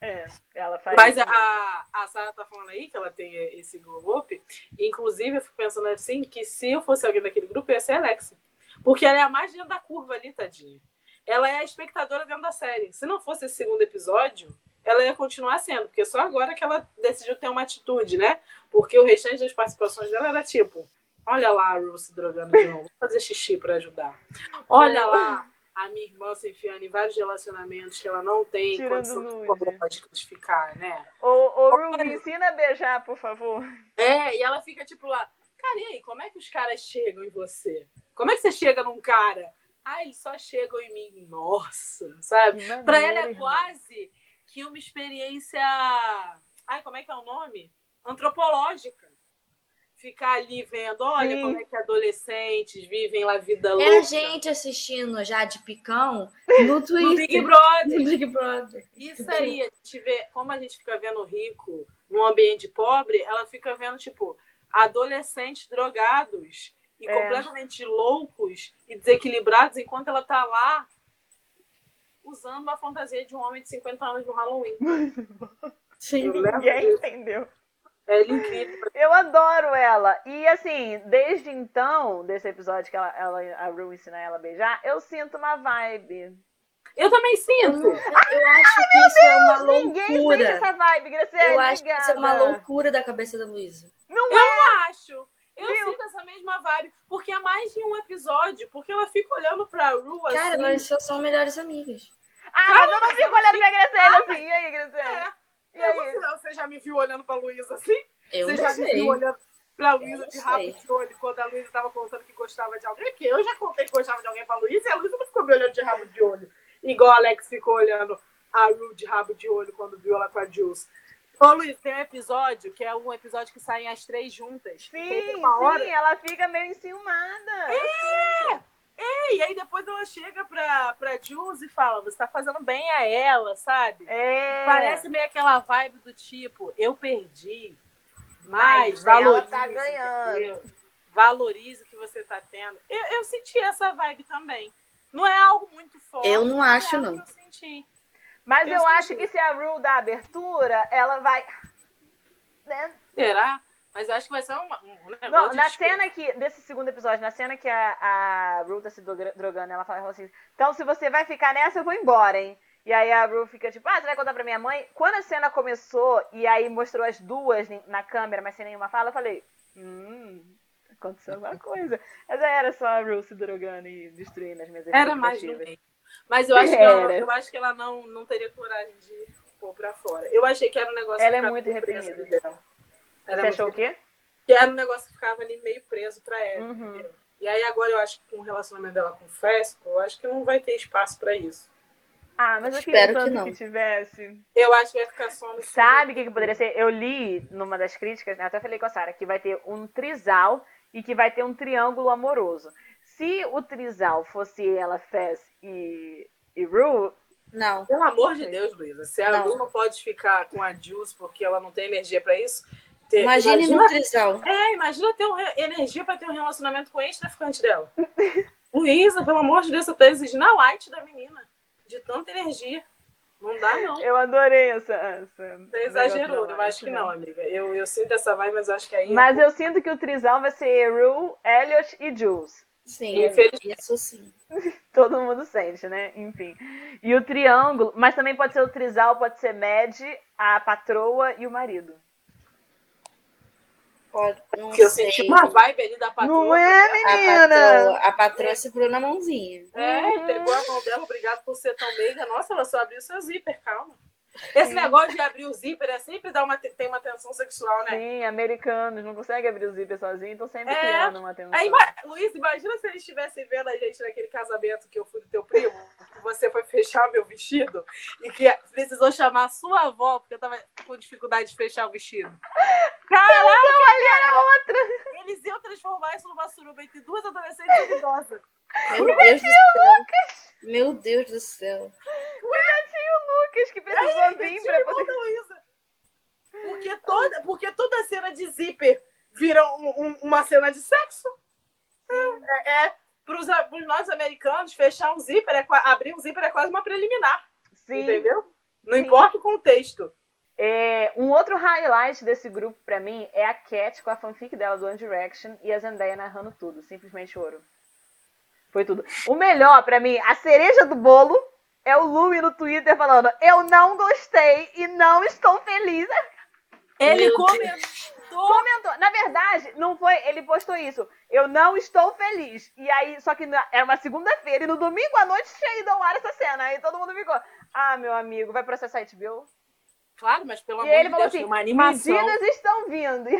É, ela faz. Mas a, a Sara tá falando aí que ela tem esse grupo. Inclusive, eu fico pensando assim: que se eu fosse alguém daquele grupo, ia ser a Alexa. Porque ela é a mais dentro da curva ali, tadinha. Ela é a espectadora dentro da série. Se não fosse esse segundo episódio, ela ia continuar sendo, porque só agora que ela decidiu ter uma atitude, né? Porque o restante das participações dela era tipo, Olha lá a Ru se drogando de novo. Vou fazer xixi pra ajudar. Olha lá a minha irmã se enfiando em vários relacionamentos que ela não tem Tirando condição nude. de classificar, né? Ô, ô Ru, me ensina a beijar, por favor. É, e ela fica tipo lá, cara, e aí, como é que os caras chegam em você? Como é que você chega num cara? Ah, eles só chegam em mim. Nossa, sabe? Maneiro, ela é quase que uma experiência. Ai, como é que é o nome? Antropológica. Ficar ali vendo, olha Sim. como é que adolescentes vivem lá a vida louca. É a gente assistindo já de picão no No Twitter. Big Brother. No Big Brother. Isso aí, a gente vê, como a gente fica vendo rico num ambiente pobre, ela fica vendo, tipo, adolescentes drogados e É. completamente loucos e desequilibrados, enquanto ela tá lá usando uma fantasia de um homem de 50 anos no Halloween. Sim. Ninguém entendeu. É incrível. Eu adoro ela. E assim, desde então, desse episódio que ela, ela, a Ru ensina ela a beijar, eu sinto uma vibe. Eu também Eu, sinto. não- eu acho que isso é uma Ninguém sente loucura. essa vibe, Graciela. Eu acho que isso é uma loucura da cabeça da Luísa. Não Eu é. não acho. Eu Viu? sinto essa mesma vibe. Porque é mais de um episódio. Porque ela fica olhando pra Ru assim. Cara, elas só são melhores amigas. Ah, mas eu não fico olhando pra Graciela assim. E aí, Graciela? É. E aí? Você, você já me viu olhando pra Luísa assim? Eu Você já me sei. viu olhando pra Luísa Eu de rabo de olho quando a Luísa tava contando que gostava de alguém? Porque eu já contei que gostava de alguém pra Luísa e a Luísa não ficou me olhando de rabo de olho. Igual a Alex ficou olhando a Ru de rabo de olho quando viu ela com a Jules. Ô, Luiz, tem um episódio que é um episódio que saem as três juntas. Tem Sim, uma hora. sim, ela fica meio enciumada. É, e aí depois ela chega pra, pra Jules e fala: Você tá fazendo bem a ela, sabe? É. Parece meio aquela vibe do tipo: Eu perdi, Mas mas ela valorize. tá ganhando. entendeu? Valorize o que você tá tendo. Eu, eu senti essa vibe também. Não é algo muito forte. Eu não mas acho, é algo não. que Eu senti. Mas Eu eu acho que se a Ru dá abertura, ela vai. Né? Será? Mas eu acho que vai ser uma, um. Não, de na cena que, desse segundo episódio, na cena que a, a Ru tá se droga- drogando, ela fala assim: Então, se você vai ficar nessa, eu vou embora, hein? E aí a Ru fica tipo: Ah, você vai contar pra minha mãe? Quando a cena começou e aí mostrou as duas na câmera, mas sem nenhuma fala, eu falei: Hum, aconteceu alguma coisa. Mas aí era só a Ru se drogando e destruindo as minhas Era mais no meio. Mas eu acho que ela, Era. eu acho que ela não, não teria coragem de pôr pra fora. Eu achei que era um negócio Ela é muito reprimida. dela. Era Você muito achou o quê? que era um negócio que ficava ali meio preso pra ela. Uhum. E aí agora eu acho que com o relacionamento dela com o Fesco, eu acho que não vai ter espaço pra isso. Ah, mas eu Espero queria que tanto não. que tivesse. Eu acho que vai ficar só no Sabe o que, que poderia ser? Eu li numa das críticas, né, até falei com a Sara, que vai ter um trisal e que vai ter um triângulo amoroso. Se o trisal fosse ela, Fez e, e Ru, Não. Pelo amor de Deus, Luísa, se a Não. Lu não pode ficar com a Jules porque ela não tem energia pra isso, ter- Imagine imagina, no trisal. é, imagina ter um energia pra ter um relacionamento com o ex-traficante dela. Luísa, pelo amor de Deus, você tá exigindo a light da menina. De tanta energia. Não dá, não. eu adorei essa. essa Você exagerou, eu acho que não, amiga. Eu, eu sinto essa vibe, mas eu acho que aí. Mas eu sinto que o trisal vai ser Ru, Elliot e Jules. Sim, Infelizmente. isso sim. Todo mundo sente, né? Enfim. E o triângulo, mas também pode ser o trisal, pode ser Mad, a patroa e o marido. Pode, não Porque eu sei. senti uma vibe ali da patroa. Não é, A menina? patroa, a patroa segurou na mãozinha. É, pegou a mão dela, obrigado por ser tão meiga. Nossa, ela só abriu seu zíper, calma. Esse negócio de abrir o zíper é sempre dar uma, tem uma tensão sexual, né? Sim, americanos não conseguem abrir o zíper sozinho, então sempre É. criando uma tensão. Aí, Luiz, imagina se eles estivessem vendo a gente naquele casamento que eu fui do teu primo, que você foi fechar meu vestido e que precisou chamar a sua avó, porque eu tava com dificuldade de fechar o vestido. Caraca, Olha a outra! eles iam transformar isso numa suruba entre duas adolescentes idosas. Meu Deus do céu. Meu Deus do céu. Lucas que precisou vir pra poder. Luísa. Porque toda, porque toda cena de zíper vira um- um- uma cena de sexo. É, é para os nós americanos, fechar um zíper, é, abrir um zíper é quase uma preliminar. Sim. Entendeu? Não Sim. importa o contexto. É, um outro highlight desse grupo pra mim é a Cat com a fanfic dela do One Direction e a Zendaya narrando tudo. Simplesmente ouro. Foi tudo. O melhor pra mim, a cereja do bolo, é o Louie no Twitter falando: Eu não gostei e não estou feliz. Ele comentou Comentou. Na verdade, não foi. Ele postou isso. Eu não estou feliz. E aí, só que na- era uma segunda-feira e no domingo à noite tinha ido ao ar essa cena. Aí todo mundo ficou. Ah, meu amigo, vai processar HBO? Claro, mas pelo E amor ele de falou Deus, tem assim: uma animação. medidas estão vindo.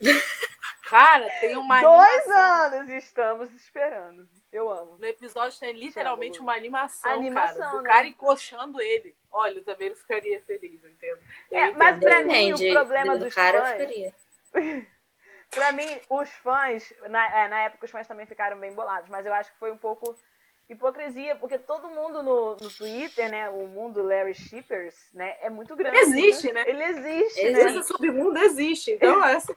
Cara, tem uma dois animação. anos estamos esperando. Eu amo. No episódio tem literalmente uma animação, Animação, cara. Do né? cara encoxando ele. Olha, também não ficaria feliz, eu entendo. É, mas entendo. pra mim, o problema do dos cara, fãs- ficaria. Pra mim, os fãs, na, é, na época os fãs também ficaram bem bolados, mas eu acho que foi um pouco hipocrisia, porque todo mundo no, no Twitter, né, o mundo Larry Shippers, né, é muito grande. Existe, né? Ele existe, Existe. né? Esse submundo existe. Então, essa.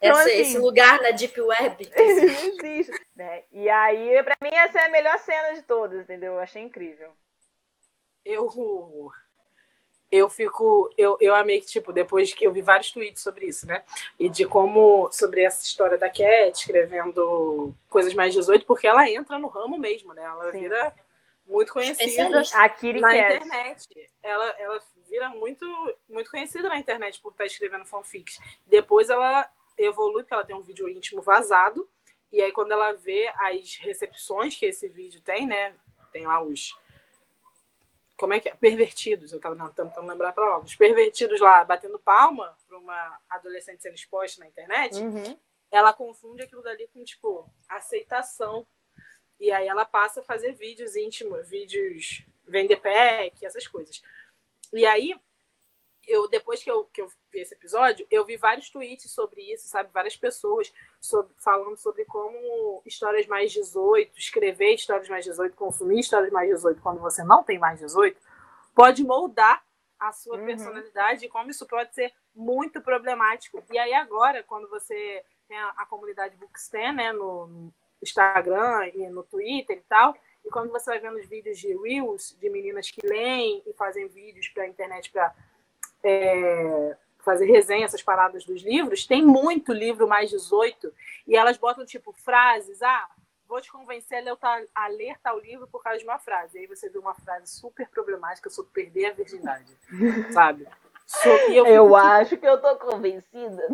Então, Essa- assim- Esse lugar na Deep Web. Existe. Né? E aí, pra mim, essa é a melhor cena de todas, entendeu? Eu achei incrível. eu eu fico eu, eu amei que tipo depois que eu vi vários tweets sobre isso né e de como sobre essa história da Cat escrevendo coisas mais 18 porque ela entra no ramo mesmo né ela Sim. vira muito conhecida na Cat. internet ela ela vira muito muito conhecida na internet por estar escrevendo fanfics depois ela evolui porque ela tem um vídeo íntimo vazado e aí quando ela vê as recepções que esse vídeo tem né tem lá os como é que é? Pervertidos, eu tava tentando lembrar para palavra. Os pervertidos lá batendo palma para uma adolescente sendo exposta na internet, Uhum. ela confunde aquilo dali com, tipo, aceitação. E aí ela passa a fazer vídeos íntimos, vídeos vender pack, essas coisas. E aí, eu depois que eu, que eu vi esse episódio, eu vi vários tweets sobre isso, sabe? Várias pessoas sobre- falando sobre como histórias mais 18, escrever histórias mais 18, consumir histórias mais 18 quando você não tem mais 18, pode moldar a sua Uhum. personalidade e como isso pode ser muito problemático. E aí agora, quando você tem a, a comunidade Bookstan, né, no, no Instagram e no Twitter e tal, e quando você vai vendo os vídeos de Reels, de meninas que leem e fazem vídeos para a internet para fazer resenha, essas paradas dos livros, tem muito livro mais 18, e elas botam, tipo, frases, ah, vou te convencer a ler, tal, a ler tal livro por causa de uma frase. E aí você vê uma frase super problemática sobre perder a virgindade, sabe? So- eu, Eu fico, acho que eu tô convencida.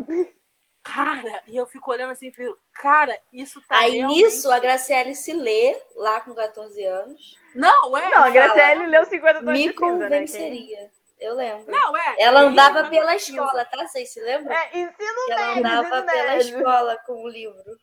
Cara, e eu fico olhando assim, e fico, cara, isso tá Aí realmente- nisso, a Graciele se lê lá com 14 anos. Não, é. Não, a. Graciele leu 50 tons Me de né? Convenceria. Eu lembro. Não, é. Ela andava pela escola, tá? Vocês se lembram? É, ensino Que ela médio, andava ensino pela médio. escola com o livro.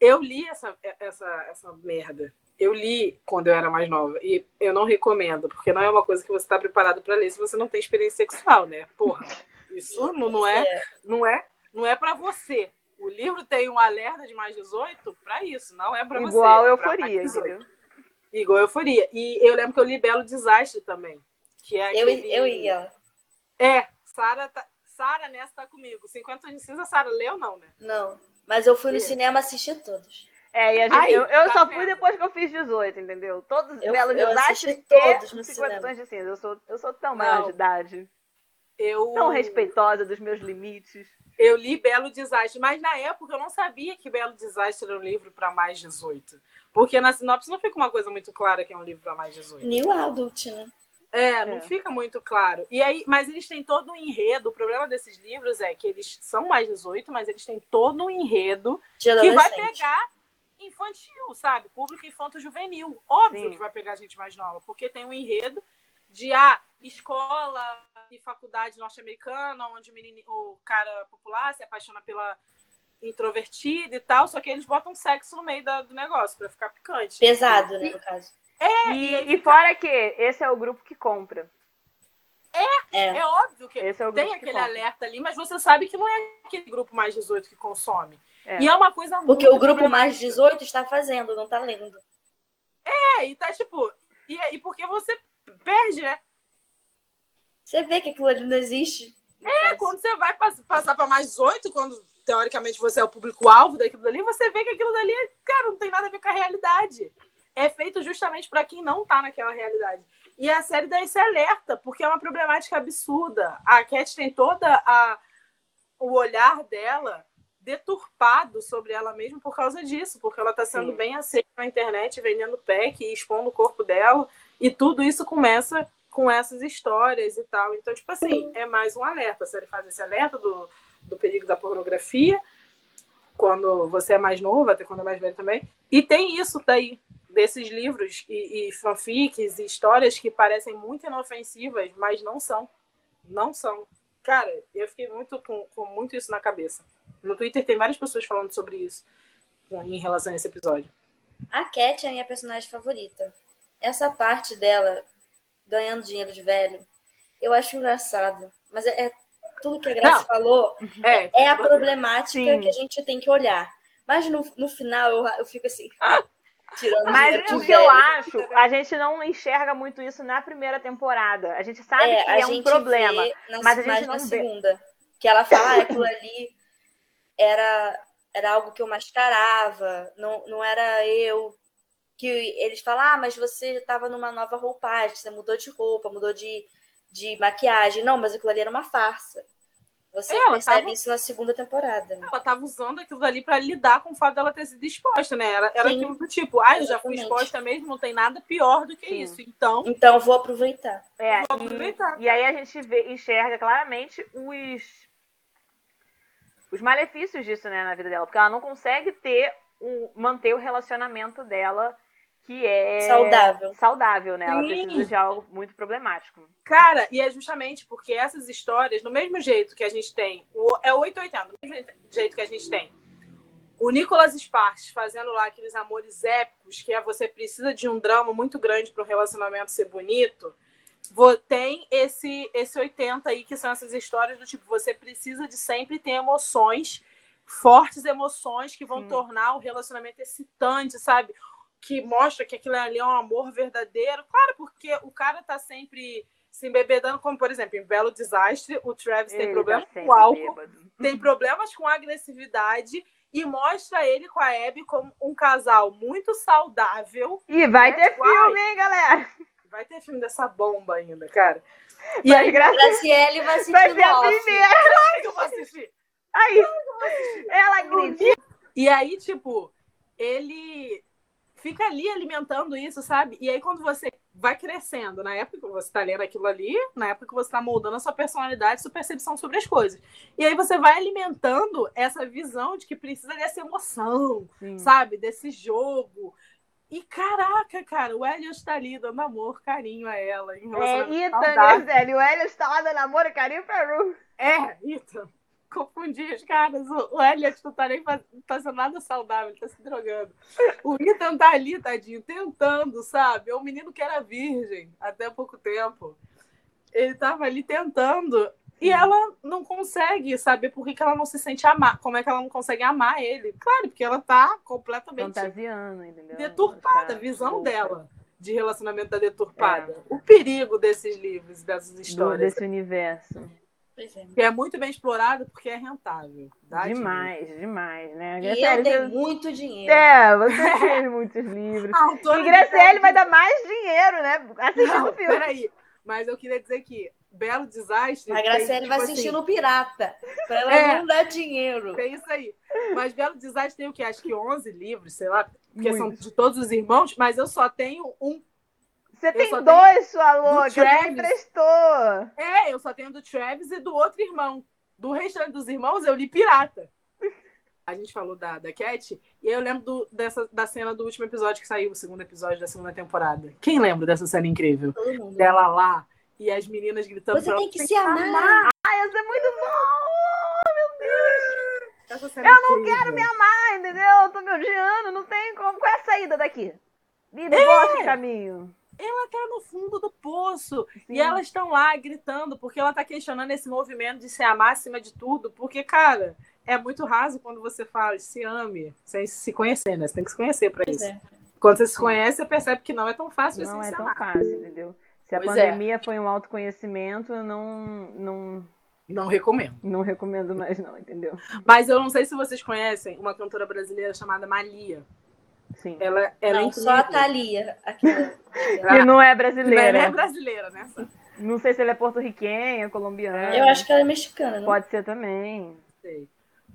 Eu li essa, essa, essa merda. Eu li quando eu era mais nova. E eu não recomendo, porque não é uma coisa que você está preparado para ler se você não tem experiência sexual, né? Porra, isso não, não é, não é, não é para você. O livro tem um alerta de mais 18 para isso, não é para você. Igual é euforia, mais 18. entendeu? Igual euforia. E eu lembro que eu li Belo Desastre também. Que é Eu, aquele... eu ia. É, Sara tá... Sara nessa tá comigo. 50 de cinza, Sara leu não, né? Não. Mas eu fui no É. cinema assistir todos. É, e a gente, Aí, eu, eu tá só vendo? fui depois que eu fiz 18, entendeu? Todos Eu- Belo eu Desastre todos e no 50 cinema. tons de cinza. Eu sou, eu sou tão Não. maior de idade, Eu tão respeitosa dos meus limites. Eu li Belo Desastre, mas na época eu não sabia que Belo Desastre era um livro para mais 18. Porque na sinopse não fica uma coisa muito clara que é um livro para mais 18. New Adult, né? É, não É. fica muito claro. E aí, mas eles têm todo um enredo. O problema desses livros é que eles são mais 18, mas eles têm todo um enredo De que vai pegar infantil, sabe? Público infanto-juvenil. Óbvio Sim. que vai pegar gente mais nova, porque tem um enredo de ah, escola faculdade norte-americana, onde o, menino, o cara popular se apaixona pela introvertida e tal, só que eles botam sexo no meio da- do negócio pra ficar picante. Pesado, né, no caso. E, e fora que esse é o grupo que compra. É. É óbvio que Esse é o grupo tem que aquele compra. alerta ali, mas você sabe que não é aquele grupo mais 18 que consome. É. E é uma coisa Porque muito o grupo mais problemática. 18 está fazendo, não tá lendo. É, e tá tipo. E, e porque você perde, né? Você vê que aquilo ali não existe. É, quando você vai pass- passar para mais 18, quando teoricamente você é o público-alvo daquilo dali, você vê que aquilo dali, cara, não tem nada a ver com a realidade. É feito justamente para quem não tá naquela realidade. E a série dá esse alerta, porque é uma problemática absurda. A Cat tem toda a o olhar dela deturpado sobre ela mesma por causa disso, porque ela está sendo Sim. bem aceita na internet, vendendo pack expondo o corpo dela, e tudo isso começa com essas histórias e tal. Então, tipo assim, é mais um alerta. A série faz esse alerta do, do perigo da pornografia, quando você é mais novo, até quando é mais velho também. E tem isso daí, desses livros e, e fanfics e histórias que parecem muito inofensivas, mas não são. Não são. Cara, eu fiquei muito com, com muito isso na cabeça. No Twitter tem várias pessoas falando sobre isso em relação a esse episódio. A Cat é a minha personagem favorita. Essa parte dela ganhando dinheiro de velho, eu acho engraçado. Mas é, é tudo que a Graça Não. falou É, é a problemática Sim. que a gente tem que olhar. Mas no, no final eu, eu fico assim, tirando Mas o que eu acho, a gente não enxerga muito isso na primeira temporada. A gente sabe É, que é um problema. na, mas a gente não na vê. segunda. Que ela fala, ah, aquilo ali era, era algo que eu mascarava, não, não era eu. Que eles falam, ah, mas você estava numa nova roupagem, você mudou de roupa, mudou de, de maquiagem. Não, mas aquilo ali era uma farsa. Você É, ela percebe tava- isso na segunda temporada. né? ela tava usando aquilo dali para lidar com o fato dela ter sido exposta, né? Era, era Sim. aquilo do tipo, ah, eu já fui exposta mesmo, não tem nada pior do que Sim. isso. Então, Então, vou aproveitar. É, vou aproveitar. E aí a gente vê, enxerga claramente os, os malefícios disso, né, na vida dela. Porque ela não consegue ter o, manter o relacionamento dela que é Saudável. saudável, né? Ela Sim. precisa de algo muito problemático. Cara, e é justamente porque essas histórias, do mesmo jeito que a gente tem, o, é o 880, do mesmo jeito que a gente tem o Nicolas Sparks fazendo lá aqueles amores épicos, que é você precisa de um drama muito grande para o relacionamento ser bonito, tem esse, esse 80 aí, que são essas histórias do tipo, você precisa de sempre ter emoções, fortes emoções que vão Sim. tornar o relacionamento excitante, sabe? Que mostra que aquilo ali é um amor verdadeiro. Claro, porque o cara tá sempre se embebedando, como por exemplo, em Belo Desastre, o Travis tem Ele problema tá com álcool, bêbado. tem problemas com agressividade e mostra ele com a Abby como um casal muito saudável. E vai É, ter uai. filme, hein, galera? Vai ter filme dessa bomba ainda, cara. E Vai, aí, gra- Graciele vai sentir vai ser a primeira. claro que eu vou assistir. Aí, ela grita. E aí, tipo, ele fica ali alimentando isso, sabe? E aí, quando você vai crescendo, na época que você tá lendo aquilo ali, na época que você tá moldando a sua personalidade, sua percepção sobre as coisas. E aí você vai alimentando essa visão de que precisa dessa emoção, Sim. sabe? Desse jogo. E caraca, cara, o Elliot tá ali dando amor, carinho a ela. Em É, Ethan, saudável. né, velho? O Hélio está lá dando amor e carinho pra Ru. É, Ethan. Confundi os caras. O, Elliot não tá nem faz- fazendo nada saudável, ele tá se drogando. O Ethan tá ali, tadinho, tentando, sabe? É um menino que era virgem até pouco tempo. Ele tava ali tentando. E ela não consegue saber por que, que ela não se sente amar. Como é que ela não consegue amar ele? Claro, porque ela tá completamente Fantasiando, entendeu? deturpada, a Tá visão louca. dela de relacionamento tá deturpada. O perigo desses livros, dessas Do- histórias. desse universo. Pois é. Que é muito bem explorado porque é rentável. Dá demais, demais, né? E eu Graciele, dei você- muito dinheiro. É, você fez muitos livros. A autora E Graciele vai dar mais dinheiro, né? Assistindo Não, o filme. peraí. Mas eu queria dizer que Belo Desastre. A tem, Graciele tipo vai assim, assistir no Pirata. Pra ela É. não dar dinheiro. Tem isso aí. Mas Belo Desastre tem o quê? Acho que 11 livros, sei lá. Porque são Muitos. de todos os irmãos, mas eu só tenho um. Você tem só dois, sua louca. Você Travis. emprestou. É, eu só tenho do Travis e do outro irmão. Do restante dos irmãos, eu li Pirata. A gente falou da, da Cat, e eu lembro do- dessa, da cena do último episódio que saiu, o segundo episódio da segunda temporada. Quem lembra dessa cena incrível? Dela lá e as meninas gritando Você pra tem ela, que se amar. Ai, isso é muito bom. Essa cena Eu não incrível. quero me amar, entendeu? Eu tô me odiando, não tem como. Qual é a saída daqui? Me É. mostra o caminho. Ela tá no fundo do poço. Sim. E elas estão lá gritando, porque ela tá questionando esse movimento de se amar acima de tudo. Porque, cara, é muito raso quando você fala se ame, sem se conhecer, né? Você tem que se conhecer pra Pois isso. é. Quando você se conhece, você percebe que não é tão fácil Não é tão amar. fácil, entendeu? Se a Pois é. pandemia foi um autoconhecimento, eu não, não, Não recomendo. não recomendo mais, não, entendeu? Mas eu não sei se vocês conhecem uma cantora brasileira chamada Malia. Sim. Ela, ela é Não, incrível. só a Thalia. Que não é Ela brasileira. é brasileira, né? Não sei se ela é porto-riquenha, colombiana. Eu acho que ela é mexicana, não? Pode ser também. sei.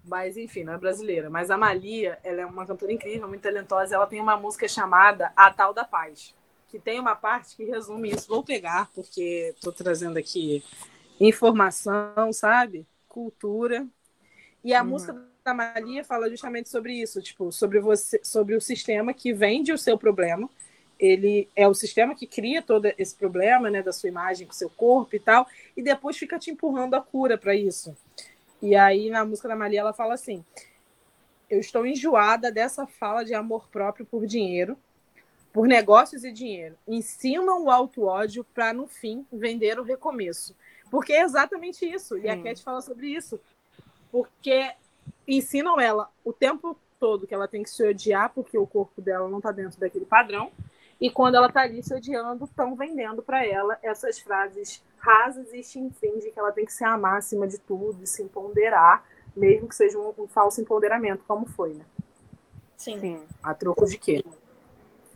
Mas, enfim, não é brasileira. Mas a Malia, ela é uma cantora incrível, muito talentosa. Ela tem uma música chamada A Tal da Paz, que tem uma parte que resume isso. Vou pegar, porque estou trazendo aqui informação, sabe? Cultura. E a uhum. música da Maria fala justamente sobre isso, tipo, sobre você, sobre o sistema que vende o seu problema. Ele é o sistema que cria todo esse problema, né, da sua imagem com seu corpo e tal, e depois fica te empurrando a cura para isso. E aí na música da Maria ela fala assim: Eu estou enjoada dessa fala de amor próprio por dinheiro, por negócios e dinheiro. Ensinam o auto ódio para no fim vender o recomeço. Porque é exatamente isso. E a Cat fala sobre isso. Porque ensinam ela o tempo todo que ela tem que se odiar porque o corpo dela não está dentro daquele padrão. E quando ela está ali se odiando, estão vendendo para ela essas frases rasas e chinfins de que ela tem que se amar acima de tudo e se empoderar, mesmo que seja um, um falso empoderamento, como foi, né? Sim. Sim. A troco de quê?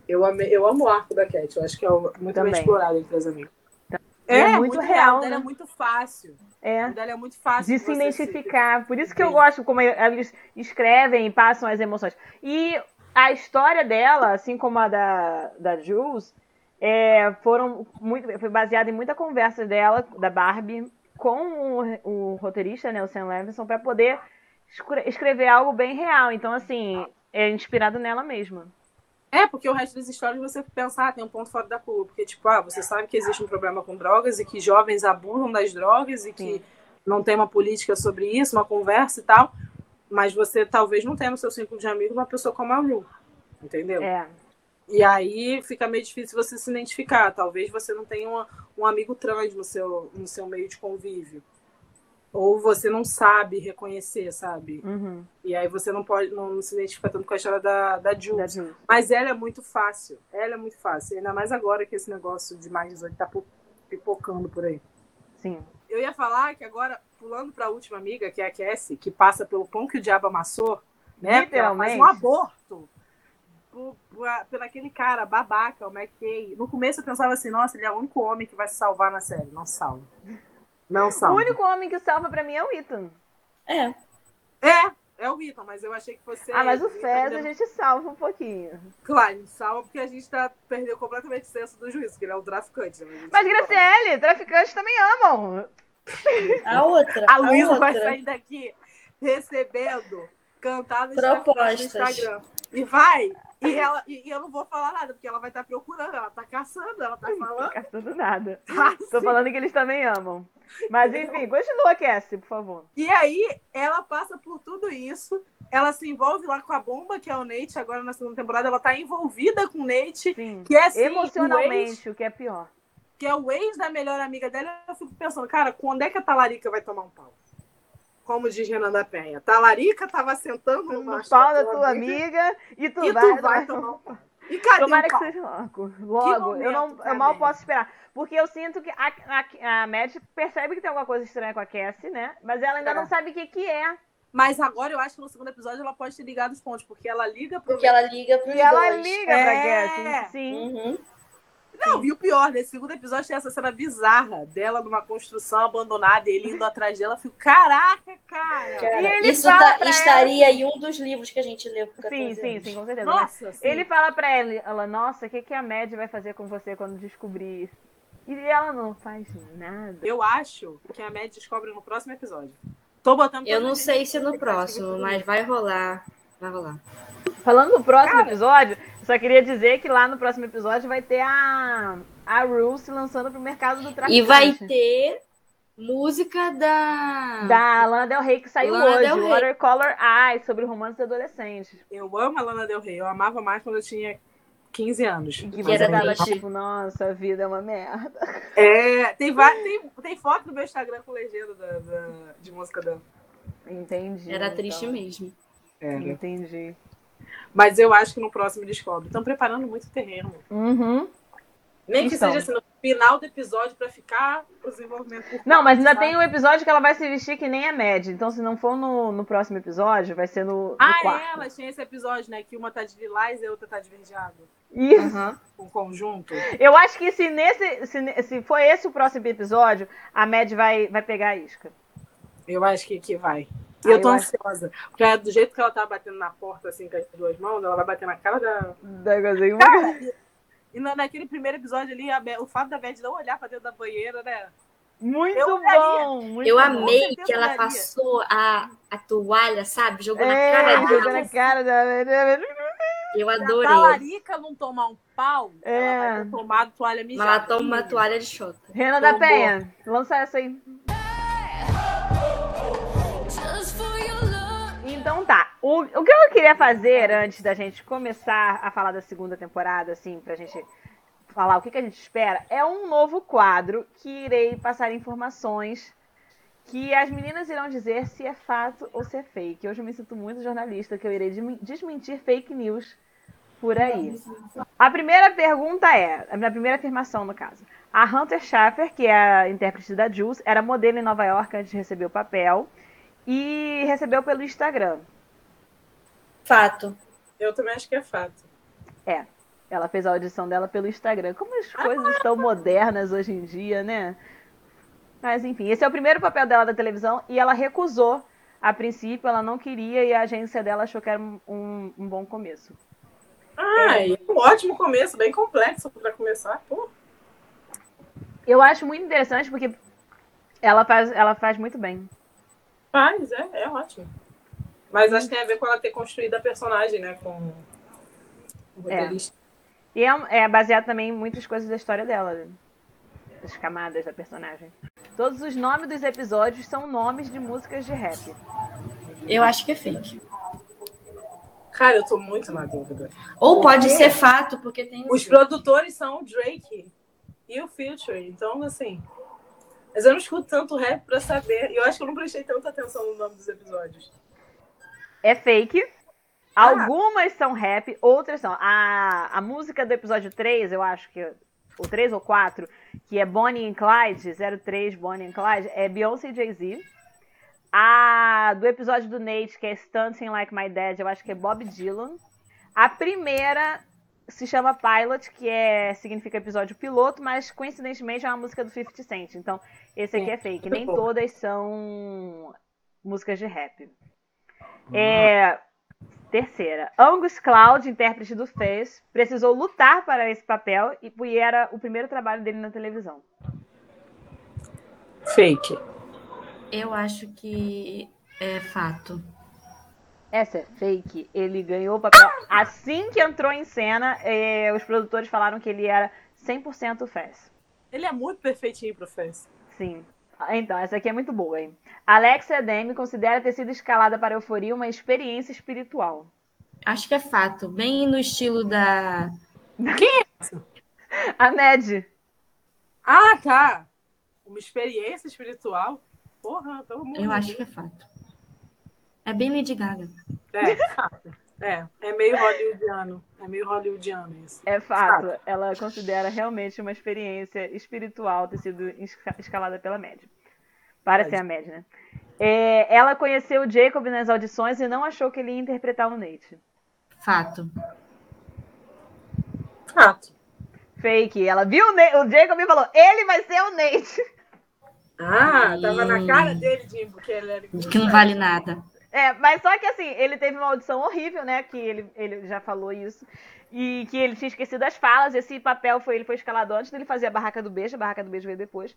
Eu, ame, eu amo o arco da Cat, eu acho que é muito Também. bem explorado entre as amigas. É, é, muito, muito real. Né? é muito fácil. É. é muito fácil. De se identificar. Se... Por isso que eu gosto como eles escrevem e passam as emoções. E a história dela, assim como a da, da Jules, é, foram muito, foi baseada em muita conversa dela, da Barbie, com o, o roteirista, né, o Sam Levinson, para poder escrever algo bem real. Então, assim, é inspirado nela mesma. É, porque o resto das histórias você pensar, ah, tem um ponto fora da curva. Porque, tipo, ah, você sabe que existe um problema com drogas e que jovens abusam das drogas e que Sim. não tem uma política sobre isso, uma conversa e tal. Mas você talvez não tenha no seu círculo de amigos uma pessoa como a Lu. Entendeu? É. E aí fica meio difícil você se identificar. Talvez você não tenha uma, um amigo trans no seu, no seu meio de convívio ou você não sabe reconhecer, sabe? Uhum. E aí você não pode não, não, se identifica tanto com a história da, da Jules. Da. Mas ela é muito fácil. Ela é muito fácil. Ainda mais agora que esse negócio de mais 18 tá pipocando por aí. Sim. Eu ia falar que agora, pulando para a última amiga, que é a Cassie, que passa pelo pão que o diabo amassou, né? Ela faz um aborto. Por, por, por, aquele cara babaca, o McKay. No começo eu pensava assim, nossa, ele é o único homem que vai se salvar na série. Não salva. Não salva. O único homem que salva pra mim é o Ethan. É. É, é o Ethan, mas eu achei que fosse. Ah, mas o Fez a gente salva um pouquinho. Claro, a gente salva porque a gente tá, perdeu completamente o senso do juízo, que ele é um traficante. Né? Mas, Graciele, traficantes também amam. A outra. A Luísa vai sair daqui recebendo cantadas Propostas. no Instagram. E vai e, ela, e, eu não vou falar nada, porque ela vai estar tá procurando, ela tá caçando, ela tá falando. Não caçando nada. Ah, Tô falando que eles também amam. Mas enfim, continua, Cassie, por favor. E aí, ela passa por tudo isso. Ela se envolve lá com a bomba, que é o Nate, agora na segunda temporada. Ela tá envolvida com o Nate, Sim. que é assim, Emocionalmente, o, ex, o que é pior. Que é o ex da melhor amiga dela. Eu fico pensando, cara, quando é que a Talarica vai tomar um pau? Como diz Renan da Penha. Talarica estava sentando no, no pau da tua amiga, amiga, e tu e vai, tu vai tomar um pau. E cadê Tomara que seja logo. Logo. Momento, eu, não, eu mal posso esperar. Porque eu sinto que a, a, a Mad percebe que tem alguma coisa estranha com a Cassie, né? Mas ela ainda é. não sabe o que, que é. Mas agora eu acho que no segundo episódio ela pode ter ligado os pontos, porque ela liga pro. Porque ela liga pro. E ela liga é. pra Cassie. Sim. Uhum. Não, e o pior, nesse segundo episódio tem essa cena bizarra dela numa construção abandonada e ele indo atrás dela. Eu fico, caraca, cara! cara isso tá, estaria ela... em um dos livros que a gente leu. Sim, sim, sim, com certeza. Nossa, Ele fala pra ela, ela, nossa, o que, que a Mad vai fazer com você quando descobrir isso? E ela não faz nada. Eu acho que a Mad descobre no próximo episódio. Tô botando Eu não sei se no próximo, mas vai rolar. Vai rolar. Falando do próximo Cara, episódio, só queria dizer que lá no próximo episódio vai ter a, a Rue se lançando pro mercado do traficante. E vai ter música da. Da Lana Del Rey que saiu Lana hoje, Watercolor Eyes, sobre romances adolescentes. Eu amo a Lana Del Rey, eu amava mais quando eu tinha 15 anos. Que você tava tipo, nossa, a vida é uma merda. É, tem, tem, tem foto no meu Instagram com legenda da, da, de música dela. Entendi. Era triste então. mesmo. Era. Entendi. Mas eu acho que no próximo descobre. Estão preparando muito terreno. Uhum. Nem que então. seja assim, no final do episódio para ficar o desenvolvimento Não, mas ainda sabe? tem um episódio que ela vai se vestir que nem a Mad. Então, se não for no, no próximo episódio, vai ser no, no ah, quarto. é, mas tinha esse episódio, né? Que uma tá de lilás e a outra tá de verdeado. Isso. Uhum. Um conjunto. Eu acho que se, nesse, se, se for esse o próximo episódio, a Mad vai, vai pegar a isca. Eu acho que, que vai. E eu tô ansiosa. Porque é do jeito que ela tá batendo na porta, assim, com as duas mãos, ela vai bater na cara da. Da Gazinha. e naquele primeiro episódio ali, a, o fato da Beth não olhar pra dentro da banheira, né? Muito Eu bom! Muito Eu bom. amei que ela daria. passou a, a toalha, sabe? Jogou É, na cara jogou dela. na cara da. Eu Se a adorei. talarica não tomar um pau, É. ela vai ter tomado toalha Mas mijada. ela toma uma toalha de chota. Renan da Tombou. Penha, lança essa aí. Então tá. O, o que eu queria fazer antes da gente começar a falar da segunda temporada, assim, pra gente falar o que, que a gente espera, é um novo quadro que irei passar informações que as meninas irão dizer se é fato ou se é fake. Hoje eu me sinto muito jornalista, que eu irei desmen- desmentir fake news por aí. A primeira pergunta é, a minha primeira afirmação no caso. A Hunter Schaffer, que é a intérprete da Jules, era modelo em Nova York antes de receber o papel e recebeu pelo Instagram. Fato. Eu também acho que é fato. É, ela fez a audição dela pelo Instagram. Como as coisas estão modernas hoje em dia, né? Mas enfim, esse é o primeiro papel dela da televisão e ela recusou. A princípio, ela não queria e a agência dela achou que era um, um- um bom começo. Ah, e um ótimo começo, bem complexo pra começar. Pô. Eu acho muito interessante porque ela faz, ela faz muito bem. Faz, é, é ótimo. Mas acho que tem a ver com ela ter construído a personagem, né? Com o roteirista. E é, é baseado também em muitas coisas da história dela, né? das camadas da personagem. Todos os nomes dos episódios são nomes de músicas de rap. Eu acho que é fake. Cara, eu tô muito na dúvida. Ou pode ser fato, porque tem. Os produtores são o Drake e o Future, então assim. Mas eu não escuto tanto rap pra saber. E eu acho que eu não prestei tanta atenção no nome dos episódios. É fake. Ah. Algumas são rap, outras são. A, a música do episódio 3, eu acho que. O 3 ou 4, que é Bonnie and Clyde, 03 Bonnie and Clyde, é Beyoncé e Jay-Z. A do episódio do Nate, que é Stunting Like My Dad, eu acho que é Bob Dylan. A primeira se chama Pilot, que é significa episódio piloto, mas coincidentemente é uma música do 50 Cent. Então, esse aqui é fake. Nem todas são músicas de rap. É, terceira, Angus Cloud, intérprete do Fez, precisou lutar para esse papel e e era o primeiro trabalho dele na televisão. Fake. Eu acho que é fato. Essa é fake. Ele ganhou o papel assim que entrou em cena. é, os produtores falaram que ele era 100% Fez. Ele é muito perfeitinho pro Fez. Sim. Então, essa aqui é muito boa, hein? Alexia Demme considera ter sido escalada para a euforia uma experiência espiritual. Acho que é fato. Bem no estilo da. A Ned. Ah, tá. Uma experiência espiritual. Porra, pelo amor de Eu acho que é fato. É bem Lady Gaga. É, fato. É, é meio hollywoodiano. É meio hollywoodiano isso. É fato. Ela considera realmente uma experiência espiritual ter sido esca- escalada pela média. Para ser a média, né? É, ela conheceu o Jacob nas audições e não achou que ele ia interpretar o Nate. Fato. Fato. Fake. Ela viu o, Na- o Jacob e falou: ele vai ser o Nate. Ah, tava na cara dele, Jimbo, que ele era Que não vale nada. É, mas só que assim, ele teve uma audição horrível, né? Que ele, ele já falou isso. E que ele tinha esquecido as falas. Esse papel foi, ele foi escalado antes dele fazer a barraca do beijo, a barraca do beijo veio depois.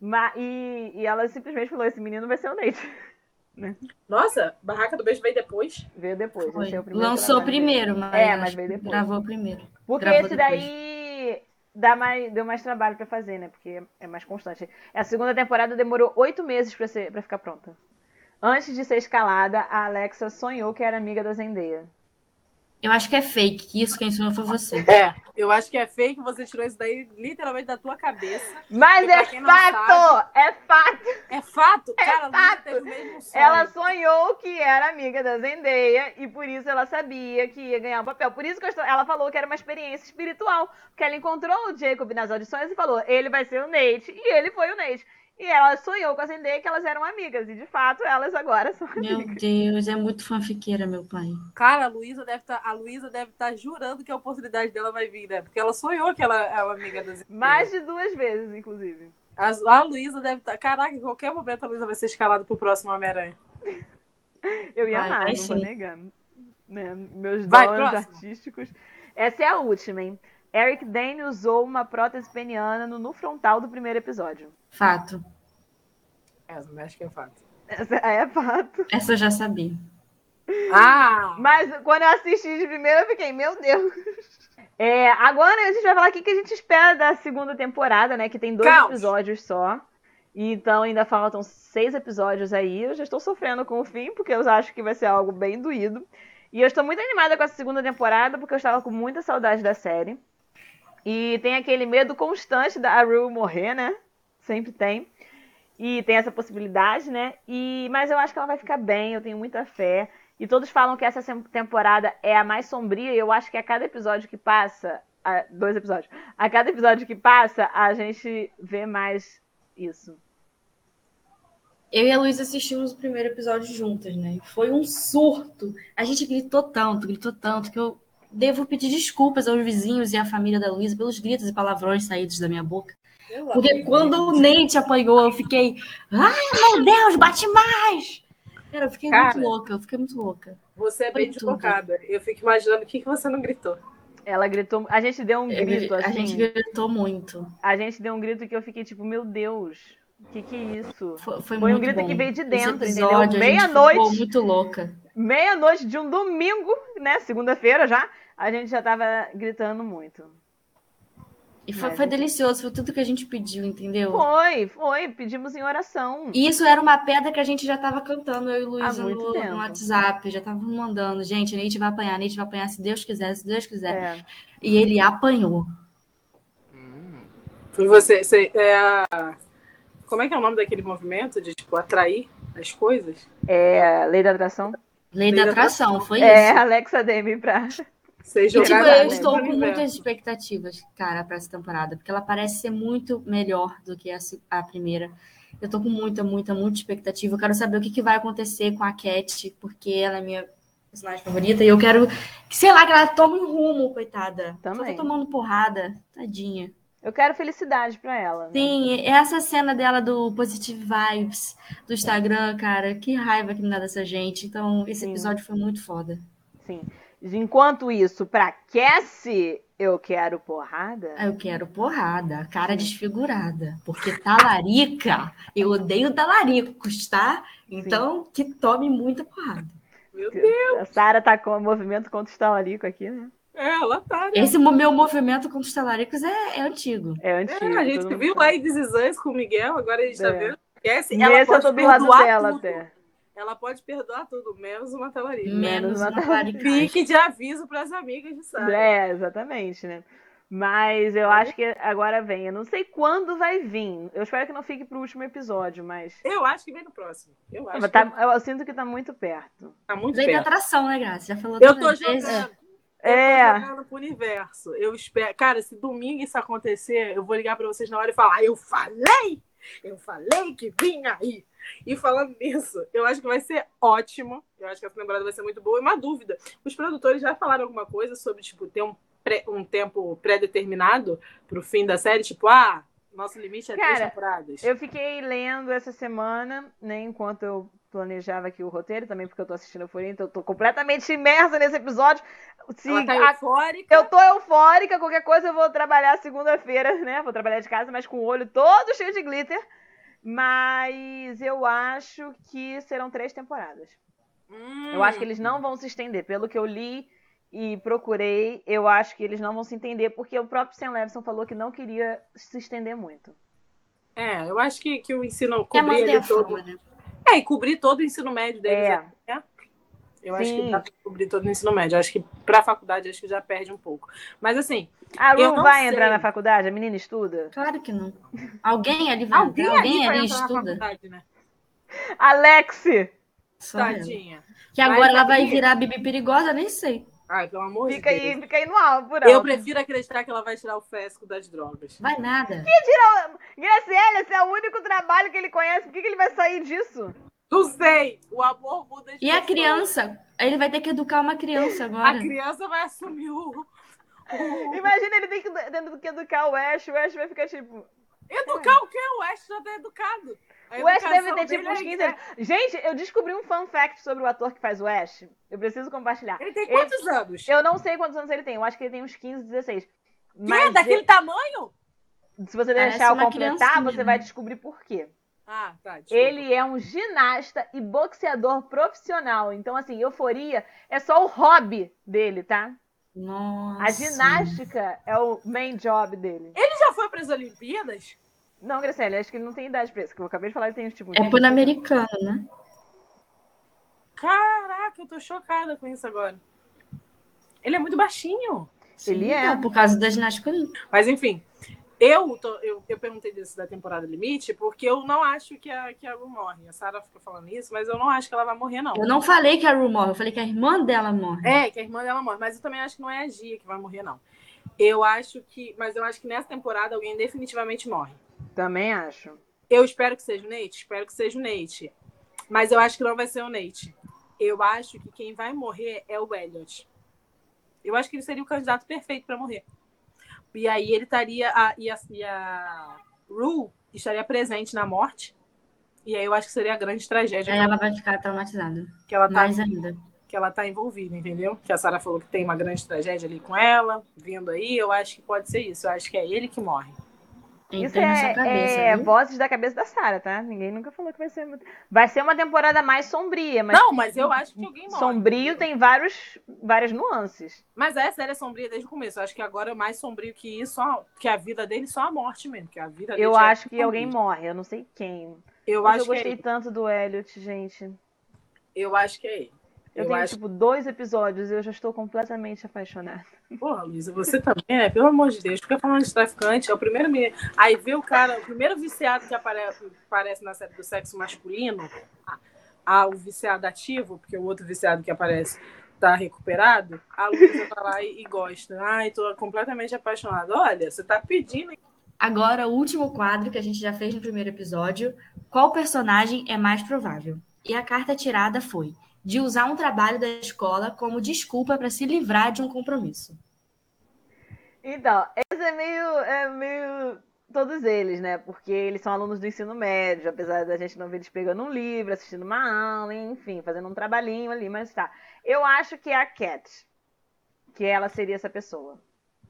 Ma- e, e ela simplesmente falou: esse menino vai ser o Nate. Nossa, Barraca do Beijo veio depois. Veio depois. Foi. é o primeiro Lançou trabalho primeiro, mas. É, mas veio depois. Gravou primeiro. Porque Gravou esse depois. daí dá mais, deu mais trabalho pra fazer, né? Porque é mais constante. A segunda temporada demorou oito meses pra, ser, pra ficar pronta. Antes de ser escalada, a Alexa sonhou que era amiga da Zendaya. Eu acho que é fake, que isso quem ensinou foi você. É, eu acho que é fake, você tirou isso daí literalmente da tua cabeça. Mas é fato! É fato! É fato? Cara, a Luísa fato. teve o mesmo sonho. Ela sonhou que era amiga da Zendaya e por isso ela sabia que ia ganhar o papel. Por isso que ela falou que era uma experiência espiritual. Porque ela encontrou o Jacob nas audições e falou: ele vai ser o Nate. E ele foi o Nate. E ela sonhou com a Zendaya que elas eram amigas. E de fato, elas agora são Meu amigas. Deus, é muito fanfiqueira, meu pai. Cara, a Luísa deve estar. a Luísa deve estar jurando que a oportunidade dela vai vir, né? Porque ela sonhou que ela é uma amiga das Mais de duas vezes, inclusive. A, a Luísa deve estar. Caraca, em qualquer momento a Luísa vai ser escalada pro próximo Homem-Aranha. Eu ia amar, não vou sim. negar. Né, Meus Vai, dons próximo. artísticos. Essa é a última, hein? Eric Dane usou uma prótese peniana no, no frontal do primeiro episódio. Fato. É, acho que é fato. Essa é fato. Essa eu já sabia. Ah! Mas quando eu assisti de primeira, eu fiquei, meu Deus. É, agora a gente vai falar aqui que a gente espera da segunda temporada, né? Que tem dois Caos. episódios só. E Então ainda faltam seis episódios aí. Eu já estou sofrendo com o fim, porque eu acho que vai ser algo bem doído. E eu estou muito animada com essa segunda temporada, porque eu estava com muita saudade da série. E tem aquele medo constante da Rue morrer, né? Sempre tem. E tem essa possibilidade, né? E, mas eu acho que ela vai ficar bem, eu tenho muita fé. E todos falam que essa temporada é a mais sombria, e eu acho que a cada episódio que passa. a- dois episódios. A cada episódio que passa, a gente vê mais isso. Eu e a Luísa assistimos o primeiro episódio juntas, né? Foi um surto. A gente gritou tanto, gritou tanto, que eu devo pedir desculpas aos vizinhos e à família da Luísa pelos gritos e palavrões saídos da minha boca. Porque quando o Nate apanhou, eu fiquei. Ai, meu Deus, bate mais! Cara, eu fiquei Cara. muito louca, eu fiquei muito louca. Você é Foi bem tudo. deslocada. Eu fico imaginando o que, que você não gritou. Ela gritou. A gente deu um grito assim. a gente gritou muito. A gente deu um grito que eu fiquei tipo, meu Deus, o que que é isso? Foi, foi Foi um grito bom. que veio de Esse dentro, entendeu? episódio, gente Meia-noite. muito louca. Meia-noite de um domingo, né? Segunda-feira já, a gente já tava gritando muito. E foi, Mas, foi delicioso, foi tudo que a gente pediu, entendeu? Foi, foi, pedimos em oração. E isso era uma pedra que a gente já tava cantando, eu e Luísa, Há muito no, no WhatsApp. Já tava mandando. Gente, a Nate vai apanhar, a Nate vai apanhar, se Deus quiser, se Deus quiser. É. E ele apanhou. Foi você. você é. Como é que é o nome daquele movimento de tipo atrair as coisas? É, lei da atração. Lei da atração, foi É, isso. Alexa Demi pra. Vocês E, tipo, eu estou com muitas expectativas, cara, pra essa temporada, porque ela parece ser muito melhor do que a, a primeira. Eu tô com muita, muita, muita expectativa. Eu quero saber o que, que vai acontecer com a Cat, porque ela é minha personagem favorita, e eu quero, que, sei lá, que ela tome um rumo, coitada. Só Também. tá tomando porrada, tadinha. Eu quero felicidade pra ela. né? Sim, essa cena dela do Positive Vibes do Instagram, cara, que raiva que me dá dessa gente. Então, esse Sim. episódio foi muito foda. Sim. Enquanto isso, pra Cassie, eu quero porrada. Eu quero porrada, cara desfigurada. Porque talarica, eu odeio talaricos, tá? Então, que tome muita porrada. Meu Deus, A Sara tá com o movimento contra o Stalarico aqui, né? é, ela tá, né? Esse meu movimento contra os talaricos é, é antigo. É É, antigo. a gente viu lá em This Is Us com o Miguel, agora a gente tá É. vendo. Esquece, Nesse eu tô do dela tudo. até. Ela pode perdoar tudo, menos uma talarica. Menos uma uma talarica. Fique de aviso pras amigas de Sara. É, exatamente, né? Mas eu acho que agora vem. Eu não sei quando vai vir. Eu espero que não fique pro último episódio, mas. Eu acho que vem no próximo. Eu acho Tá- que eu sinto que tá muito perto. tá muito Lei da perto. atração, né, Graça? Já falou Eu tô vezes. jogando. É. Eu tô jogando pro universo. Eu espero. Cara, se domingo isso acontecer, eu vou ligar pra vocês na hora e falar: "Ah, Eu falei! Eu falei que vinha aí! E falando nisso, eu acho que vai ser ótimo. Eu acho que essa temporada vai ser muito boa. E uma dúvida: os produtores já falaram alguma coisa sobre, tipo, ter um, pré- um tempo pré-determinado pro fim da série? Tipo, ah, nosso limite é três Cara, temporadas. Eu fiquei lendo essa semana, né, enquanto eu planejava aqui o roteiro, também porque eu tô assistindo a Euforia, então eu tô completamente imersa nesse episódio. Se Ela tá eufórica. Eu tô eufórica, qualquer coisa eu vou trabalhar segunda-feira, né? Vou trabalhar de casa, mas com o olho todo cheio de glitter. Mas eu acho que serão três temporadas. Hum, Eu acho que eles não vão se estender. Pelo que eu li e procurei, eu acho que eles não vão se entender, porque o próprio Sam Levinson falou que não queria se estender muito. É, eu acho que, que o ensino cobrir a todo. fama, né? É, e cobrir todo o ensino médio deles. É. né? Eu acho Sim. que dá pra cobrir todo o ensino médio. Eu acho que pra faculdade acho que já perde um pouco. Mas assim, A não vai sei. entrar na faculdade? A menina estuda? Claro que não. Alguém ali vai alguém, entrar, alguém ali vai ali estuda. faculdade, né? Alex! Só. Tadinha. Que agora Mas ela vai virar Bibi perigosa, nem sei. Ai, pelo amor Fica de Deus. aí, fica aí no por alto. Eu prefiro acreditar que ela vai tirar o fesco das drogas. Vai nada. Graciela, esse é o único trabalho que ele conhece. Por que, que ele vai sair disso? Não sei. O amor muda as E a pessoas. criança? Ele vai ter que educar uma criança A agora. criança vai assumir o. Imagina ele tem que, tendo que educar o Ash. O Ash vai ficar tipo. Educar o quê? O Ash já tá educado. A O Ash deve ter tipo uns é- 15 anos. Gente, eu descobri um fun fact sobre o ator que faz o Ash. Eu preciso compartilhar. Ele tem quantos anos? Eu não sei quantos anos ele tem. Eu acho que ele tem uns 15, 16. Que? Mas Daquele tamanho? se você Parece deixar eu uma completar, você né? vai descobrir por quê. Ah, tá. Desculpa. Ele é um ginasta e boxeador profissional. Então, assim, euforia é só o hobby dele, tá? Nossa. A ginástica é o main job dele. Ele já foi para as Olimpíadas? Não, Graciela, acho que ele não tem idade pra isso, que eu acabei de falar que tem tipo. É pan-americano, né? Caraca, eu tô chocada com isso agora. Ele é muito baixinho. Ele Sim, é. Por causa da ginástica. Mas enfim, eu, tô- eu, eu perguntei disso da temporada limite porque eu não acho que a, que a Ru morre. A Sarah fica falando isso, mas eu não acho que ela vai morrer, não. Eu não falei que a Ru morre, eu falei que a irmã dela morre. É, que a irmã dela morre. Mas eu também acho que não é a Gia que vai morrer, não. Eu acho que. Mas eu acho que nessa temporada alguém definitivamente morre. Também acho. Eu espero que seja o Nate, espero que seja o Nate. Mas eu acho que não vai ser o Nate. Eu acho que quem vai morrer é o Elliot. Eu acho que ele seria o candidato perfeito para morrer. E aí ele estaria. A, e, a, e a Rue estaria presente na morte. E aí eu acho que seria a grande tragédia Aí ela vai ficar traumatizada. que ela tá, Mais ainda. que ela tá envolvida, entendeu? Que a Sarah falou que tem uma grande tragédia ali com ela, vindo aí. Eu acho que pode ser isso. Eu acho que é ele que morre. Isso é, cabeça, é vozes da cabeça da Sarah, tá? Ninguém nunca falou que vai ser. Vai ser uma temporada mais sombria, mas não, mas eu acho que alguém morre. sombrio tem vários, várias nuances. Mas a série é sombria desde o começo. Eu acho que agora é mais sombrio que isso, que a vida dele, só a morte mesmo. Que a vida dele Eu é acho que sombria. alguém morre, eu não sei quem. Eu Mas acho eu que é gostei tanto do Elliot, gente. Eu acho que é ele. Eu, Eu, tenho, acho. tipo, dois episódios e eu já estou completamente apaixonada. Porra, Luísa, você também, né? Pelo amor de Deus, fica falando de traficante. É o primeiro menino. Aí vê o cara, o primeiro viciado que aparece, aparece na série do sexo masculino, ah, o viciado ativo, porque o outro viciado que aparece tá recuperado, a Luísa tá lá e, e gosta. Ai, tô completamente apaixonada. Olha, você tá pedindo. Agora, o último quadro que a gente já fez no primeiro episódio: qual personagem é mais provável? E a carta tirada foi de usar um trabalho da escola como desculpa para se livrar de um compromisso. Então, esse é meio, é meio todos eles, né? Porque eles são alunos do ensino médio, apesar da gente não ver eles pegando um livro, assistindo uma aula, enfim, fazendo um trabalhinho ali, mas tá. Eu acho que é a Cat, que ela seria essa pessoa.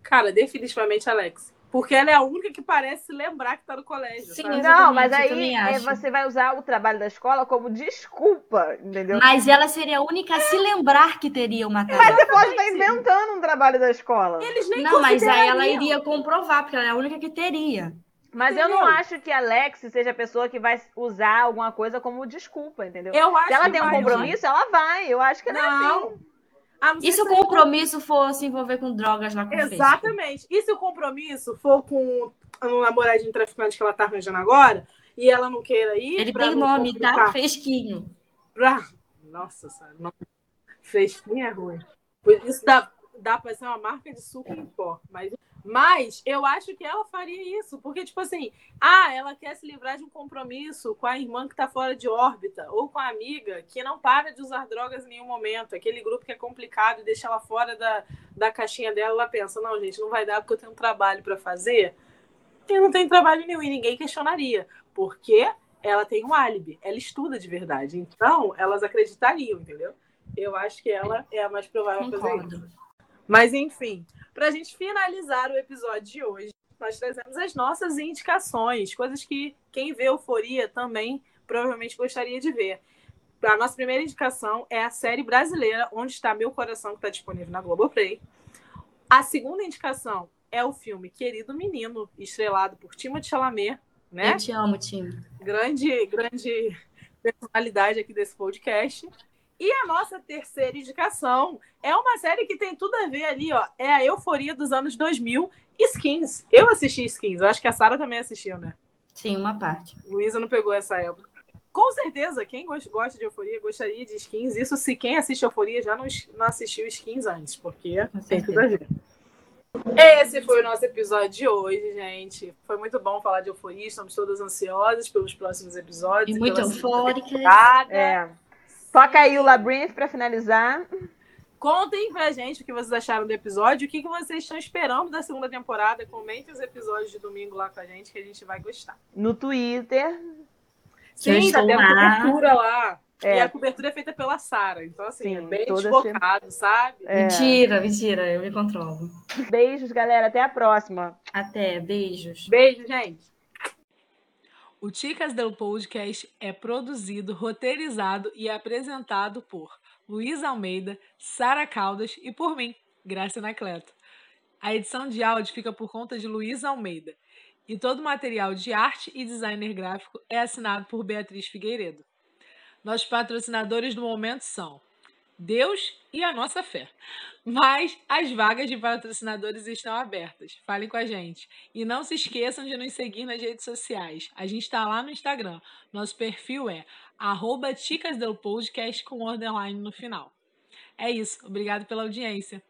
Cara, definitivamente Alex. Porque ela é a única que parece se lembrar que tá no colégio. Sim? Exatamente, não, mas aí é, você vai usar o trabalho da escola como desculpa, entendeu? Mas ela seria a única a se lembrar que teria uma Mas tarefa. você pode estar inventando um trabalho da escola. Eles nem Não, mas aí ela iria comprovar, porque ela é a única que teria. Mas eu não Entendeu? acho que a Alex seja a pessoa que vai usar alguma coisa como desculpa, entendeu? Eu acho Se ela que tem um vai, compromisso, ela vai. Eu acho que ela é assim. E se o compromisso for se envolver com drogas o Facebook? Exatamente. E se o compromisso for com um namoradinho traficante que ela tá arranjando agora e ela não queira ir? Ele tem nome, tá? complicar? Fesquinho. Pra... Nossa, sabe? Fresquinho é ruim. Isso dá, dá pra ser uma marca de suco em pó. Mas, mas eu acho que ela faria isso. Porque, tipo assim, ah, ela quer se livrar de um compromisso com a irmã que tá fora de órbita, ou com a amiga que não para de usar drogas em nenhum momento. Aquele grupo que é complicado e deixa ela fora da, da caixinha dela, ela pensa, não, gente, não vai dar porque eu tenho um trabalho pra fazer. E não tem trabalho nenhum, e ninguém questionaria. Porque ela tem um álibi, ela estuda de verdade. Então, elas acreditariam, entendeu? Eu acho que ela é a mais provável a fazer isso. Mas, enfim, para a gente finalizar o episódio de hoje, nós trazemos as nossas indicações, coisas que quem vê Euforia também provavelmente gostaria de ver. A nossa primeira indicação é a série brasileira Onde Está Meu Coração, que está disponível na Globoplay. A segunda indicação é o filme Querido Menino, estrelado por Timothée Chalamet, né? Eu te amo, time. grande, grande personalidade aqui desse podcast. E a nossa terceira indicação é uma série que tem tudo a ver ali, ó. É a euforia dos anos 2000, Skins. Eu assisti Skins, eu acho que a Sara também assistiu, né? Sim, uma parte. Luísa não pegou essa época. Com certeza, quem gos- gosta de euforia gostaria de skins. Isso se quem assiste euforia já não, não assistiu skins antes, porque tem tudo a ver. Esse foi o nosso episódio de hoje, gente. Foi muito bom falar de euforia. Estamos todas ansiosas pelos próximos episódios. E muito pela segunda eufórica. temporada. É. Toca aí o Labyrinth pra finalizar. Contem pra gente o que vocês acharam do episódio, o que, que vocês estão esperando da segunda temporada. Comentem os episódios de domingo lá com a gente, que a gente vai gostar. No Twitter. Sim, a lá. cobertura lá. É. E a cobertura é feita pela Sara. Então, assim, Sim, é bem toda desfocado, sabe? É. Mentira, mentira, eu me controlo. Beijos, galera. Até a próxima. Até, beijos. Beijo, gente. O Ticas del Podcast é produzido, roteirizado e apresentado por Luiz Almeida, Sara Caldas e por mim, Graça Anacleto. A edição de áudio fica por conta de Luiz Almeida e todo o material de arte e designer gráfico é assinado por Beatriz Figueiredo. Nossos patrocinadores do momento são Deus e a nossa fé. Mas as vagas de patrocinadores estão abertas. Falem com a gente. E não se esqueçam de nos seguir nas redes sociais. A gente está lá no Instagram. Nosso perfil é ticasdelpodcast com underline no final. É isso. Obrigado pela audiência.